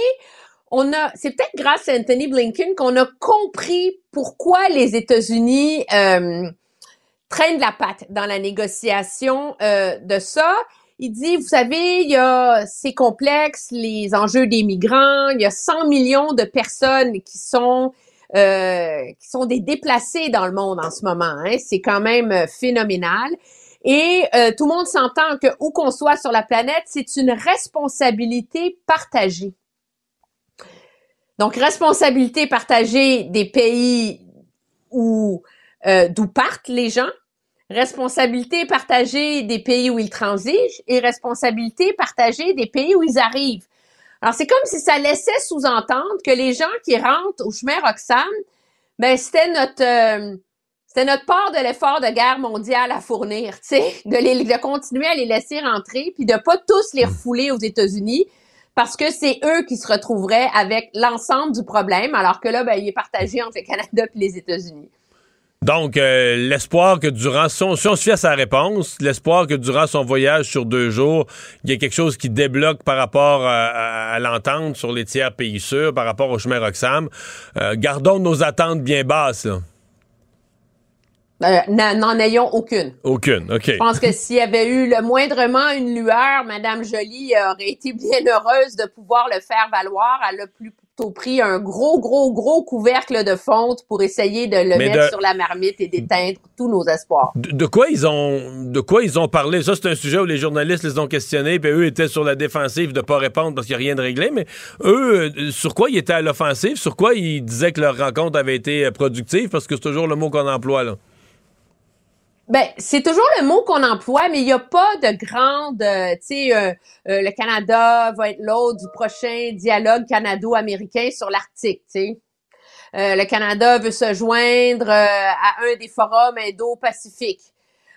on a, c'est peut-être grâce à Anthony Blinken qu'on a compris pourquoi les États-Unis traînent la patte dans la négociation de ça. il dit, vous savez, il y a c'est complexe, les enjeux des migrants, il y a 100 millions de personnes qui sont euh, qui sont des déplacés dans le monde en ce moment. Hein. C'est quand même euh, phénoménal. Et euh, tout le monde s'entend que où qu'on soit sur la planète, c'est une responsabilité partagée. Donc, responsabilité partagée des pays où d'où partent les gens, responsabilité partagée des pays où ils transigent et responsabilité partagée des pays où ils arrivent. Alors, c'est comme si ça laissait sous-entendre que les gens qui rentrent au chemin Roxham, ben, c'était notre, euh, c'était notre part de l'effort de guerre mondiale à fournir, tu sais, de, de continuer à les laisser rentrer, puis de pas tous les refouler aux États-Unis, parce que c'est eux qui se retrouveraient avec l'ensemble du problème, alors que là, ben, il est partagé entre le Canada et les États-Unis. Donc, euh, l'espoir que durant son, si on se fie à sa réponse, l'espoir que durant son voyage sur deux jours, il y a quelque chose qui débloque par rapport à, l'entente sur les tiers pays sûrs, par rapport au chemin Roxham. Euh, gardons nos attentes bien basses. Euh, n'en ayons aucune. Aucune, OK. Je pense que s'il y avait eu le moindrement une lueur, Madame Jolie aurait été bien heureuse de pouvoir le faire valoir. Elle a plus au pris un gros, gros, gros couvercle de fonte pour essayer de le mettre sur la marmite et d'éteindre tous nos espoirs. De, quoi ils ont, de quoi ils ont parlé? Ça, c'est un sujet où les journalistes les ont questionnés, puis eux étaient sur la défensive de pas répondre parce qu'il n'y a rien de réglé, mais eux, euh, sur quoi ils étaient à l'offensive? Sur quoi ils disaient que leur rencontre avait été productive? Parce que c'est toujours le mot qu'on emploie, là. Ben, c'est toujours le mot qu'on emploie, mais il n'y a pas de grande, euh, tu sais, euh, euh, le Canada va être l'autre du prochain dialogue canado-américain sur l'Arctique, tu sais. le Canada veut se joindre à un des forums indo-pacifiques.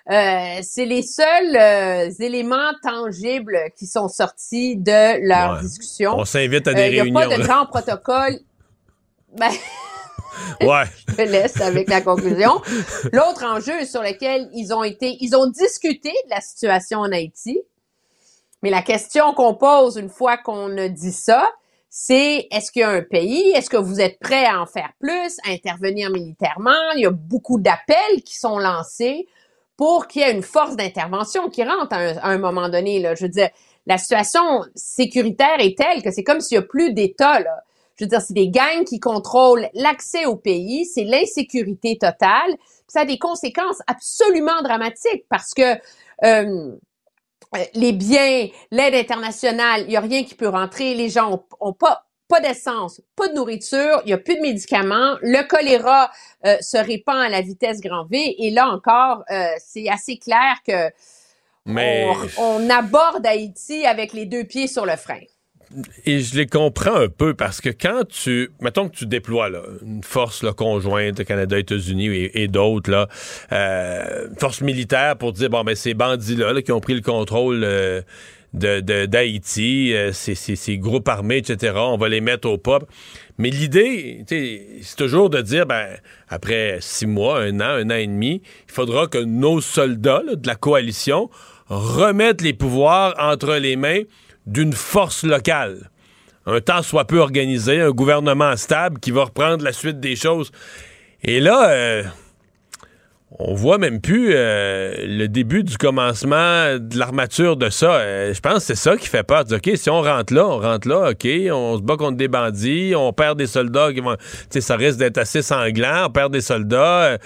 c'est les seuls éléments tangibles qui sont sortis de leur discussion. On s'invite à des réunions. Il n'y a pas de grand protocole. Ben, Je te laisse avec la conclusion. L'autre enjeu sur lequel ils ont été, ils ont discuté de la situation en Haïti. Mais la question qu'on pose une fois qu'on a dit ça, c'est est-ce qu'il y a un pays, est-ce que vous êtes prêt à en faire plus, à intervenir militairement? Il y a beaucoup d'appels qui sont lancés pour qu'il y ait une force d'intervention qui rentre à un, moment donné. Là. Je veux dire, la situation sécuritaire est telle que c'est comme s'il n'y a plus d'État. Je veux dire, c'est des gangs qui contrôlent l'accès au pays, c'est l'insécurité totale. Ça a des conséquences absolument dramatiques parce que euh, les biens, l'aide internationale, il n'y a rien qui peut rentrer, les gens ont, pas pas d'essence, pas de nourriture, il n'y a plus de médicaments, le choléra euh, se répand à la vitesse grand V, et là encore, euh, c'est assez clair que Mais... on, aborde Haïti avec les deux pieds sur le frein et je les comprends un peu parce que quand tu, mettons que tu déploies une force là, conjointe Canada, États-Unis et, d'autres là, euh, force militaire pour dire bon ben ces bandits là, qui ont pris le contrôle euh, de d'Haïti, euh, ces, ces, groupes armés, etc. On va les mettre au pop. Mais l'idée, c'est toujours de dire ben après six mois, un an, un an et demi, il faudra que nos soldats de la coalition remettent les pouvoirs entre les mains d'une force locale. Un temps soit peu organisé, un gouvernement stable qui va reprendre la suite des choses. Et là, euh, on voit même plus euh, le début du commencement de l'armature de ça. Euh, je pense que c'est ça qui fait peur. OK, si on rentre là, on rentre là, OK, on se bat contre des bandits, on perd des soldats qui vont. ça risque d'être assez sanglant, on perd des soldats.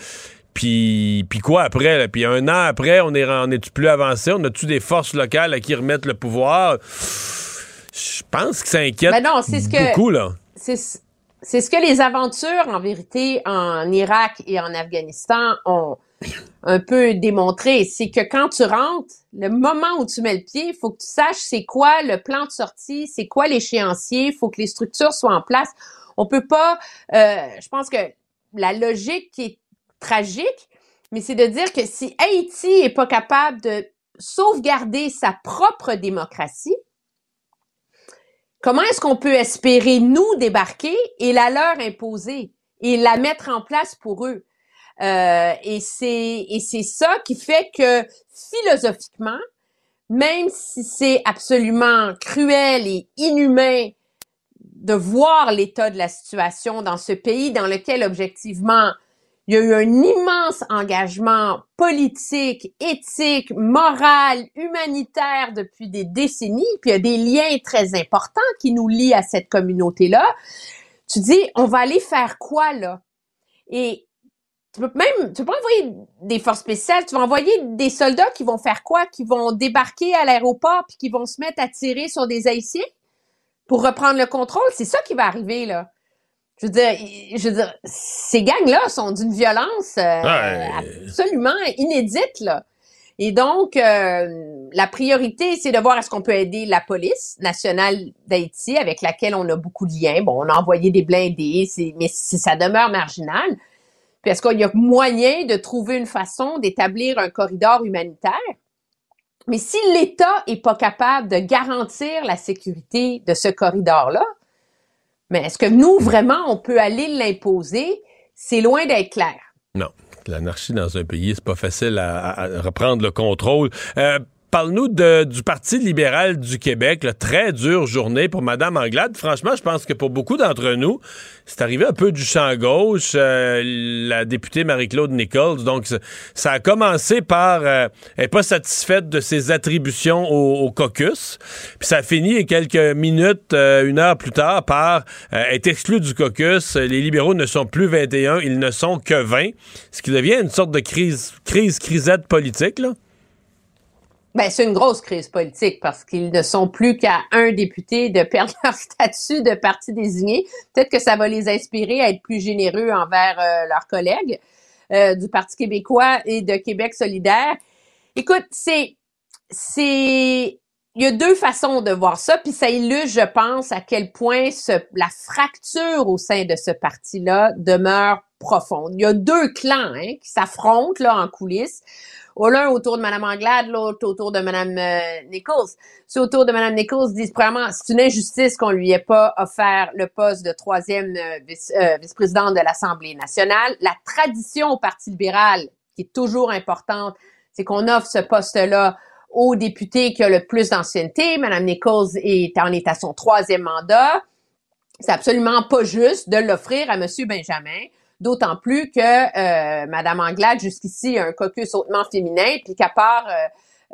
Puis, puis quoi après? Puis un an après, on est, on est plus avancé? On a-tu des forces locales à qui remettre le pouvoir? Je pense que ça inquiète ben non, ce que, beaucoup, là. C'est ce que les aventures, en vérité, en Irak et en Afghanistan ont un peu démontré. C'est que quand tu rentres, le moment où tu mets le pied, il faut que tu saches c'est quoi le plan de sortie, c'est quoi l'échéancier, il faut que les structures soient en place. On peut pas... Euh, je pense que la logique qui est tragique, mais c'est de dire que si Haïti est pas capable de sauvegarder sa propre démocratie, comment est-ce qu'on peut espérer nous débarquer et la leur imposer et la mettre en place pour eux? Euh, et c'est et c'est ça qui fait que philosophiquement, même si c'est absolument cruel et inhumain de voir l'état de la situation dans ce pays dans lequel objectivement Il y a eu un immense engagement politique, éthique, moral, humanitaire depuis des décennies, puis il y a des liens très importants qui nous lient à cette communauté-là. Tu dis, on va aller faire quoi là? Et tu peux même, tu peux envoyer des forces spéciales, tu vas envoyer des soldats qui vont faire quoi? Qui vont débarquer à l'aéroport puis qui vont se mettre à tirer sur des Haïtiens pour reprendre le contrôle? C'est ça qui va arriver, là je veux dire, je veux dire, ces gangs-là sont d'une violence euh, absolument inédite, là. Et donc, euh, la priorité, c'est de voir est-ce qu'on peut aider la police nationale d'Haïti, avec laquelle on a beaucoup de liens. Bon, on a envoyé des blindés, mais ça demeure marginal. Puis est-ce qu'il y a moyen de trouver une façon d'établir un corridor humanitaire? Mais si l'État est pas capable de garantir la sécurité de ce corridor-là, mais est-ce que nous, vraiment, on peut aller l'imposer? C'est loin d'être clair. Non. L'anarchie dans un pays, c'est pas facile à, reprendre le contrôle. Euh, Parle-nous du Parti libéral du Québec. Là, très dure journée pour Mme Anglade. Franchement, je pense que pour beaucoup d'entre nous, c'est arrivé un peu du champ gauche. Euh, la députée Marie-Claude Nichols. Donc, ça a commencé par euh, elle pas satisfaite de ses attributions au, caucus. Puis ça a fini quelques minutes, euh, une heure plus tard, par être exclue du caucus. Les libéraux ne sont plus 21, ils ne sont que 20. Ce qui devient une sorte de crise, crise, crisette politique, là. Ben, c'est une grosse crise politique parce qu'ils ne sont plus qu'à un député de perdre leur statut de parti désigné. Peut-être que ça va les inspirer à être plus généreux envers euh, leurs collègues euh, du Parti québécois et de Québec solidaire. Écoute, c'est c'est il y a deux façons de voir ça, puis ça illustre, je pense, à quel point la fracture au sein de ce parti-là demeure profonde. Il y a deux clans hein, qui s'affrontent là en coulisses l'un autour de Mme Anglade, l'autre autour de Mme euh, Nichols. Ceux autour de Mme Nichols disent vraiment c'est une injustice qu'on lui ait pas offert le poste de troisième euh, vice, euh, vice-présidente de l'Assemblée nationale. La tradition au Parti libéral, qui est toujours importante, c'est qu'on offre ce poste-là au député qui a le plus d'ancienneté. Mme Nichols est, en est à son troisième mandat. C'est absolument pas juste de l'offrir à M. Benjamin. D'autant plus que euh, Madame Anglade, jusqu'ici, a un caucus hautement féminin, puis qu'à part euh,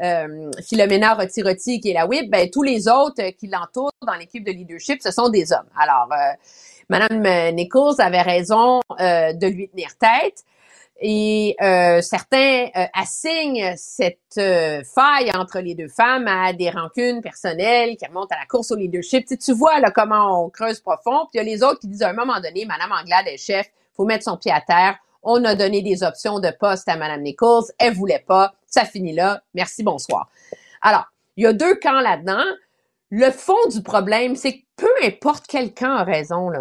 euh, Philomena Roti-Roti, qui est la whip, ben, tous les autres qui l'entourent dans l'équipe de leadership, ce sont des hommes. Alors, euh, Madame Nichols avait raison euh, de lui tenir tête. Et euh, certains assignent cette faille entre les deux femmes à des rancunes personnelles qui remontent à la course au leadership. Tu, tu vois là comment on creuse profond. Puis il y a les autres qui disent à un moment donné, Madame Anglade est chef, faut mettre son pied à terre. On a donné des options de poste à Mme Nichols. Elle voulait pas. Ça finit là. Merci, bonsoir. Alors, il y a deux camps là-dedans. Le fond du problème, c'est que peu importe quel camp a raison.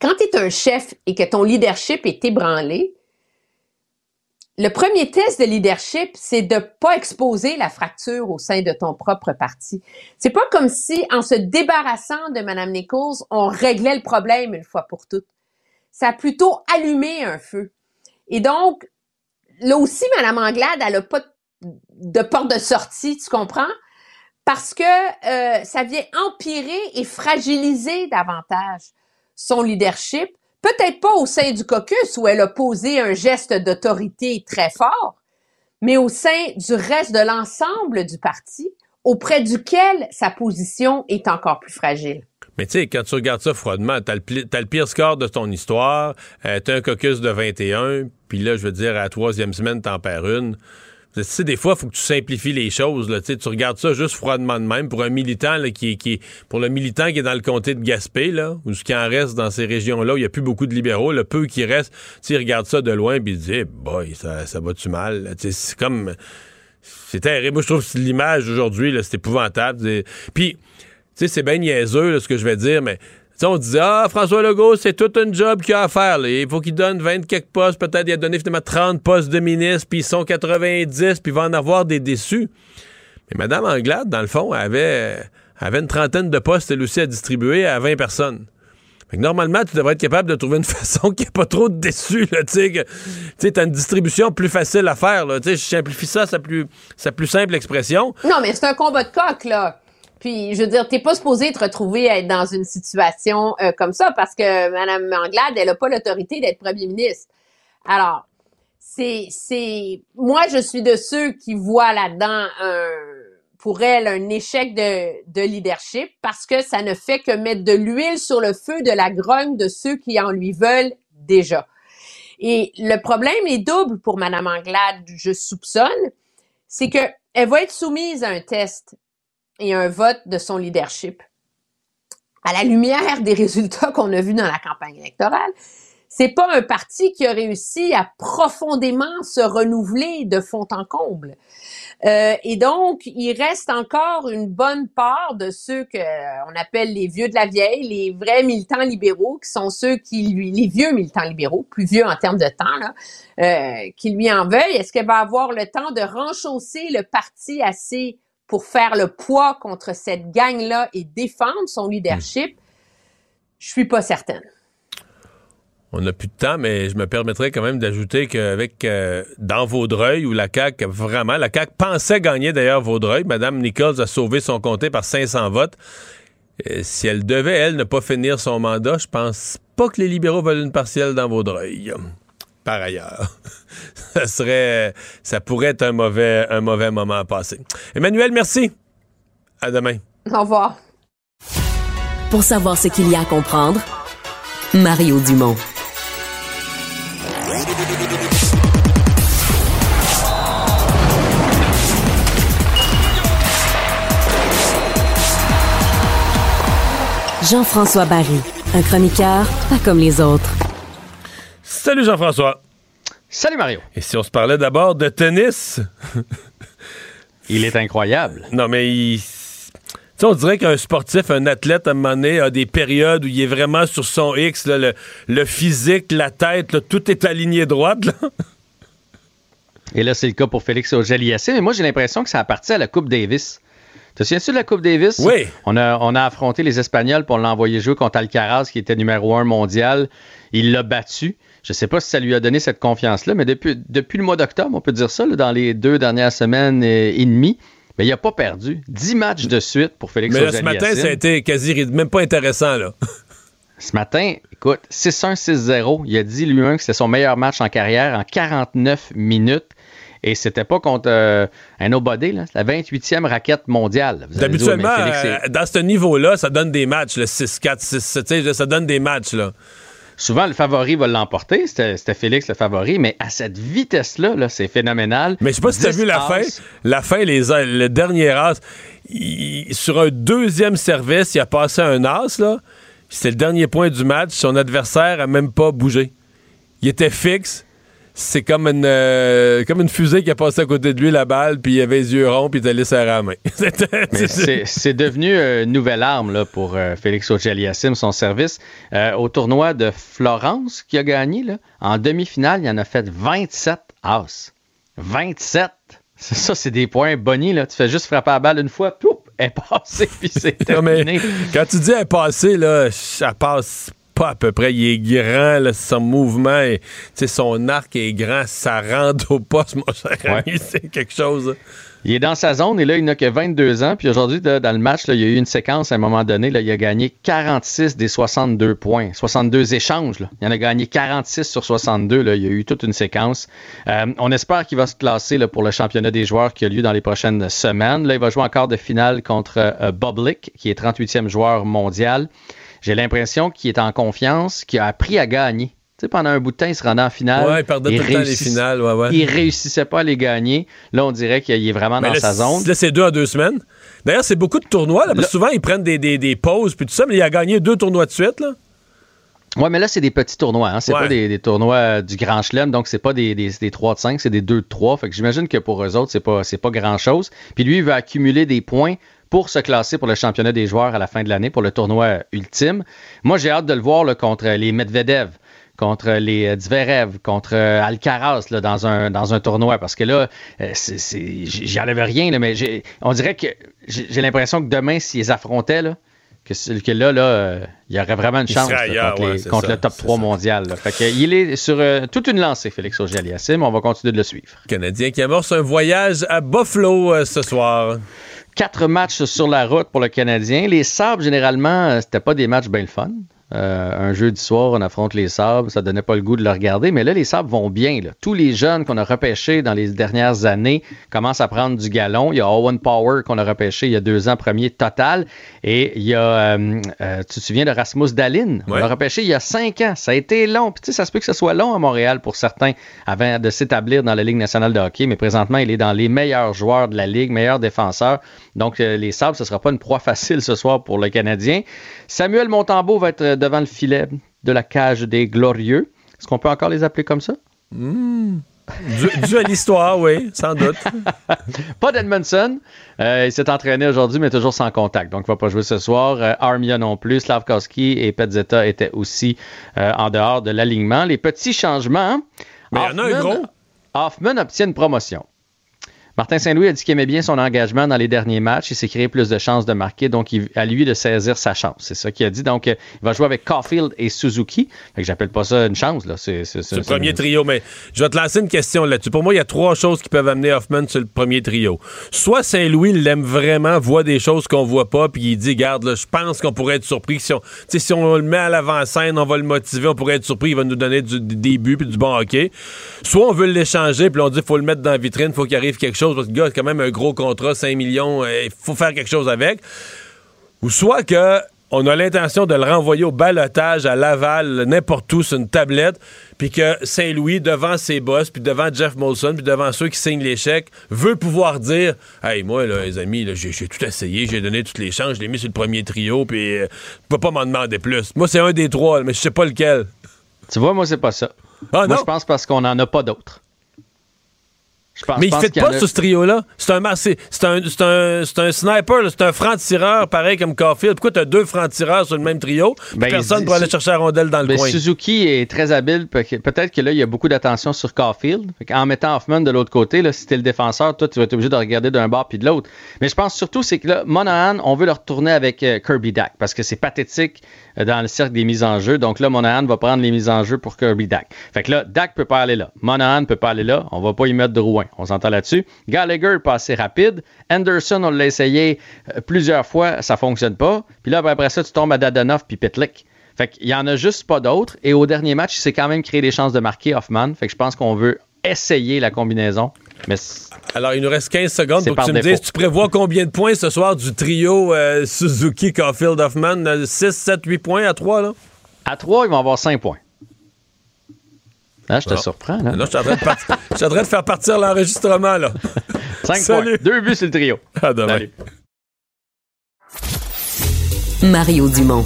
Quand tu es un chef et que ton leadership est ébranlé, le premier test de leadership, c'est de pas exposer la fracture au sein de ton propre parti. C'est pas comme si, en se débarrassant de Mme Nichols, on réglait le problème une fois pour toutes ça a plutôt allumé un feu. Et donc, là aussi, Mme Anglade, elle n'a pas de porte de sortie, tu comprends? Parce que euh, ça vient empirer et fragiliser davantage son leadership. Peut-être pas au sein du caucus où elle a posé un geste d'autorité très fort, mais au sein du reste de l'ensemble du parti, auprès duquel sa position est encore plus fragile. Mais tu sais, quand tu regardes ça froidement, t'as le, le pire score de ton histoire, euh, t'as un caucus de 21, puis là, je veux dire, à la troisième semaine, t'en perds une. Tu sais, des fois, il faut que tu simplifies les choses. Là. Tu regardes ça juste froidement de même. Pour un militant là, qui, qui pour le militant qui est dans le comté de Gaspé, là, ou ce qui en reste dans ces régions-là, où il n'y a plus beaucoup de libéraux, le peu qui reste, tu regarde ça de loin puis il dit boy, ça, ça va-tu mal? C'est comme. C'est terrible. Moi, je trouve l'image aujourd'hui, c'est épouvantable. Puis sais, c'est bien niaiseux, ce que je vais dire, mais on disait, ah, François Legault, c'est tout un job qu'il a à faire. Il faut qu'il donne 20 quelques postes. Peut-être il a donné finalement 30 postes de ministre, puis ils sont 90, puis il va en avoir des déçus. Mais Mme Anglade, dans le fond, avait, avait une trentaine de postes, elle aussi, à distribuer à 20 personnes. normalement, tu devrais être capable de trouver une façon qu'il n'y pas trop de déçus. Tu sais, as une distribution plus facile à faire. Là. Je simplifie ça, sa plus, sa plus simple expression. Non, mais c'est un combat de coq, là. Puis, je veux dire, t'es pas supposé te retrouver à être dans une situation euh, comme ça parce que Mme Anglade, elle a pas l'autorité d'être premier ministre. Alors, c'est, c'est, moi, je suis de ceux qui voient là-dedans pour elle un échec de, de leadership parce que ça ne fait que mettre de l'huile sur le feu de la grogne de ceux qui en lui veulent déjà. Et le problème est double pour Madame Anglade, je soupçonne, c'est que elle va être soumise à un test et un vote de son leadership. À la lumière des résultats qu'on a vus dans la campagne électorale, c'est pas un parti qui a réussi à profondément se renouveler de fond en comble. Euh, et donc, il reste encore une bonne part de ceux que euh, on appelle les vieux de la vieille, les vrais militants libéraux, qui sont ceux qui lui, les vieux militants libéraux, plus vieux en termes de temps, là, euh, qui lui en veuillent. Est-ce qu'elle va avoir le temps de renchausser le parti assez pour faire le poids contre cette gang-là et défendre son leadership? Je suis pas certaine. On n'a plus de temps, mais je me permettrais quand même d'ajouter qu'avec euh, dans Vaudreuil, où la CAQ vraiment, la CAQ pensait gagner d'ailleurs Vaudreuil, Mme Nichols a sauvé son comté par 500 votes. Si elle devait, elle, ne pas finir son mandat, je pense pas que les libéraux veulent une partielle dans Vaudreuil. Par ailleurs, ça serait, ça pourrait être un mauvais, un mauvais moment à passer. Emmanuel, merci. À demain. Au revoir. Pour savoir ce qu'il y a à comprendre, Mario Dumont. Jean-François Barry, un chroniqueur pas comme les autres. Salut Jean-François. Salut Mario. Et si on se parlait d'abord de tennis? il est incroyable. Non, mais il... on dirait qu'un sportif, un athlète, à un moment donné, a des périodes où il est vraiment sur son X, le, physique, la tête, tout est aligné droite. Et là, c'est le cas pour Félix auger Mais moi, j'ai l'impression que ça appartient à la Coupe Davis. Te souviens-tu de la Coupe Davis? Oui. On a, on a affronté les Espagnols pour l'envoyer jouer contre Alcaraz, qui était numéro un mondial. Il l'a battu. Je ne sais pas si ça lui a donné cette confiance-là, mais depuis, depuis le mois d'octobre, on peut dire ça, dans les deux dernières semaines et, demie, mais il n'a pas perdu. Dix matchs de suite pour Félix Mais ce matin, ça a été quasi même pas intéressant. là. Ce matin, écoute, 6-1, 6-0. Il a dit lui-même que c'était son meilleur match en carrière en 49 minutes. Et c'était pas contre euh, un nobody, là. la 28e raquette mondiale. Habituellement, euh, dans ce niveau-là, ça donne des matchs, le 6-4, 6 ça donne des matchs. Là. Souvent, le favori va l'emporter. C'était Félix le favori, mais à cette vitesse-là, -là, c'est phénoménal. Mais je sais pas si tu as vu la fin. La fin, les, le dernier as, sur un deuxième service, il a passé un as, là. C'est le dernier point du match. Son adversaire a même pas bougé. Il était fixe c'est comme une euh, comme une fusée qui a passé à côté de lui la balle puis il avait les yeux ronds puis il allé serrer la main. c'est devenu une nouvelle arme là, pour euh, Félix auger son service euh, au tournoi de Florence qui a gagné là, en demi-finale, il en a fait 27 as. 27. Ça c'est des points bonnies là, tu fais juste frapper la balle une fois, pouf, elle est passée puis c'est terminé. quand tu dis elle est passée là, elle passe pas à peu près. Il est grand, son mouvement, son arc est grand, ça rentre au poste, mon cher c'est quelque chose. Il est dans sa zone et là, il n'a que 22 ans. Puis aujourd'hui, dans le match, il y a eu une séquence à un moment donné. Là, il a gagné 46 des 62 points. 62 échanges. Il en a gagné 46 sur 62. Là. Il y a eu toute une séquence. Euh, on espère qu'il va se classer là, pour le championnat des joueurs qui a lieu dans les prochaines semaines. Là, il va jouer encore de finale contre euh, Boblik, qui est 38e joueur mondial j'ai l'impression qu'il est en confiance, qu'il a appris à gagner. Tu sais, pendant un bout de temps, il se rendait en finale. Ouais, il perdait tout le temps les finales. Ouais, ouais. Il réussissait pas à les gagner. Là, on dirait qu'il est vraiment dans sa zone. Là, c'est deux à deux semaines. D'ailleurs, c'est beaucoup de tournois. Là, parce que souvent, ils prennent des, des, des, pauses puis tout ça, mais il a gagné deux tournois de suite. Là. Ouais, mais là, c'est des petits tournois. Hein. C'est pas des, des, tournois du Grand Chelem, donc c'est pas des, des, des 3 de 5, c'est des 2 de 3. Fait que j'imagine que pour eux autres, c'est pas, pas grand-chose. Puis lui, il veut accumuler des points pour se classer pour le championnat des joueurs à la fin de l'année, pour le tournoi ultime. Moi, j'ai hâte de le voir contre les Medvedev contre les euh, Zverev, contre euh, Alcaraz là, dans, un, dans un tournoi. Parce que là, euh, j'y enlève rien, là, mais on dirait que j'ai l'impression que demain, s'ils affrontaient, là, que, que là, là il y aurait vraiment une chance contre, le top 3 mondial. Fait que, il est sur toute une lancée, Félix Auger-Aliassime. On va continuer de le suivre. Canadien qui amorce un voyage à Buffalo ce soir. Quatre matchs sur la route pour le Canadien. Les Sabres, généralement, euh, c'était pas des matchs bien le fun. Euh, un jeudi soir, on affronte les Sabres. Ça donnait pas le goût de le regarder. Mais là, les Sabres vont bien. Tous les jeunes qu'on a repêchés dans les dernières années commencent à prendre du galon. Il y a Owen Power qu'on a repêché il y a deux ans, premier total. Et il y a, euh, euh, tu te souviens de Rasmus Dalin? On l'a repêché il y a cinq ans. Ça a été long. Puis tu sais, ça se peut que ce soit long à Montréal pour certains avant de s'établir dans la Ligue nationale de hockey. Mais présentement, il est dans les meilleurs joueurs de la Ligue, meilleurs défenseurs. Donc, les Sabres, ce ne sera pas une proie facile ce soir pour le Canadien. Samuel Montembeau va être devant le filet de la cage des glorieux. Est-ce qu'on peut encore les appeler comme ça? Mmh. Dû, à l'histoire, oui, sans doute. pas d'Edmondson. Euh, il s'est entraîné aujourd'hui, mais toujours sans contact. Donc, il ne va pas jouer ce soir. Euh, Armia non plus. Slavkowski et Petzetta étaient aussi euh, en dehors de l'alignement. Les petits changements. Mais il y en a un gros. Hoffman obtient une promotion. Martin Saint-Louis a dit qu'il aimait bien son engagement dans les derniers matchs. Il s'est créé plus de chances de marquer, donc il, à lui de saisir sa chance. C'est ça qu'il a dit. Donc, euh, il va jouer avec Caulfield et Suzuki. Fait que j'appelle pas ça une chance. Là. C'est, le premier trio, mais je vais te lancer une question là-dessus. Pour moi, il y a trois choses qui peuvent amener Hoffman sur le premier trio. Soit Saint-Louis l'aime vraiment, voit des choses qu'on voit pas, puis il dit, garde, je pense qu'on pourrait être surpris. Si on, si on le met à l'avant-scène, on va le motiver, on pourrait être surpris, il va nous donner du, début puis du bon hockey. Soit on veut l'échanger, puis on dit, faut le mettre dans la vitrine, faut qu'il arrive quelque chose parce que le gars a quand même un gros contrat, 5 millions, euh, il faut faire quelque chose avec. Ou soit que on a l'intention de le renvoyer au balotage à Laval, n'importe où, sur une tablette, puis que Saint-Louis, devant ses boss, puis devant Jeff Molson, puis devant ceux qui signent chèques, veut pouvoir dire Hey, moi, là, les amis, j'ai tout essayé, j'ai donné toutes les chances, je l'ai mis sur le premier trio, puis euh, peux pas m'en demander plus. Moi, c'est un des trois, mais je sais pas lequel. Tu vois, moi, c'est pas ça. Ah, moi, je pense parce qu'on en a pas d'autres mais il ne fait pas ce trio-là. C'est un, c'est un, un, un, sniper, c'est un franc-tireur pareil comme Caulfield. Pourquoi tu as deux francs-tireurs sur le même trio? Ben, personne ne aller chercher la rondelle dans le ben, coin. Suzuki est très habile. Peut-être que là, il y a beaucoup d'attention sur Caulfield. En mettant Hoffman de l'autre côté, là, si tu es le défenseur, toi, tu vas être obligé de regarder d'un bord puis de l'autre. Mais je pense surtout, c'est que là, Monahan, on veut le retourner avec euh, Kirby Dack parce que c'est pathétique dans le cercle des mises en jeu. Donc là, Monahan va prendre les mises en jeu pour Kirby Dack. Fait que là, Dack peut pas aller là. Monahan peut pas aller là. On va pas y mettre de Rouen. On s'entend là-dessus. Gallagher pas assez rapide. Anderson, on l'a essayé euh, plusieurs fois, ça fonctionne pas. Puis là, ben, après ça, tu tombes à Dadanoff puis Pitlick. Fait qu'il y en a juste pas d'autres. Et au dernier match, il s'est quand même créé des chances de marquer Hoffman. Fait que je pense qu'on veut essayer la combinaison. Mais Alors, il nous reste 15 secondes pour que tu me dises, tu prévois combien de points ce soir du trio euh, Suzuki, Caulfield, Hoffman? 6, 7, 8 points à 3, là? À 3, ils vont avoir 5 points. Là, je te surprends. Là. je suis en, train de faire partir l'enregistrement. là. 5 points. Deux buts sur le trio. À demain. Mario Dumont.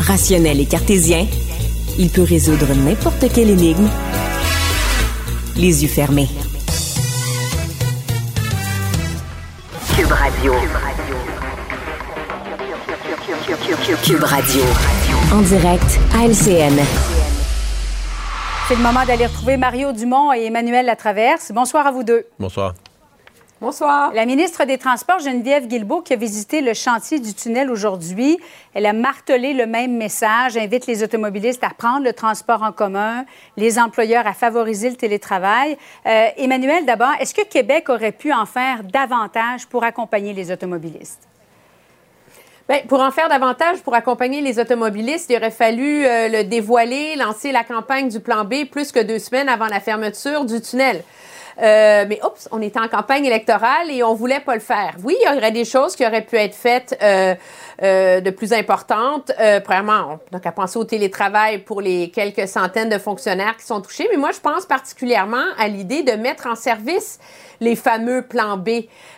Rationnel et cartésien, il peut résoudre n'importe quelle énigme les yeux fermés. Cube Radio. Cube Radio. En direct à LCN. C'est le moment d'aller retrouver Mario Dumont et Emmanuel Latraverse. Bonsoir à vous deux. Bonsoir. Bonsoir. La ministre des Transports, Geneviève Guilbeault, qui a visité le chantier du tunnel aujourd'hui, elle a martelé le même message, invite les automobilistes à prendre le transport en commun, les employeurs à favoriser le télétravail. Euh, Emmanuel, d'abord, est-ce que Québec aurait pu en faire davantage pour accompagner les automobilistes? Bien, pour en faire davantage, pour accompagner les automobilistes, il aurait fallu euh, le dévoiler, lancer la campagne du plan B plus que deux semaines avant la fermeture du tunnel. Euh, mais oups, on était en campagne électorale et on voulait pas le faire. Oui, il y aurait des choses qui auraient pu être faites euh, euh, de plus importantes. Euh, premièrement, on n'a qu'à penser au télétravail pour les quelques centaines de fonctionnaires qui sont touchés. Mais moi, je pense particulièrement à l'idée de mettre en service les fameux plans B,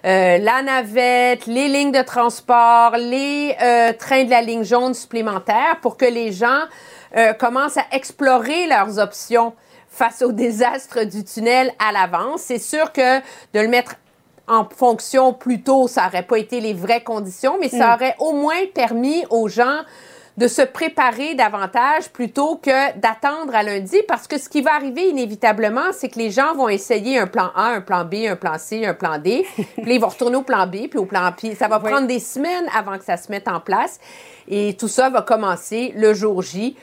euh, la navette, les lignes de transport, les euh, trains de la ligne jaune supplémentaires pour que les gens euh, commencent à explorer leurs options face au désastre du tunnel à l'avance. C'est sûr que de le mettre en fonction plus tôt, ça n'aurait pas été les vraies conditions, mais ça mm. aurait au moins permis aux gens de se préparer davantage plutôt que d'attendre à lundi parce que ce qui va arriver inévitablement, c'est que les gens vont essayer un plan A, un plan B, un plan C, un plan D, puis ils vont retourner au plan B, puis au plan P. Ça va prendre des semaines avant que ça se mette en place et tout ça va commencer le jour J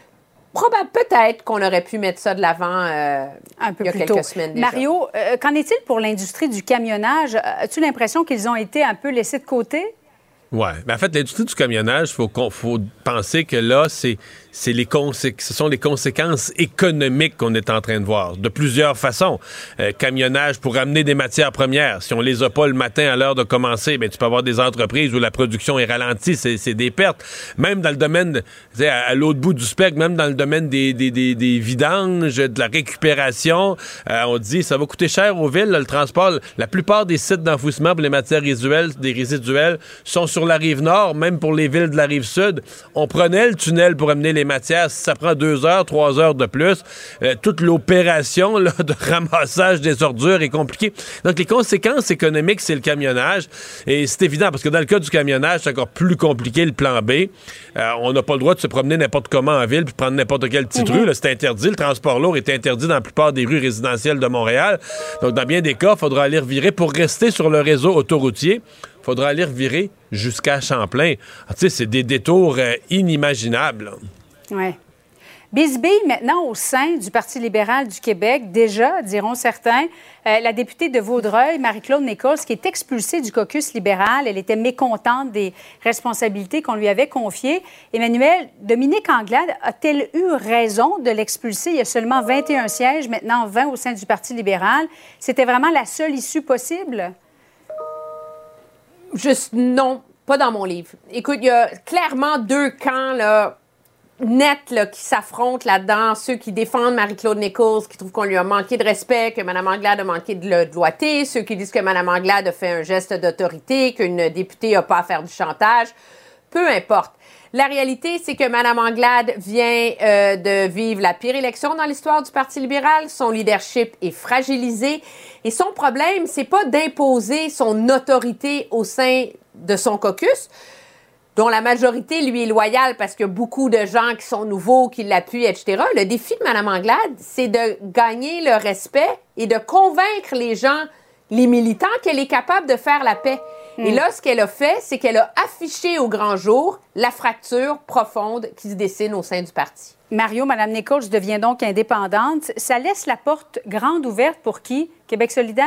probable peut-être qu'on aurait pu mettre ça de l'avant euh, un peu il y a plus quelques semaines déjà. Mario, euh, qu'en est-il pour l'industrie du camionnage? As-tu l'impression qu'ils ont été un peu laissés de côté? Oui. Mais en fait, l'industrie du camionnage, il faut, faut penser que là, c'est c'est les ce sont les conséquences économiques qu'on est en train de voir, de plusieurs façons. Euh, camionnage pour amener des matières premières. Si on les a pas le matin à l'heure de commencer, ben tu peux avoir des entreprises où la production est ralentie, c'est des pertes. Même dans le domaine, à, à l'autre bout du spectre, même dans le domaine des, vidanges, de la récupération, euh, on dit ça va coûter cher aux villes, le transport. La plupart des sites d'enfouissement pour les matières résiduelles, des résiduelles sont sur la rive nord, même pour les villes de la rive sud. On prenait le tunnel pour amener les matières, ça prend deux heures, trois heures de plus, euh, toute l'opération de ramassage des ordures est compliquée. Donc, les conséquences économiques, c'est le camionnage. Et c'est évident, parce que dans le cas du camionnage, c'est encore plus compliqué le plan B. Euh, on n'a pas le droit de se promener n'importe comment en ville puis prendre n'importe quelle petite mhm. rue. C'est interdit. Le transport lourd est interdit dans la plupart des rues résidentielles de Montréal. Donc, dans bien des cas, il faudra aller revirer pour rester sur le réseau autoroutier faudra aller revirer jusqu'à Champlain. Ah, tu sais, c'est des détours euh, inimaginables. Oui. Bisbee, maintenant au sein du Parti libéral du Québec, déjà, diront certains, euh, la députée de Vaudreuil, Marie-Claude Nichols, qui est expulsée du caucus libéral, elle était mécontente des responsabilités qu'on lui avait confiées. Emmanuel, Dominique Anglade a-t-elle eu raison de l'expulser? Il y a seulement 21 sièges, maintenant 20 au sein du Parti libéral. C'était vraiment la seule issue possible? Juste non, pas dans mon livre. Écoute, il y a clairement deux camps là, nets là, qui s'affrontent là-dedans. Ceux qui défendent Marie-Claude Nichols, qui trouvent qu'on lui a manqué de respect, que Mme Anglade a manqué de loyauté. Ceux qui disent que Mme Anglade a fait un geste d'autorité, qu'une députée n'a pas à faire du chantage. Peu importe. La réalité, c'est que Mme Anglade vient euh, de vivre la pire élection dans l'histoire du Parti libéral. Son leadership est fragilisé. Et son problème, c'est pas d'imposer son autorité au sein de son caucus, dont la majorité lui est loyale parce qu'il y a beaucoup de gens qui sont nouveaux, qui l'appuient, etc. Le défi de Mme Anglade, c'est de gagner le respect et de convaincre les gens, les militants, qu'elle est capable de faire la paix. Et hmm. là, ce qu'elle a fait, c'est qu'elle a affiché au grand jour la fracture profonde qui se dessine au sein du parti. Mario, Mme Nichols devient donc indépendante. Ça laisse la porte grande ouverte pour qui? Québec solidaire?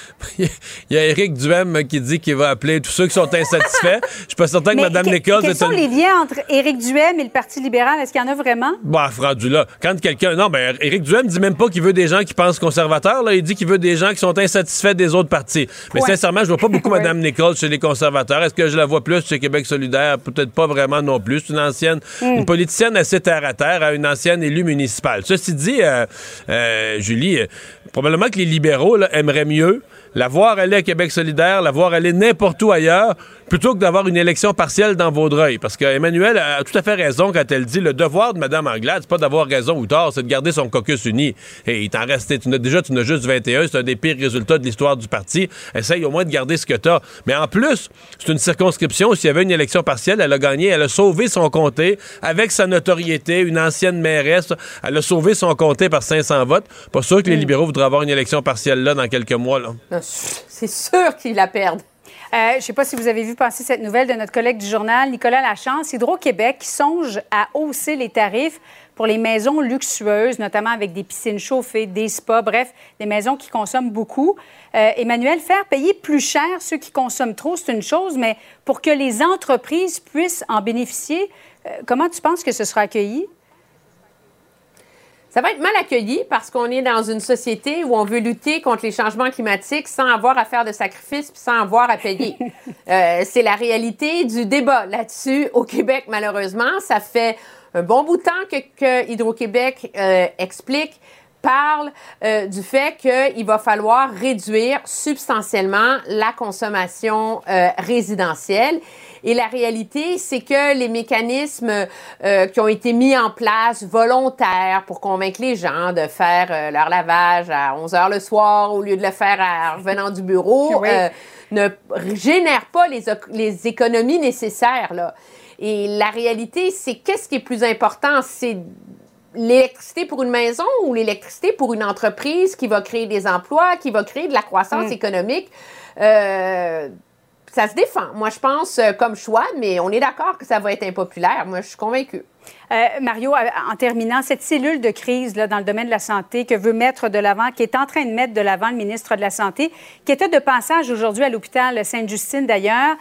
Il y a Éric Duhem qui dit qu'il va appeler tous ceux qui sont insatisfaits. Je suis pas certain que Mme Nichols... Quels sont les liens entre Éric Duhem et le Parti libéral? Est-ce qu'il y en a vraiment? Bah, rendu là. Quand quelqu'un... Non, ben, Éric Duhem dit même pas qu'il veut des gens qui pensent conservateurs. Là. Il dit qu'il veut des gens qui sont insatisfaits des autres partis. Mais sincèrement, je vois pas beaucoup Mme Nichols chez les conservateurs. Est-ce que je la vois plus chez Québec solidaire? Peut-être pas vraiment non plus. C'est une ancienne... Hmm. Une politicienne assez terre-à-terre, à une ancienne élue municipale. Ceci dit, euh, euh, Julie, euh, probablement que les libéraux aimeraient mieux la voir aller à Québec solidaire, la voir aller n'importe où ailleurs, plutôt que d'avoir une élection partielle dans Vaudreuil. Parce qu'Emmanuel a tout à fait raison quand elle dit le devoir de Mme Anglade, c'est pas d'avoir raison ou tort, c'est de garder son caucus uni. Et il t'en reste, tu déjà, tu n'as juste 21, c'est un des pires résultats de l'histoire du parti. Essaye au moins de garder ce que tu as. Mais en plus, c'est une circonscription. S'il y avait une élection partielle, elle a gagné, elle a sauvé son comté avec sa notoriété, une ancienne mairesse. Elle a sauvé son comté par 500 votes. Pas sûr que les mm. libéraux voudraient avoir une élection partielle là dans quelques mois. Là. C'est sûr qu'ils la perdent. Euh, je ne sais pas si vous avez vu passer cette nouvelle de notre collègue du journal, Nicolas Lachance, Hydro-Québec, songe à hausser les tarifs pour les maisons luxueuses, notamment avec des piscines chauffées, des spas, bref, des maisons qui consomment beaucoup. Euh, Emmanuel, faire payer plus cher ceux qui consomment trop, c'est une chose, mais pour que les entreprises puissent en bénéficier, euh, comment tu penses que ce sera accueilli? Ça va être mal accueilli parce qu'on est dans une société où on veut lutter contre les changements climatiques sans avoir à faire de sacrifices puis sans avoir à payer. euh, c'est la réalité du débat là-dessus au Québec, malheureusement. Ça fait un bon bout de temps que, que Hydro-Québec euh, explique parle euh, du fait qu'il va falloir réduire substantiellement la consommation résidentielle. Et la réalité, c'est que les mécanismes euh, qui ont été mis en place volontaires pour convaincre les gens de faire euh, leur lavage à 11 heures le soir au lieu de le faire en revenant du bureau euh, ne génèrent pas les, les économies nécessaires. Là. Et la réalité, c'est qu'est-ce qui est plus important? C'est l'électricité pour une maison ou l'électricité pour une entreprise qui va créer des emplois, qui va créer de la croissance mm. économique? Euh, ça se défend. Moi, je pense euh, comme choix, mais on est d'accord que ça va être impopulaire. Moi, je suis convaincue. Euh, Mario, euh, en terminant, cette cellule de crise là, dans le domaine de la santé que veut mettre de l'avant, qui est en train de mettre de l'avant le ministre de la Santé, qui était de passage aujourd'hui à l'hôpital Sainte-Justine d'ailleurs,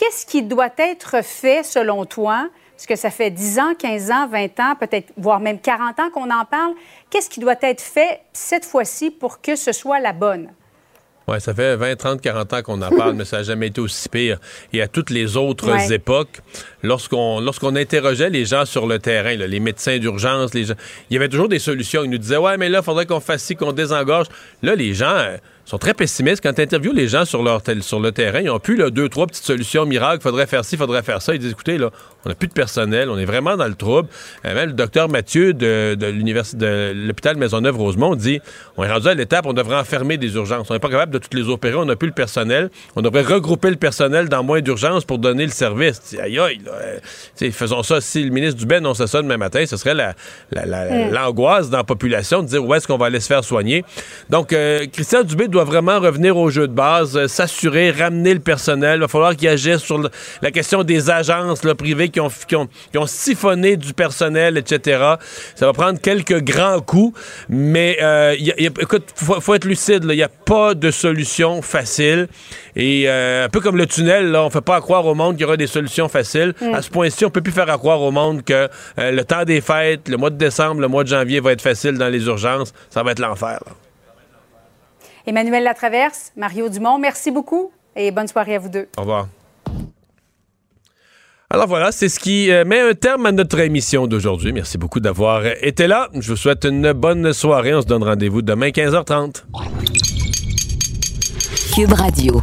Qu'est-ce qui doit être fait, selon toi? Parce que ça fait 10 ans, 15 ans, 20 ans, peut-être, voire même 40 ans qu'on en parle. Qu'est-ce qui doit être fait cette fois-ci pour que ce soit la bonne? Oui, ça fait 20, 30, 40 ans qu'on en parle, mais ça n'a jamais été aussi pire. Et à toutes les autres époques, lorsqu'on lorsqu'on interrogeait les gens sur le terrain, les médecins d'urgence, les gens, il y avait toujours des solutions. Ils nous disaient Ouais, mais là, il faudrait qu'on fasse ci, qu'on désengorge. Là, les gens. Euh, sont très pessimistes. Quand tu interviews les gens sur, leur, sur le terrain, ils ont plus là, deux, trois petites solutions miracles. Faudrait faire ci, faudrait faire ça. Ils disent écoutez, là, on n'a plus de personnel, on est vraiment dans le trouble. Euh, même le docteur Mathieu de, de l'université de l'hôpital Maisonneuve-Rosemont dit on est rendu à l'étape, on devrait enfermer des urgences. On n'est pas capable de toutes les opérer, on n'a plus le personnel. On devrait regrouper le personnel dans moins d'urgences pour donner le service. Aïe aïe, là, faisons ça. Si le ministre Dubé annonçait ça demain matin, ce serait la, mm. l'angoisse dans la population de dire où est-ce qu'on va aller se faire soigner? Donc, euh, Christian Dubé doit vraiment revenir au jeu de base, euh, s'assurer, ramener le personnel. Il va falloir qu'il agisse sur la question des agences privées qui ont, qui, ont, siphonné du personnel, etc. Ça va prendre quelques grands coups, mais euh, écoute, faut, faut être lucide. Il n'y a pas de solution facile. Et euh, un peu comme le tunnel, là, on fait pas croire au monde qu'il y aura des solutions faciles. Mm. À ce point-ci, on peut plus faire croire au monde que le temps des fêtes, le mois de décembre, le mois de janvier va être facile dans les urgences. Ça va être l'enfer. Emmanuel Latraverse, Mario Dumont, merci beaucoup et bonne soirée à vous deux. Au revoir. Alors voilà, c'est ce qui euh, met un terme à notre émission d'aujourd'hui. Merci beaucoup d'avoir été là. Je vous souhaite une bonne soirée. On se donne rendez-vous demain 15h30. Cube Radio.